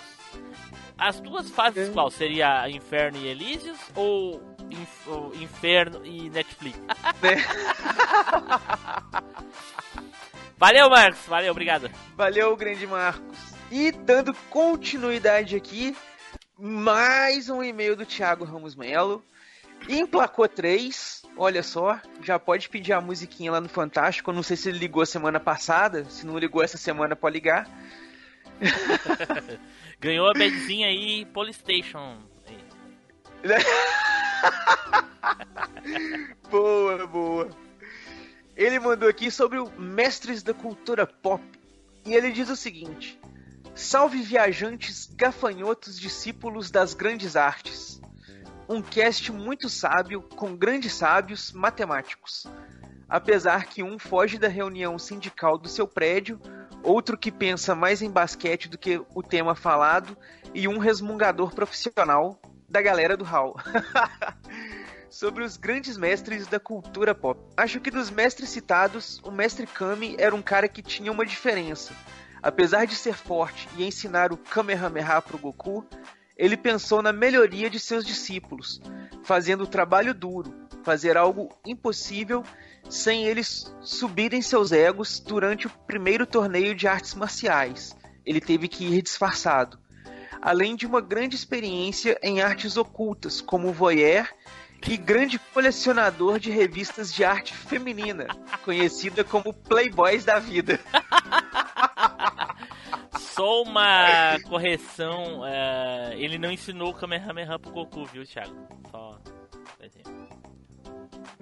As duas fases qual? Seria Inferno e Elísios ou, Inf- ou Inferno e Netflix? [LAUGHS] Valeu, Marcos. Valeu, obrigado. Valeu, grande Marcos. E dando continuidade aqui, mais um e-mail do Thiago Ramos Melo. Emplacou três, olha só, já pode pedir a musiquinha lá no Fantástico. Eu não sei se ele ligou semana passada, se não ligou essa semana pode ligar. [LAUGHS] Ganhou a badzinha aí, Polystation. [LAUGHS] boa, boa. Ele mandou aqui sobre o Mestres da Cultura Pop. E ele diz o seguinte: Salve viajantes, gafanhotos, discípulos das grandes artes. Um cast muito sábio, com grandes sábios matemáticos. Apesar que um foge da reunião sindical do seu prédio, outro que pensa mais em basquete do que o tema falado, e um resmungador profissional da galera do Hall. [LAUGHS] sobre os grandes mestres da cultura pop. Acho que dos mestres citados, o mestre Kami era um cara que tinha uma diferença. Apesar de ser forte e ensinar o Kamehameha pro Goku, ele pensou na melhoria de seus discípulos, fazendo trabalho duro, fazer algo impossível sem eles subirem seus egos durante o primeiro torneio de artes marciais. Ele teve que ir disfarçado. Além de uma grande experiência em artes ocultas, como voyeur e grande colecionador de revistas de arte feminina, conhecida como Playboys da vida. [LAUGHS] Só uma correção, é, ele não ensinou o Kamehameha pro Goku, viu, Thiago? Só.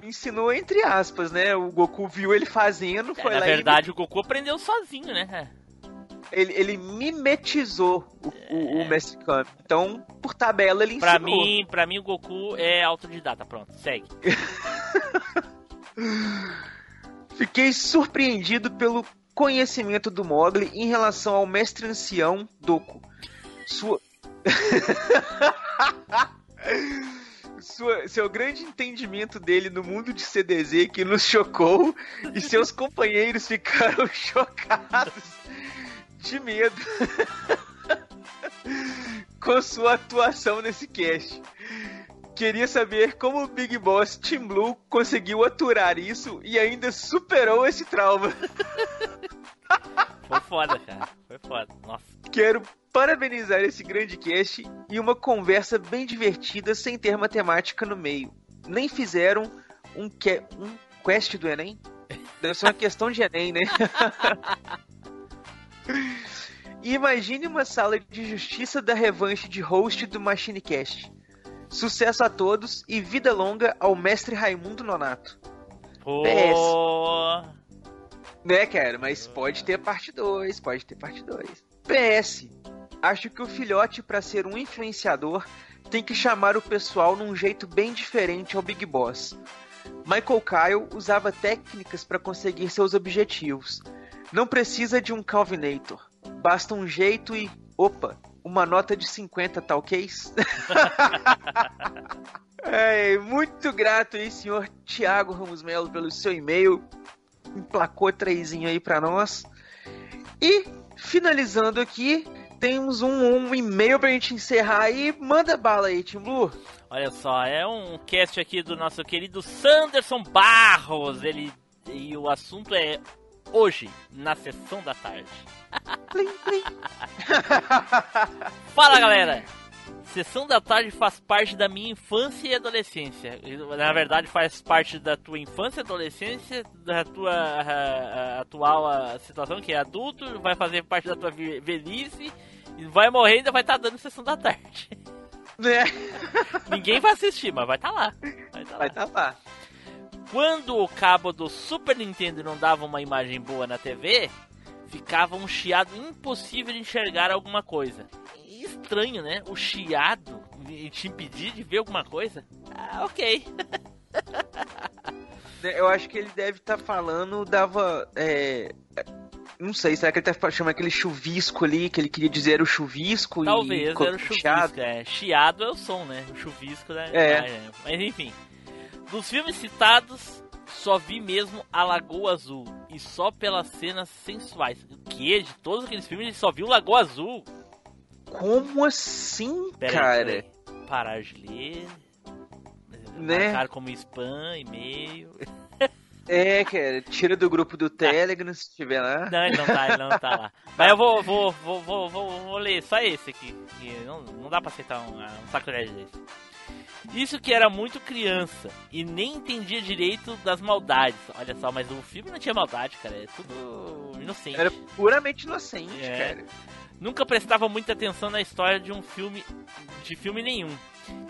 Ensinou entre aspas, né? O Goku viu ele fazendo, foi É, na lá verdade, o Goku aprendeu sozinho, né? e ele, ele mimetizou o, o, o Mestre Kami. Então, por tabela, ele Pra ensinou. mim, pra mim, o Goku é autodidata. Pronto, segue. [LAUGHS] Fiquei surpreendido pelo conhecimento do Mogli em relação ao mestre ancião Doku. Sua. [LAUGHS] Sua- seu grande entendimento dele no mundo de CDZ que nos chocou e seus companheiros ficaram [LAUGHS] chocados de medo [LAUGHS] com sua atuação nesse cast. Queria saber como o Big Boss Team Blue conseguiu aturar isso e ainda superou esse trauma. Foi foda, cara. Foi foda. Nossa. Quero parabenizar esse grande cast e uma conversa bem divertida sem ter matemática no meio. Nem fizeram um, que... um quest do Enem? Deve ser uma questão de Enem, né? [LAUGHS] Imagine uma sala de justiça da revanche de host do MachineCast. Sucesso a todos e vida longa ao mestre Raimundo Nonato. Pô. Né, cara? Mas pode ter parte 2, pode ter parte 2. PS. Acho que o filhote, pra ser um influenciador, tem que chamar o pessoal num jeito bem diferente ao Big Boss. Michael Kyle usava técnicas para conseguir seus objetivos. Não precisa de um Calvinator. Basta um jeito e. Opa! Uma nota de 50, tá ok? [LAUGHS] É, muito grato aí, senhor Thiago Ramos Melo, pelo seu e-mail. Emplacou trezinho aí pra nós. E, finalizando aqui, temos um, um e-mail pra gente encerrar aí. Manda bala aí, Tim Blue. Olha só, é um cast aqui do nosso querido Sanderson Barros. Ele e o assunto é hoje na sessão da tarde. [LAUGHS] Fala, galera. Sessão da tarde faz parte da minha infância e adolescência. Na verdade, faz parte da tua infância e adolescência, da tua atual situação, que é adulto, vai fazer parte da tua ve- velhice, e vai morrer e ainda vai estar dando sessão da tarde. Né? [LAUGHS] Ninguém vai assistir, mas vai estar lá. Vai estar Vai lá. tá lá. Quando o cabo do Super Nintendo não dava uma imagem boa na TV, ficava um chiado impossível de enxergar alguma coisa. Estranho, né? O chiado te impedir de ver alguma coisa? Ah, ok. [LAUGHS] Eu acho que ele deve estar falando, dava. é, Não sei, será que ele tá chamando aquele chuvisco ali, que ele queria dizer era o chuvisco? Talvez e era o chuvisco, chiado? é. Chiado é o som, né? O chuvisco da É. imagem. Mas enfim. Dos filmes citados, só vi mesmo a Lagoa Azul. E só pelas cenas sensuais. O que? De todos aqueles filmes, ele só viu Lagoa Azul? Como assim, Pera cara? aí. Parar de ler. Né? Marcar como spam, e-mail. É, cara, tira do grupo do Telegram se estiver lá. Não, ele não tá, ele não tá lá. Mas eu vou, vou, vou, vou, vou, ler só esse aqui. não, não dá pra aceitar um, um sacrilégio desse. Isso que era muito criança e nem entendia direito das maldades. Olha só, mas o filme não tinha maldade, cara. É tudo inocente. Era puramente inocente, É. cara. Nunca prestava muita atenção na história de um filme, de filme nenhum.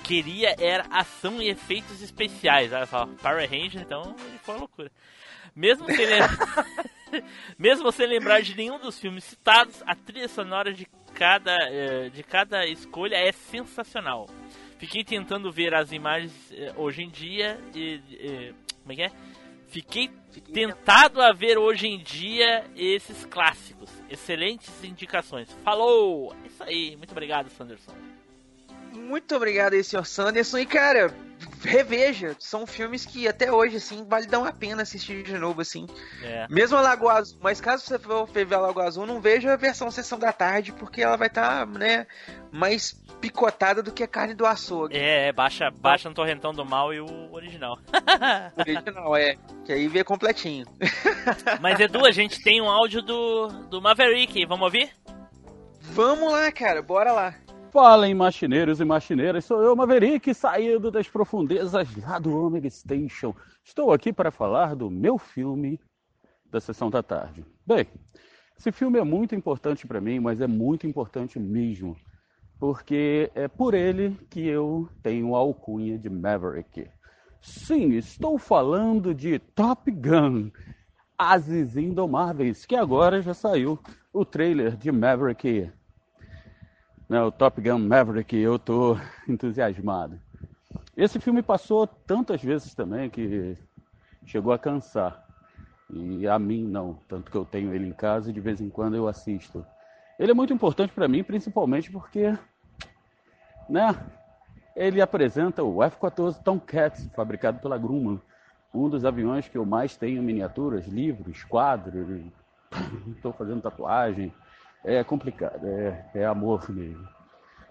Queria era ação e efeitos especiais. Olha só, Power Ranger, então ele foi uma loucura. Mesmo sem, lembrar, [LAUGHS] mesmo sem lembrar de nenhum dos filmes citados, a trilha sonora de cada, eh, de cada escolha é sensacional. Fiquei tentando ver as imagens eh, hoje em dia e. eh, como é que é? Fiquei tentado a ver hoje em dia esses clássicos. Excelentes indicações. Falou! É isso aí. Muito obrigado, Sanderson. Muito obrigado aí, senhor Sanderson. E, cara, reveja. São filmes que até hoje, assim, vale dar uma pena assistir de novo, assim. É. Mesmo a Lagoa Azul. Mas caso você for ver a Lagoa Azul, não veja a versão Sessão da Tarde, porque ela vai estar, né, mais picotada do que a carne do açougue. É, é, baixa, baixa no Torrentão do Mal e o original. [LAUGHS] Original, é. Que aí vê completinho. [LAUGHS] Mas Edu, a gente tem um áudio do, do Maverick. Vamos ouvir? Vamos lá, cara. Bora lá. Falem, machineiros e machineiras, sou eu, Maverick, saído das profundezas lá do Omega Station. Estou aqui para falar do meu filme da Sessão da Tarde. Bem, esse filme é muito importante para mim, mas é muito importante mesmo, porque é por ele que eu tenho a alcunha de Maverick. Sim, estou falando de Top Gun, Ases Indomáveis, que agora já saiu o trailer de Maverick né, o Top Gun Maverick, eu tô [LAUGHS] entusiasmado. Esse filme passou tantas vezes também que chegou a cansar. E a mim não, tanto que eu tenho ele em casa e de vez em quando eu assisto. Ele é muito importante para mim, principalmente porque, né, ele apresenta o F-14 Tomcat, fabricado pela Grumman, um dos aviões que eu mais tenho miniaturas, livros, quadros, [LAUGHS] estou fazendo tatuagem, é complicado, é, é amor mesmo.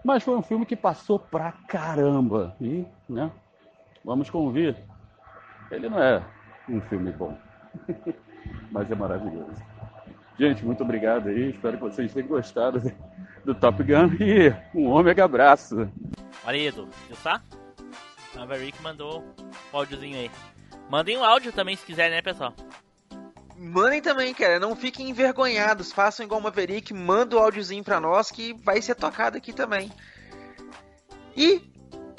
Mas foi um filme que passou pra caramba. E, né? Vamos convir. Ele não é um filme bom. [LAUGHS] Mas é maravilhoso. Gente, muito obrigado aí. Espero que vocês tenham gostado do Top Gun e um ômega abraço. Olha aí, Edu. Viu só? Maverick mandou o áudiozinho aí. Mandem um áudio também se quiser, né, pessoal? Mandem também, cara. Não fiquem envergonhados. Façam igual o Maverick. Manda o áudiozinho pra nós que vai ser tocado aqui também. E,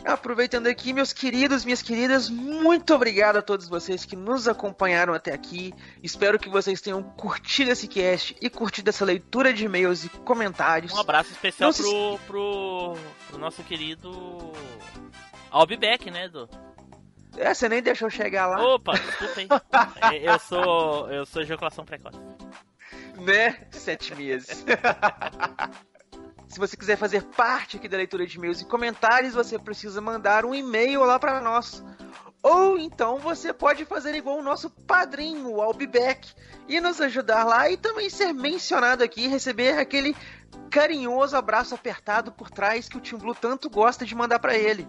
aproveitando aqui, meus queridos, minhas queridas, muito obrigado a todos vocês que nos acompanharam até aqui. Espero que vocês tenham curtido esse cast e curtido essa leitura de e-mails e comentários. Um abraço especial se- pro, pro, pro nosso querido Albeck, né, Edu? É, você nem deixou chegar lá. Opa. É, [LAUGHS] eu sou. Eu sou ejaculação precoce. né? Sete meses. [LAUGHS] Se você quiser fazer parte aqui da leitura de e-mails e comentários, você precisa mandar um e-mail lá para nós. Ou então você pode fazer igual o nosso padrinho, o Albibeck, e nos ajudar lá e também ser mencionado aqui e receber aquele carinhoso abraço apertado por trás que o Tim Blue tanto gosta de mandar para ele.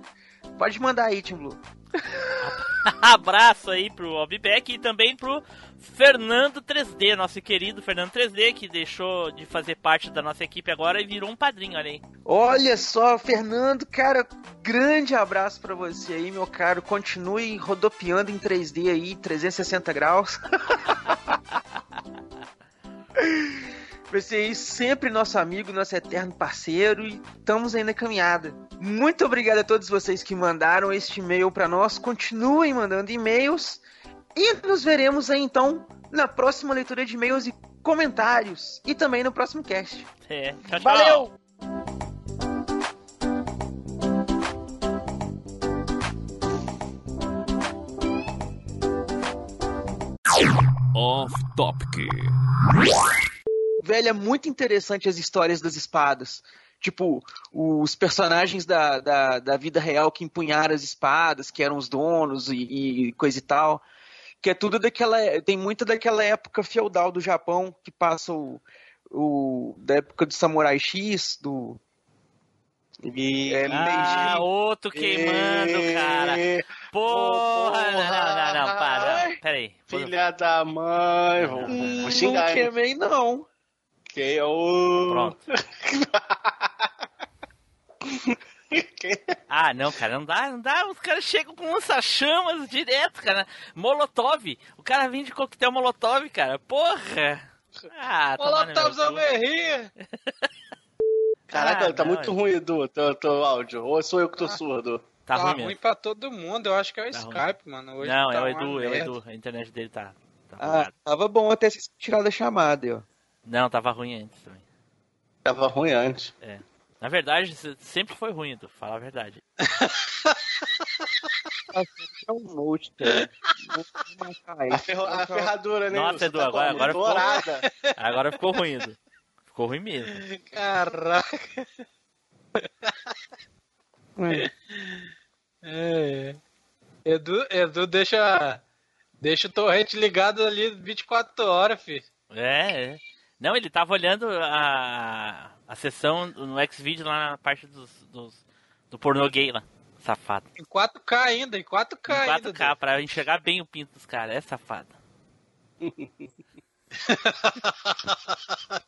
Pode mandar aí, Tim Blue. [LAUGHS] Abraço aí pro Albeck e também pro Fernando 3D, nosso querido Fernando 3D, que deixou de fazer parte da nossa equipe agora e virou um padrinho, olha aí. Olha só, Fernando, cara, grande abraço pra você aí, meu caro. Continue rodopiando em 3D aí, 360 graus. [LAUGHS] Aí sempre nosso amigo, nosso eterno parceiro e estamos aí na caminhada. Muito obrigado a todos vocês que mandaram este e-mail pra nós. Continuem mandando e-mails e nos veremos aí então na próxima leitura de e-mails e comentários e também no próximo cast. É, tchau, tchau. Valeu! Off Topic. Velho, é muito interessante as histórias das espadas. Tipo, os personagens da, da, da vida real que empunharam as espadas, que eram os donos e, e coisa e tal. Que é tudo daquela. Tem muita daquela época feudal do Japão que passa o. o da época do Samurai X, do. E... É, Ah, outro queimando, cara. Porra, não, não, não, não, para. não. Pera aí. Filha da mãe, vou, vou xingar. não queimei, não. Que é o. Pronto. [LAUGHS] Ah, não, cara, não dá, não dá. Os caras chegam com lança-chamas direto, cara. Molotov. O cara vem de coquetel Molotov, cara. Porra. Ah, tomar no meu Molotov cu. Almerria! [LAUGHS] Caraca, Ah, tá não, muito é. ruim, Edu, teu, teu áudio. Ou sou eu que tô surdo? Tá Tá ruim ruim mesmo. pra todo mundo, eu acho que é o Tá ruim. Skype, mano. Hoje Não, tá é o Edu, é o. Edu. A internet dele tá. tá Ah, tava bom até se tirar da chamada, ó. Não, tava ruim antes também. Tava ruim antes. Na verdade, se- sempre foi ruim, Edu. Fala a verdade. [LAUGHS] É um matar ele. [LAUGHS] A, ferro- a ferradura, né? Nossa, Edu, tá agora- agora ficou-. [LAUGHS] Agora ficou ruim, Edu. Ficou ruim mesmo. Caraca. É. Edu, Edu deixa, deixa o torrente ligado ali 24 horas, filho. É, é. Não, ele tava olhando a, a sessão no Xvideo lá na parte dos, dos- do pornô gay lá. Safado. Em 4K ainda, em 4K, Em ainda. 4K, pra enxergar bem o pinto dos caras. É safado. [LAUGHS]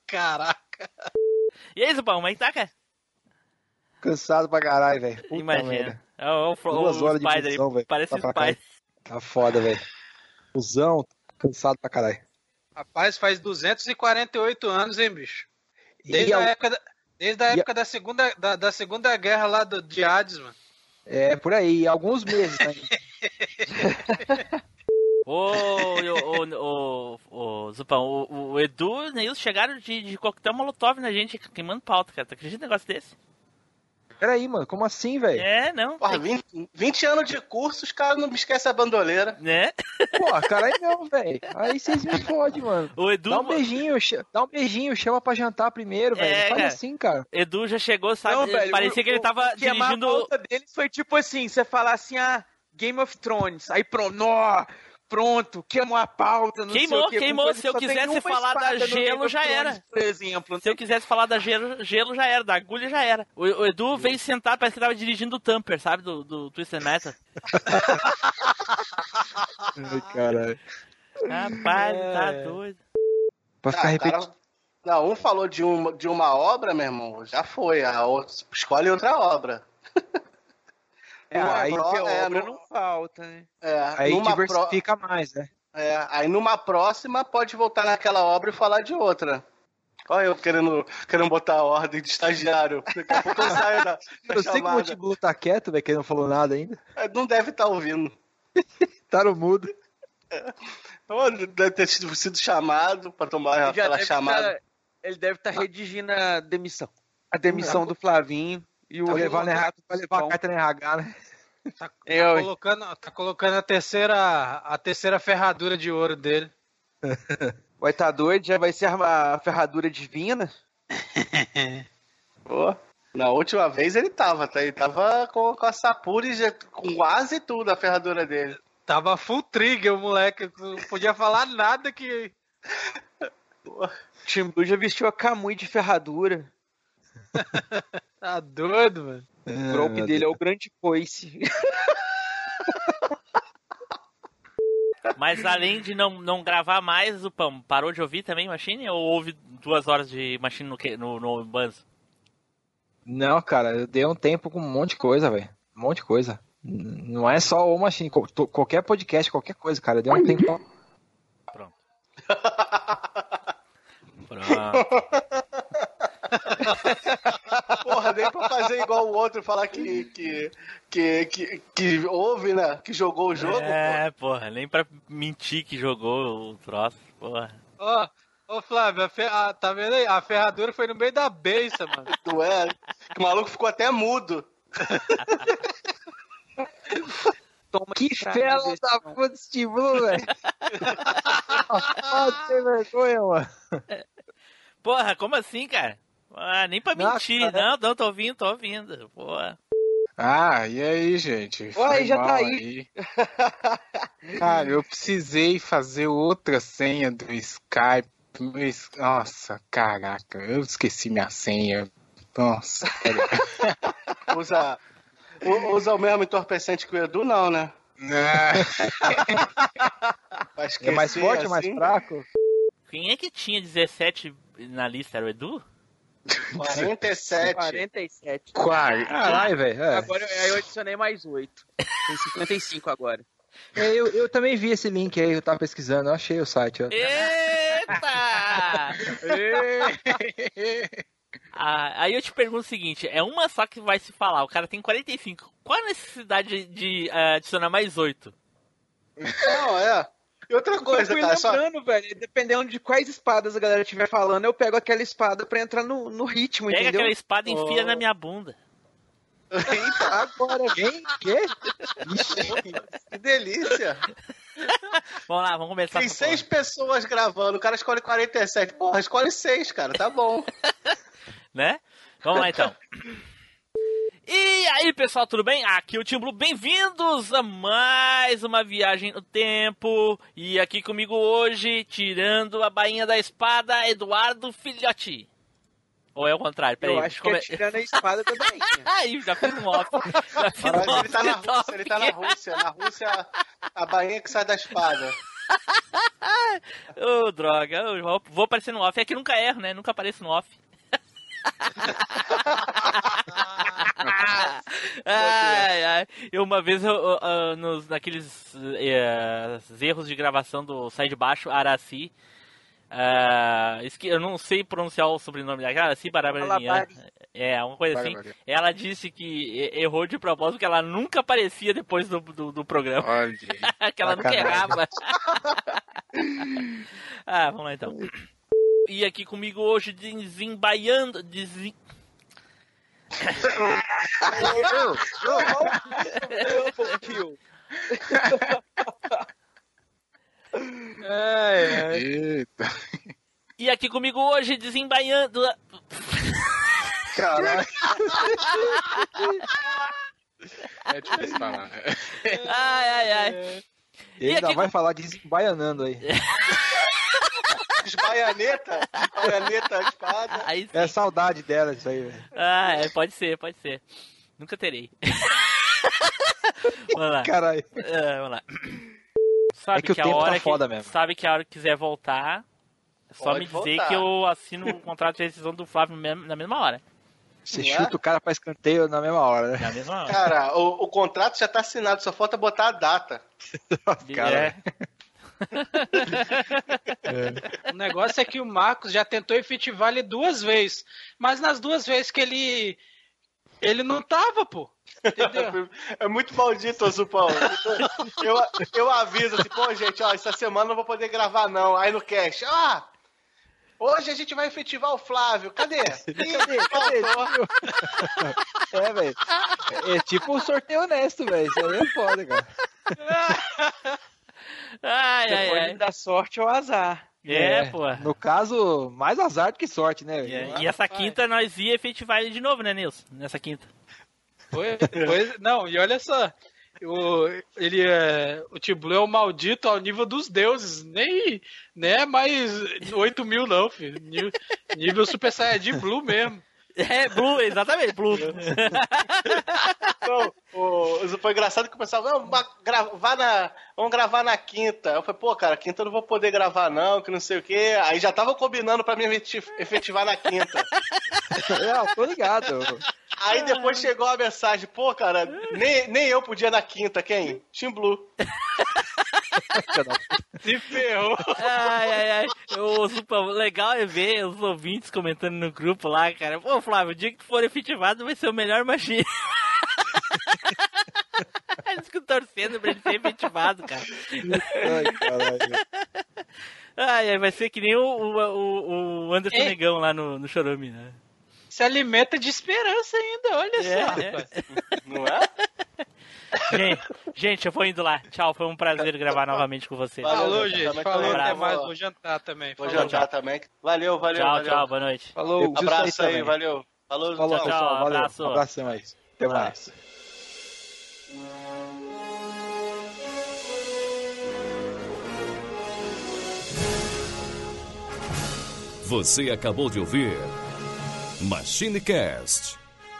Caraca. E aí, Zubão, como é que tá, cara? Cansado pra caralho, velho. Imagina. É o, o, Duas o horas de Spider função, aí. velho. Parece Tá Spider. Tá foda, velho. Cusão, cansado pra caralho. Rapaz, faz 248 anos, hein, bicho? Desde E a a- época, da, desde a e a- época da, segunda, da, da segunda guerra lá do, de Hades, mano. É, por aí, alguns meses, né? [LAUGHS] Ô, ô, ô, ô, ô, Zupão, o, o Edu e o Neilson chegaram de, de coquetel molotov na gente, queimando pauta, cara. Tu acredita num negócio desse? Peraí, mano, como assim, velho? É, não. Porra, 20, 20 anos de curso, os caras não me esquecem a bandoleira. Né? Pô, caralho não, velho. Aí vocês me fodem, mano. O Edu, Dá um beijinho, dá um beijinho, chama pra jantar primeiro, velho. É, Faz cara. assim, cara. Edu já chegou, sabe? Não, velho, parecia o- que ele o- tava Queimar dirigindo. a pauta deles foi tipo assim, você falar assim, ah, Game of Thrones, aí pronto, nó, pronto, queimou a pauta, não Queimou, sei o quê, queimou, coisa se eu quisesse falar da gelo, já era. Por exemplo, Se eu quisesse falar da gelo, gelo já era, da agulha já era. O, o Edu veio sentar, parece que tava dirigindo o Tamper, sabe? Do, do Twisted Metal. [LAUGHS] Ai, caralho. Rapaz, tá É. doido. Pra ficar Ah, repetindo. cara, não, um falou de uma, de uma obra, meu irmão, já foi. A outra, escolhe outra obra. É, aí, pro- que é, obra nu- não falta, né? é, aí numa pro- diversifica mais, né? é, aí numa próxima pode voltar naquela obra e falar de outra. Olha eu querendo, querendo botar a ordem de estagiário. Daqui a pouco eu saio da, da Eu sei que o chamada. Montibulo tá quieto, velho, que ele não falou nada ainda. É, Não deve estar ouvindo. [LAUGHS] Tá no mudo. Ou Deve ter sido, sido chamado para tomar Ele aquela deve chamada. tá- ele deve estar redigindo a demissão. A demissão do Flavinho e o Vai levar, na RH, vai levar a carta na RH, né? Tá, tá Eu, colocando, tá colocando a terceira, a terceira ferradura de ouro dele. [LAUGHS] Vai estar doido, já vai ser a ferradura divina. [LAUGHS] Pô, na última vez ele tava, tá? Ele tava com, com a Sapuri, já- com quase tudo a ferradura dele. Tava full trigger o moleque, não podia falar nada que. [LAUGHS] Tim Blue já vestiu a Kamui de ferradura. [LAUGHS] Tá doido, mano. O golpe dele é o grande coice. [LAUGHS] Mas além de não, não gravar mais, o Pão parou de ouvir também Machine? Ou houve duas horas de Machine no, que- no, no Banzo? Não, cara, eu dei um tempo com um monte de coisa, velho. Um monte de coisa. Não é só o Machine, qualquer podcast, qualquer coisa, cara. Deu um tempo. Pronto. [LAUGHS] Pronto. [LAUGHS] Porra, nem pra fazer igual o outro, falar que, que, que, que, que houve, né? Que jogou o jogo. É, porra, nem pra mentir que jogou o troço, porra. Ó, Ô, Flávio, a a- tá vendo aí? A ferradura foi no meio da beiça, mano. [LAUGHS] Tu é? Que o maluco ficou até mudo. [LAUGHS] Toma Que fela da puta estímulo, velho. Ah, sem vergonha, mano. Porra, como assim, cara? Ah, nem pra Nossa, mentir. cara. Não, não, tô ouvindo, tô ouvindo. Porra. Ah, e aí, gente? Ué, Foi já tá mal aí. Cara, eu precisei fazer outra senha do Skype. Nossa, caraca, eu esqueci minha senha. Nossa. [LAUGHS] Usa, usa o mesmo entorpecente que o Edu, não, né? Pra [LAUGHS] É mais forte ou mais assim, fraco? Quem é que tinha 17 na lista? Era o Edu? 47. 47. Quase. Caralho, velho. é. Agora aí eu adicionei mais 8. Tem 55 agora. É, eu, eu também vi esse link aí, eu tava pesquisando, eu achei o site, ó. Eita! [LAUGHS] Ah, aí eu te pergunto o seguinte: é uma só que vai se falar, o cara tem 45. Qual a necessidade de ah, adicionar mais 8? Não, é. E outra Eu coisa, fui cara, só, lembrando, velho, dependendo de quais espadas a galera estiver falando, eu pego aquela espada pra entrar no, no ritmo, Pega entendeu? aquela espada e enfia Oh. na minha bunda. Eita, agora, Quem? Quê? que delícia. Vamos lá, vamos começar. Tem seis pessoas gravando, o cara escolhe 47. Porra, escolhe seis, cara, tá bom. [LAUGHS] né? Vamos lá então. E aí, pessoal, tudo bem? Aqui é o Tim Blue. Bem-vindos a mais uma viagem no tempo. E aqui comigo hoje, tirando a bainha da espada, Eduardo Filhote. Ou é o contrário? Peraí. eu acho que como é tirando a espada da bainha. [LAUGHS] Aí, já fiz um off. Já fiz um off ele tá na. Rússia, ele tá na Rússia. Na Rússia, a bainha que sai da espada. Ô, droga. Eu vou, vou aparecer no off. É que nunca erro, né? Nunca apareço no off. [LAUGHS] ai, ai. Eu, uma vez, eu, ah, nos, naqueles eh, erros de gravação do Sai de Baixo, Araci, esque- eu não sei pronunciar o sobrenome dela, Araci Barabarinian. Alabari. É, uma coisa assim. Ela disse que e- errou de propósito, porque ela nunca aparecia depois do, do, do programa. Olha. [LAUGHS] que ela nunca errava. [LAUGHS] ah, vamos lá então. E aqui comigo hoje, desembaiando. Desen... Eita. E aqui comigo hoje, desembaiando. Caralho. [LAUGHS] É difícil falar. Ai, ai, ai. Ele ainda aqui vai falar de baianando [LAUGHS] aí. Esbaianeta, esbaianeta, a espada. É saudade dela isso aí, velho. Ah, é, pode ser, pode ser. Nunca terei. [LAUGHS] vamos lá. Caralho. É, vamos lá. Sabe É que o a tempo tá hora que, foda mesmo. Sabe que a hora que quiser voltar, é só Pode me dizer voltar. que eu assino o contrato de rescisão do Flávio na mesma hora. Você Não é? chuta o cara pra escanteio na mesma hora, né? Na mesma hora. Cara, o, o contrato já tá assinado, só falta botar a data. [LAUGHS] Cara, É. [LAUGHS] O negócio é que o Marcos já tentou efetivar ele duas vezes. Mas nas duas vezes que ele. Ele não tava, pô. Entendeu? [LAUGHS] É muito maldito, Azupão. Eu, eu aviso assim, pô, gente, ó, essa semana eu não vou poder gravar, não. Aí no cast, ah, hoje a gente vai efetivar o Flávio. Cadê? Cadê? Cadê? É, velho. É tipo um sorteio honesto, velho. Isso aí é foda, cara. [LAUGHS] Ai, ai, pode ai. dar sorte ou azar. É, pô. No caso, mais azar do que sorte, né? E, velho? e essa quinta nós ia efetivar ele de novo, né, Nilson? Nessa quinta. Foi, foi- não, e olha só. O, ele é. O Tiblu é o maldito ao nível dos deuses. Nem, nem é mais 8 mil, não, filho. Nível, nível Super Saiyajin Blue mesmo. É, Blue, exatamente, Blue. Não, o, foi engraçado que o pessoal, vamos ba- gravar na, vamos gravar na quinta. Eu falei, pô, cara, quinta eu não vou poder gravar não, que não sei o quê. Aí já tava combinando pra me efeti- efetivar na quinta. É, eu tô ligado. Aí depois chegou a mensagem, pô, cara, nem, nem eu podia na quinta, quem? Team Blue. [LAUGHS] Se ferrou. Ai, ai, ai. O super legal é ver os ouvintes comentando no grupo lá, cara. Pô, Flávio, o dia que tu for efetivado vai ser o melhor magia. [LAUGHS] Eles ficam torcendo pra ele ser efetivado, cara. Ai, caralho. Ai, ai, vai ser que nem o, o, o, o Anderson Ei. Negão lá no, no Chorume, né? Se alimenta de esperança ainda, olha É, só. é. rapaz. [LAUGHS] Não é? Gente, gente, eu vou indo lá. Tchau, foi um prazer gravar novamente com vocês. Valeu, Falou, também gente. Falou, até mais. Vou jantar também. Vou Falou. jantar também. Valeu, valeu, Tchau, valeu. tchau, boa noite. Falou, Abraço aí, também. valeu. Falou, Falou, tchau. pessoal. Tchau, valeu. abraço. Um abração aí. Até mais. Você acabou de ouvir MachineCast.